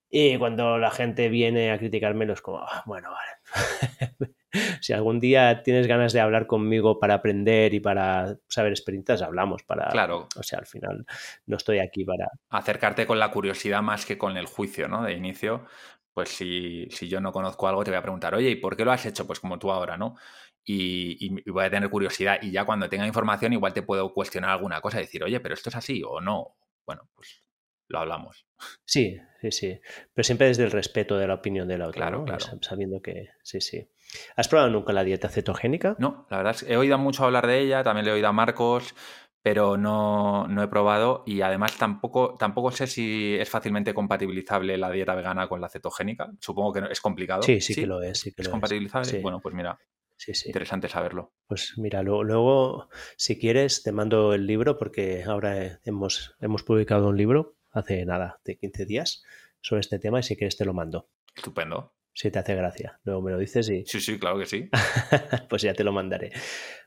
Y cuando la gente viene a criticármelo es como, ah, bueno, vale. si algún día tienes ganas de hablar conmigo para aprender y para saber experiencias, hablamos para... Claro. O sea, al final no estoy aquí para... Acercarte con la curiosidad más que con el juicio, ¿no? De inicio, pues si, si yo no conozco algo te voy a preguntar, oye, ¿y por qué lo has hecho? Pues como tú ahora, ¿no? Y, y, voy a tener curiosidad y ya cuando tenga información igual te puedo cuestionar alguna cosa, decir, oye, pero esto es así o no. Bueno, pues lo hablamos. Sí, sí, sí. Pero siempre desde el respeto de la opinión de la otra. Claro, claro. Sabiendo que sí, sí. ¿Has probado nunca la dieta cetogénica? No, la verdad es que he oído mucho hablar de ella, también le he oído a Marcos, pero no, no, he probado y además tampoco, tampoco sé si es fácilmente compatibilizable la dieta vegana con la cetogénica. Supongo que es complicado. Sí, sí, que lo es. Sí que ¿Es compatibilizable? Bueno, pues mira, sí, sí. interesante saberlo. Pues mira, luego, luego, si quieres, te mando el libro porque ahora hemos, hemos publicado un libro hace nada, de 15 días, sobre este tema y si quieres te lo mando. Estupendo. Si te hace gracia. Luego me lo dices y... Sí, sí, claro que sí. pues ya te lo mandaré.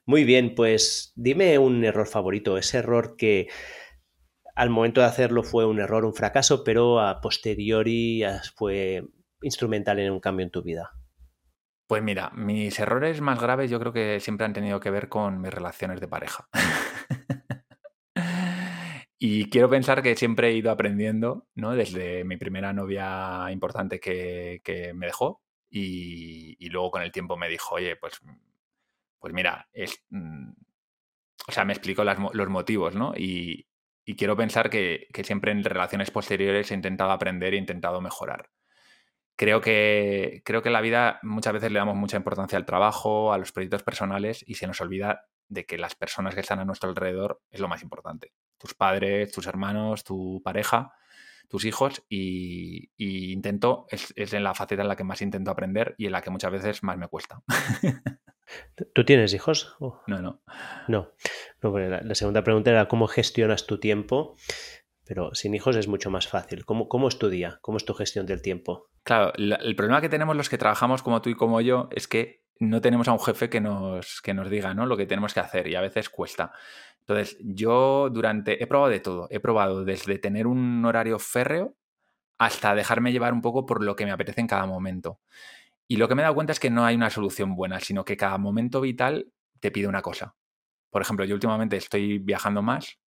Muy bien, pues dime un error favorito, ese error que al momento de hacerlo fue un error, un fracaso, pero a posteriori fue instrumental en un cambio en tu vida. Pues mira, mis errores más graves yo creo que siempre han tenido que ver con mis relaciones de pareja. y quiero pensar que siempre he ido aprendiendo, ¿no? Desde mi primera novia importante que, me dejó y, luego con el tiempo me dijo, oye, pues pues mira, es, mm, o sea, me explicó los motivos, ¿no? Y, quiero pensar que, siempre en relaciones posteriores he intentado aprender e intentado mejorar. Creo que, creo que en la vida muchas veces le damos mucha importancia al trabajo, a los proyectos personales y se nos olvida de que las personas que están a nuestro alrededor es lo más importante. Tus padres, tus hermanos, tu pareja, tus hijos y, intento, es, es, en la faceta en la que más intento aprender y en la que muchas veces más me cuesta. ¿Tú tienes hijos? No, no. No. la, segunda pregunta era cómo gestionas tu tiempo, pero sin hijos es mucho más fácil. ¿Cómo, cómo es tu día? ¿Cómo es tu gestión del tiempo? Claro, el problema que tenemos los que trabajamos como tú y como yo es que no tenemos a un jefe que nos, que nos diga ¿no? lo que tenemos que hacer y a veces cuesta. Entonces, yo durante, he probado de todo. He probado desde tener un horario férreo hasta dejarme llevar un poco por lo que me apetece en cada momento. Y lo que me he dado cuenta es que no hay una solución buena, sino que cada momento vital te pide una cosa. Por ejemplo, yo últimamente estoy viajando más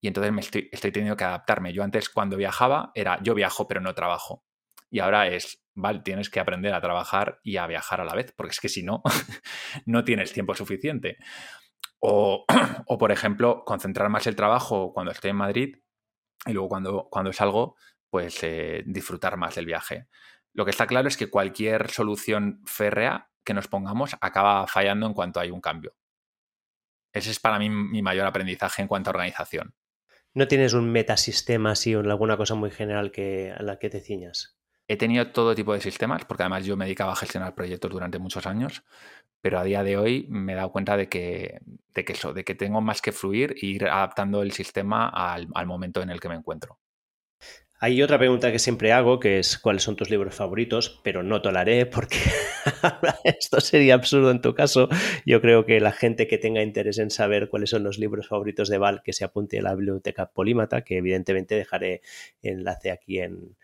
y entonces me estoy, estoy teniendo que adaptarme. Yo antes cuando viajaba era yo viajo pero no trabajo. Y ahora es, vale, tienes que aprender a trabajar y a viajar a la vez, porque es que si no, no tienes tiempo suficiente. O, o, por ejemplo, concentrar más el trabajo cuando estoy en Madrid y luego cuando, cuando salgo, pues eh, disfrutar más del viaje. Lo que está claro es que cualquier solución férrea que nos pongamos acaba fallando en cuanto hay un cambio. Ese es para mí mi mayor aprendizaje en cuanto a organización. ¿No tienes un metasistema así o alguna cosa muy general que, a la que te ciñas? He tenido todo tipo de sistemas, porque además yo me dedicaba a gestionar proyectos durante muchos años, pero a día de hoy me he dado cuenta de que, de que de que tengo más que fluir e ir adaptando el sistema al momento en el que me encuentro. Hay otra pregunta que siempre hago, que es cuáles son tus libros favoritos, pero no te la haré porque esto sería absurdo en tu caso. Yo creo que la gente que tenga interés en saber cuáles son los libros favoritos de Val, que se apunte a la biblioteca Polímata, que evidentemente dejaré enlace aquí en,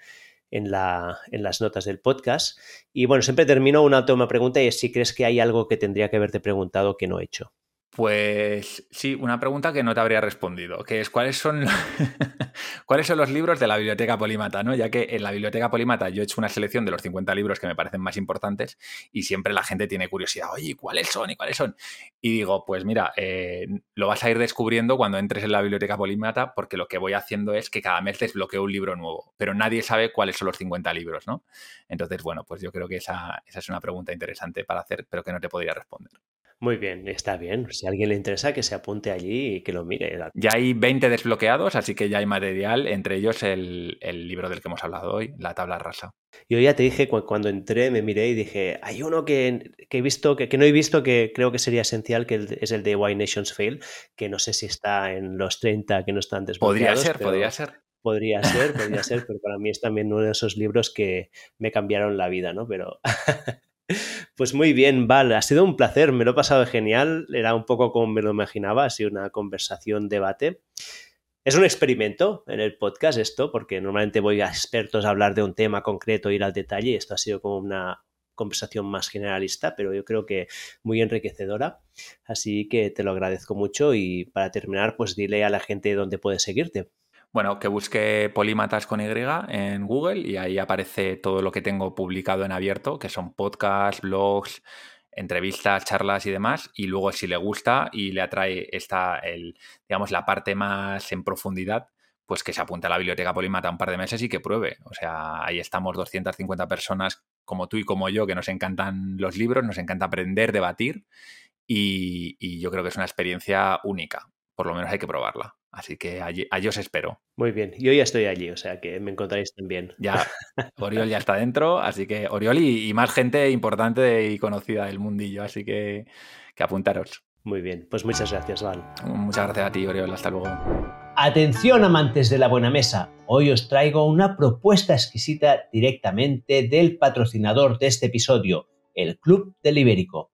en, la, en, las notas del podcast. Y bueno, siempre termino una última pregunta y es si crees que hay algo que tendría que haberte preguntado que no he hecho. Pues sí, una pregunta que no te habría respondido, que es cuáles son, cuáles son los libros de la Biblioteca Polímata, ¿no? Ya que en la Biblioteca Polímata yo he hecho una selección de los 50 libros que me parecen más importantes y siempre la gente tiene curiosidad, oye, ¿cuáles son y cuáles son? Y digo, pues mira, eh, lo vas a ir descubriendo cuando entres en la Biblioteca Polímata porque lo que voy haciendo es que cada mes desbloqueo un libro nuevo, pero nadie sabe cuáles son los 50 libros, ¿no? Entonces, bueno, pues yo creo que esa, esa es una pregunta interesante para hacer, pero que no te podría responder. Muy bien, está bien. Si a alguien le interesa, que se apunte allí y que lo mire. Ya hay 20 desbloqueado, así que ya hay material, entre ellos el, libro del que hemos hablado hoy, La tabla rasa. Yo ya te dije, cuando entré, me miré y dije, hay uno que, he visto, que, no he visto, que creo que sería esencial, que es el de Why Nations Fail, que no sé si está en los 30 que no están desbloqueados. Podría ser, podría ser. Podría ser, podría ser, pero para mí es también uno de esos libros que me cambiaron la vida, ¿no? Pero Pues muy bien, Val, ha sido un placer, me lo he pasado genial, era un poco como me lo imaginaba, sido una conversación, debate. Es un experimento en el podcast esto, porque normalmente voy a expertos a hablar de un tema concreto, ir al detalle, esto ha sido como una conversación más generalista, pero yo creo que muy enriquecedora. Así que te lo agradezco mucho y para terminar, pues dile a la gente dónde puedes seguirte. Bueno, que busque Polímatas con Y en Google y ahí aparece todo lo que tengo publicado en abierto, que son podcasts, blogs, entrevistas, charlas y demás. Y luego, si le gusta y le atrae esta, el, digamos, la parte más en profundidad, pues que se apunte a la biblioteca Polímata un par de meses y que pruebe. O sea, ahí estamos 250 personas como tú y como yo, que nos encantan los libros, nos encanta aprender, debatir y, yo creo que es una experiencia única. Por lo menos hay que probarla. Así que allí, os espero. Muy bien, yo ya estoy allí, o sea que me encontraréis también. Ya, Oriol ya está dentro, así que Oriol y, más gente importante y conocida del mundillo, así que, que apuntaros. Muy bien, pues muchas gracias, Val. Muchas gracias a ti, Oriol, hasta luego. Atención amantes de la buena mesa, hoy os traigo una propuesta exquisita directamente del patrocinador de este episodio, el Club del Ibérico.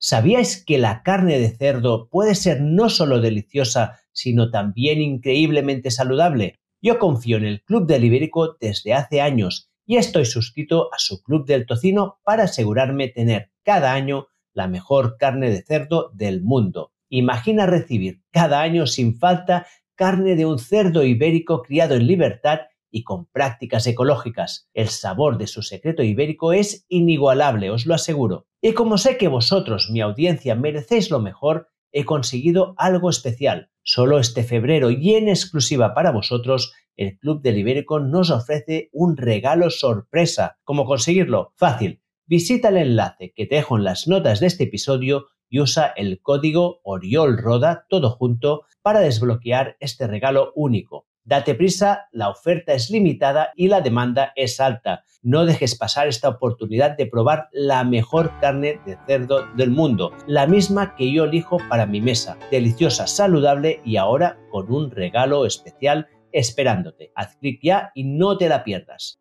¿Sabíais que la carne de cerdo puede ser no solo deliciosa, sino también increíblemente saludable? Yo confío en el Club del Ibérico desde hace años y estoy suscrito a su Club del Tocino para asegurarme tener cada año la mejor carne de cerdo del mundo. Imagina recibir cada año sin falta carne de un cerdo ibérico criado en libertad y con prácticas ecológicas. El sabor de su secreto ibérico es inigualable, os lo aseguro. Y como sé que vosotros, mi audiencia, merecéis lo mejor, he conseguido algo especial. Solo este febrero y en exclusiva para vosotros, el Club del Ibérico nos ofrece un regalo sorpresa. ¿Cómo conseguirlo? Fácil. Visita el enlace que te dejo en las notas de este episodio y usa el código OriolRoda todo junto para desbloquear este regalo único. Date prisa, la oferta es limitada y la demanda es alta. No dejes pasar esta oportunidad de probar la mejor carne de cerdo del mundo, la misma que yo elijo para mi mesa. Deliciosa, saludable y ahora con un regalo especial esperándote. Haz clic ya y no te la pierdas.